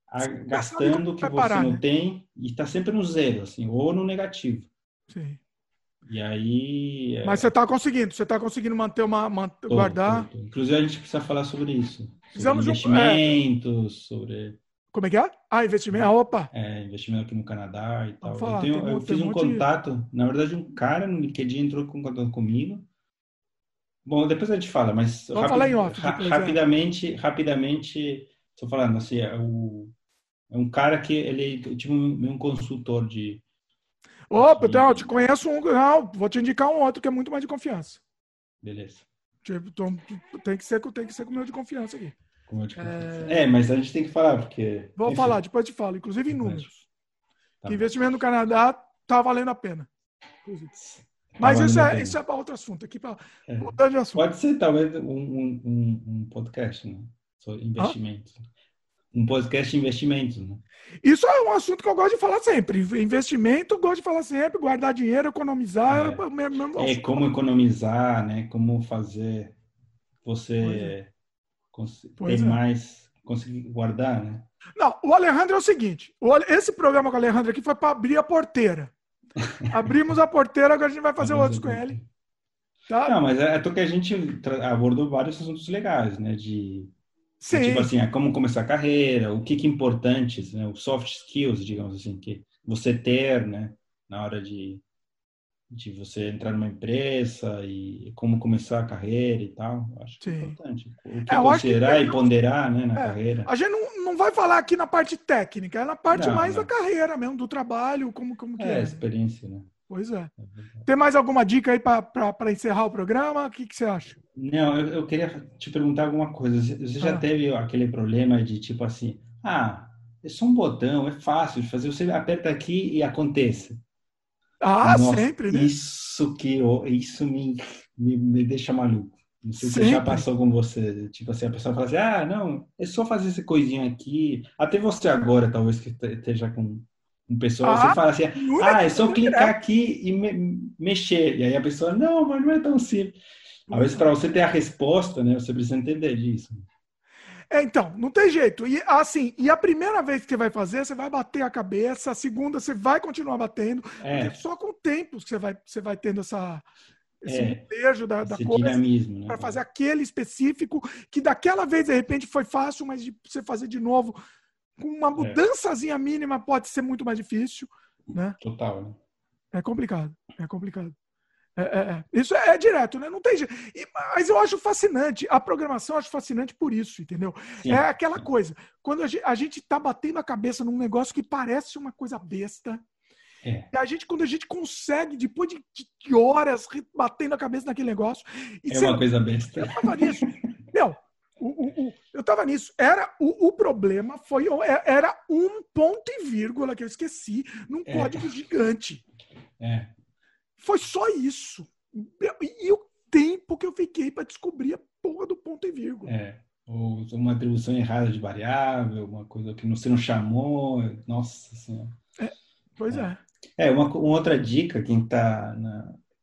a, gastando o que você parar, não né? tem e tá sempre no zero, assim, ou no negativo. Sim. E aí. É... Mas você está conseguindo, você está conseguindo manter uma. Tô, guardar. Tô, tô. Inclusive, a gente precisa falar sobre isso. Sobre investimentos, é... sobre. Como é que é? Ah, investimento. Ah, opa! É, investimento aqui no Canadá e tal. Falar, eu, tenho, eu fiz um contato, na verdade, um cara no LinkedIn entrou com contato comigo Bom, depois a gente fala, mas Vamos falar em off, ra rapidamente, rapidamente, estou falando assim, é, o, é, um cara que ele eu tive um, um consultor de. Opa, de... Não, te conheço um, não, vou te indicar um outro que é muito mais de confiança. Beleza. Tipo, tom, tem que ser, tem que ser com o meu de confiança aqui. Com meu de confiança. É... é... mas a gente tem que falar porque. Vou Enfim. falar, depois te falo, inclusive em números. Tá investimento no Canadá tá valendo a pena. Inclusive. Mas isso é, isso é para outro assunto. Aqui para é. mudar de assunto. Pode ser talvez um, um, um podcast, né? Sobre investimentos. Um podcast de investimentos, né? Isso é um assunto que eu gosto de falar sempre. Investimento, gosto de falar sempre. Guardar dinheiro, economizar. É, é como economizar, né? Como fazer você ter é. mais, conseguir guardar, né? Não, o Alejandro é o seguinte. Esse programa com o Alejandro aqui foi para abrir a porteira. Abrimos a porteira, agora a gente vai fazer outros com ele. Tá? Não, mas é, é que a gente abordou vários assuntos legais, né? De, Sim. tipo assim, é como começar a carreira, o que que é importante, né? Os soft skills, digamos assim, que você ter, né? Na hora de, de você entrar numa empresa e como começar a carreira e tal. Acho que é importante. O que é, considerar que... e ponderar né, na é, carreira. A gente não, não vai falar aqui na parte técnica, é na parte não, mais não. da carreira mesmo, do trabalho, como, como que é. É, experiência, né? Pois é. é Tem mais alguma dica aí para encerrar o programa? O que, que você acha? Não, eu, eu, queria te perguntar alguma coisa. Você já ah. teve aquele problema de tipo assim, ah, é só um botão, é fácil de fazer, você aperta aqui e acontece. Ah, Nossa, sempre, né? Isso que eu, isso me, me, me deixa maluco. Não sei se já passou com você. Tipo assim, a pessoa fala assim, ah, não, é só fazer essa coisinha aqui. Até você agora, talvez, que esteja com, com pessoa, ah, você fala assim, ah, é só clicar aqui e me, mexer. E aí a pessoa, não, mas não é tão simples. Às vezes, para você ter a resposta, né, você precisa entender disso. É, então, não tem jeito. E assim, e a primeira vez que você vai fazer, você vai bater a cabeça, a segunda você vai continuar batendo, é. só com o tempo que você vai, você vai tendo essa, esse É, desejo da, da coisa né? para fazer aquele específico que daquela vez de repente foi fácil, mas de você fazer de novo com É. uma mudançazinha mínima pode ser muito mais difícil, né? Total, né? É complicado, é complicado. É, é, é. Isso é, é direto, né? Não tem jeito. E- Mas eu acho fascinante. A programação eu acho fascinante por isso, entendeu? Sim. É aquela coisa. Quando a ge- a gente tá batendo a cabeça num negócio que parece uma coisa besta, É. e a gente, quando a gente consegue, depois de, de horas batendo a cabeça naquele negócio, É uma coisa besta. eu tava nisso. Meu, o, o- o- eu tava nisso. Era o, problema foi era um ponto e vírgula que eu esqueci num código gigante. É. Foi só isso. E, o tempo que eu fiquei para descobrir a porra do ponto e vírgula. É. Ou uma atribuição errada de variável, uma coisa que você não chamou. Nossa Senhora. Pois é. É, uma, uma outra dica, quem está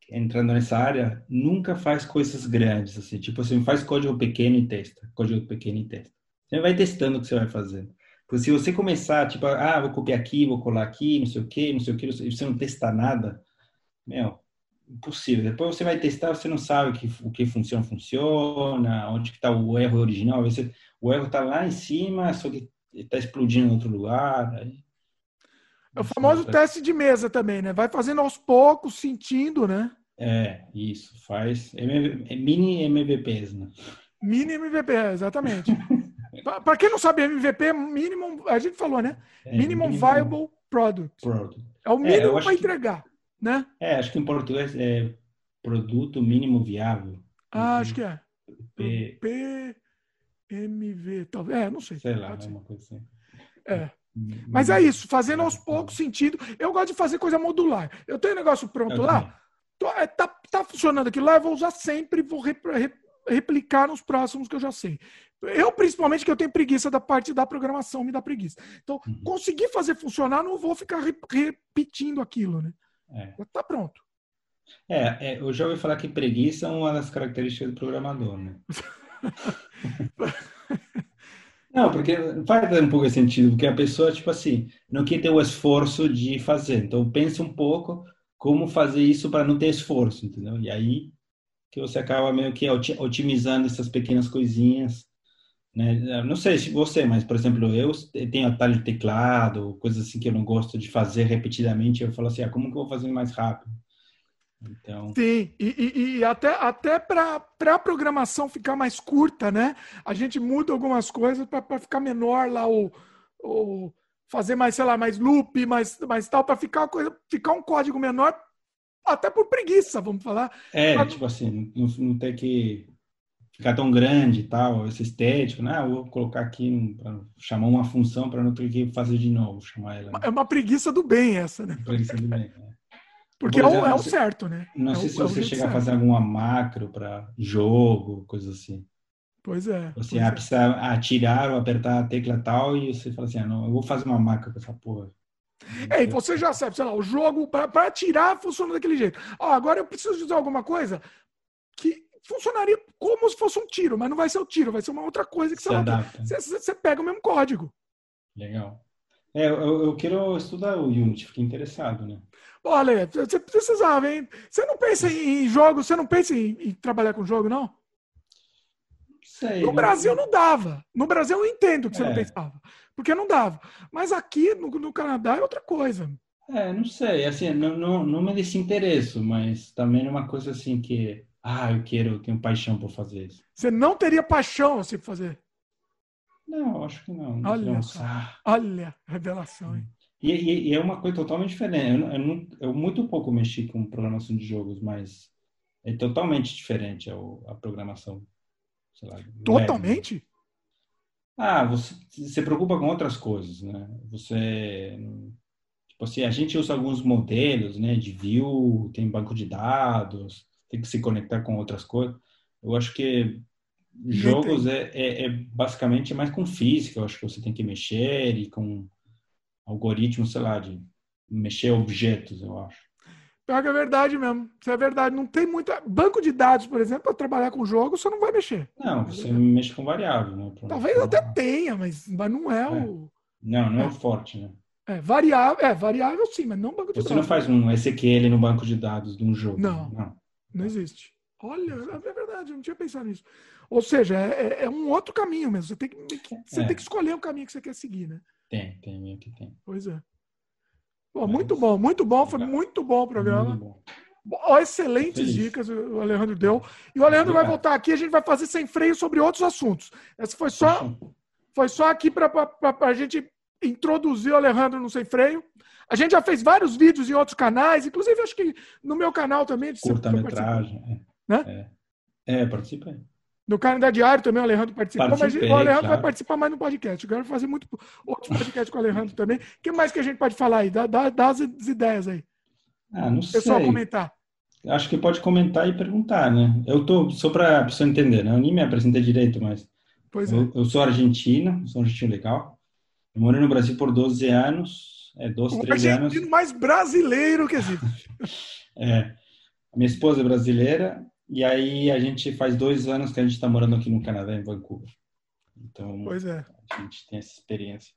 entrando nessa área, nunca faz coisas grandes, assim, tipo assim, faz código pequeno e testa, código pequeno e testa. Você vai testando o que você vai fazendo. Porque se você começar, tipo, ah, vou copiar aqui, vou colar aqui, não sei o quê, não sei o quê, e você não testa nada, meu, impossível. Depois você vai testar, você não sabe o que, o que funciona, funciona, onde que está o erro original, vezes o erro está lá em cima, só que está explodindo em outro lugar, aí É o famoso Tá- teste de mesa também, né? Vai fazendo aos poucos, sentindo, né? É, isso, faz MV é mini MVPs, né? Mini MVP, exatamente. Para quem não sabe, MVP, minimum, a gente falou, né? É, minimum viable product. product. É o eu mínimo acho para que- entregar, né? É, acho que em português é produto mínimo viável. Ah, acho que é. P, PMV, talvez. É, não sei. sei lá, Pode é uma coisa assim. É. Mas é isso, fazendo aos poucos sentido. Eu gosto de fazer coisa modular. Eu tenho um negócio pronto lá, é, tá, tá funcionando aquilo lá, eu vou usar sempre, vou rep- rep- replicar nos próximos que eu já sei. Eu, principalmente, que eu tenho preguiça da parte da programação, me dá preguiça. Então, Uhum. conseguir fazer funcionar, não vou ficar re- repetindo aquilo, né? É. Já Tá pronto. É, é, eu já ouvi falar que preguiça é uma das características do programador, né? Não, porque faz um pouco de sentido, porque a pessoa, tipo assim, não quer ter o esforço de fazer. Então, pensa um pouco como fazer isso para não ter esforço, entendeu? E aí que você acaba meio que oti- otimizando essas pequenas coisinhas, né? Não sei se você, mas, por exemplo, eu tenho atalho de teclado, coisas assim que eu não gosto de fazer repetidamente, eu falo assim, ah, como que eu vou fazer mais rápido? Então, Sim, e, e- e até, até para a programação ficar mais curta, né? A gente muda algumas coisas para ficar menor lá o, o fazer mais, sei lá, mais loop, mais, mais tal, para ficar coisa, ficar um código menor, até por preguiça, vamos falar. É, Mas- tipo assim, não, não ter que ficar tão grande e tal, esse estético, né? Ah, eu vou colocar aqui, pra chamar uma função para não ter que fazer de novo, chamar ela. É uma preguiça do bem essa, né? Isso tudo bem, né? Porque é o, é o você- certo, né? Não É sei o- se é o você jeito chega a certo. fazer alguma macro para jogo, coisa assim. Pois é. Você pois é. precisa atirar ou apertar a tecla tal e você fala assim, ah, não, eu vou fazer uma macro com essa porra. É, e você já sabe, sei lá, o jogo para atirar funciona daquele jeito. Ó, agora eu preciso dizer alguma coisa que funcionaria como se fosse um tiro, mas não vai ser o tiro, vai ser uma outra coisa que você, você, você- pega o mesmo código. Legal. É, eu, eu quero estudar o Unity, fiquei interessado, né? Olha, você precisava, hein? Você não pensa em, em jogo, você não pensa em, em trabalhar com jogo, não? Sei. No não- Brasil não dava. No Brasil eu entendo que você não É. pensava. Porque não dava. Mas aqui no, no Canadá é outra coisa. É, não sei, assim, não, não, não me desinteresso, mas também é uma coisa assim que, ah, eu quero, eu tenho paixão por fazer isso. Você não teria paixão pra fazer. Não, acho que não. não Olha ah. Olha, revelação, hein? E, e- e é uma coisa totalmente diferente. Eu, eu, não- eu muito pouco mexi com programação de jogos, mas é totalmente diferente a, a programação. Lá, web. Totalmente? Ah, você se preocupa com outras coisas, né? Você, tipo assim, a gente usa alguns modelos, né, de view, tem banco de dados, tem que se conectar com outras coisas. Eu acho que jogos é, é, é basicamente mais com física, eu acho que você tem que mexer e com algoritmos, sei lá, de mexer objetos, eu acho. Pior que é verdade mesmo. Isso é verdade. Não tem muita. Banco de dados, por exemplo, para trabalhar com jogo, você não vai mexer. Não, você mexe com variável, né? Pra- Talvez até tenha, mas, mas não é o. Não, não é o forte, né? É, variável, é, variável sim, mas não banco de Você não dados. faz um SQL no banco de dados de um jogo. Não. Não. Não existe. Olha, é verdade, eu não tinha pensado nisso. Ou seja, é, é, é um outro caminho mesmo. Você tem que, você é. tem que escolher o caminho que você quer seguir, né? Tem, tem, meio que tem. Pois é. Pô, muito bom, muito bom. Foi muito bom o programa. Muito bom. excelentes dicas o Alejandro deu. E o Alejandro vai voltar aqui, a gente vai fazer sem freio sobre outros assuntos. Essa foi só, foi só aqui para a gente introduzir o Alejandro no Sem Freio. A gente já fez vários vídeos em outros canais, inclusive acho que no meu canal também. Curta-metragem. Né? É, é participa aí. No Canadá Diário também o Alejandro participou, mas o Alejandro claro. vai participar mais no podcast. Eu quero fazer muito outros podcasts com o Alejandro também. O que mais que a gente pode falar aí? Dá, dá, dá as ideias aí. Ah, não sei. Pessoal comentar. Acho que pode comentar e perguntar, né? Eu tô, só para a pessoa entender, né? Eu nem me apresentei direito, mas pois eu, é. eu sou argentino, sou um argentino legal. Eu morei no Brasil por 12 anos, é, 12, 13 anos. O mais brasileiro que existe. é. Minha esposa é brasileira, e aí a gente faz dois anos que a gente está morando aqui no Canadá, em Vancouver. Então, pois é. a gente tem essa experiência.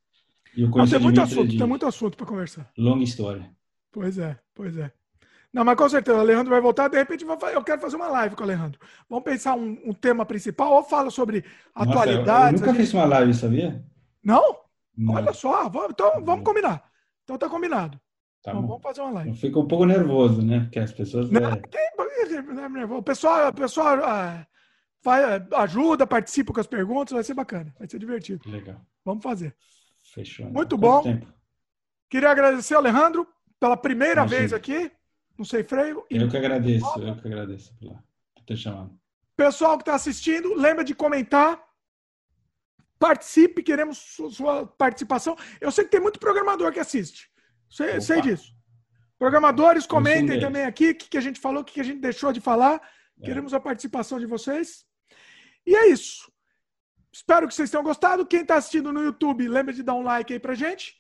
E eu conheço tem muito assunto, tem muito assunto para conversar. Longa história. Pois é, pois é. Não, mas com certeza, o Alejandro vai voltar. De repente, eu quero fazer uma live com o Alejandro. Vamos pensar um, um tema principal ou fala sobre Nossa, atualidades. Eu, eu nunca fiz uma live, sabia? Não? Não. Olha só, vamos, então vamos combinar. Então tá combinado. Tá então, vamos fazer uma live. Eu fico um pouco nervoso, né? Porque as pessoas. Não, é... tem, o pessoal, o pessoal ah, faz, ajuda, participa com as perguntas, vai ser bacana, vai ser divertido. Legal. Vamos fazer. Fechou. Né? Muito bom. Tempo? Queria agradecer Alejandro pela primeira Imagina. vez aqui no Sem Freio. Eu que agradeço, eu que agradeço por ter chamado. Pessoal que está assistindo, lembra de comentar. Participe, queremos sua participação. Eu sei que tem muito programador que assiste. Sei, sei disso. Programadores, comentem também aqui o que, que a gente falou, o que, que a gente deixou de falar. É. Queremos a participação de vocês. E é isso. Espero que vocês tenham gostado. Quem está assistindo no YouTube, lembra de dar um like aí pra gente.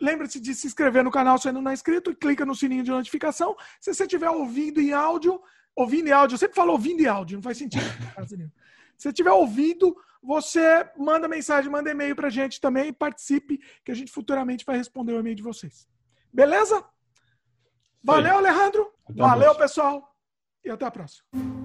Lembre-se de se inscrever no canal se ainda não é inscrito e clica no sininho de notificação. Se você estiver ouvindo em áudio, ouvindo em áudio, eu sempre falo ouvindo em áudio, não faz sentido. se você estiver ouvindo, você manda mensagem, manda e-mail pra gente também e participe, que a gente futuramente vai responder o e-mail de vocês. Beleza? Valeu, Alejandro. Até Valeu, pessoal. E até a próxima.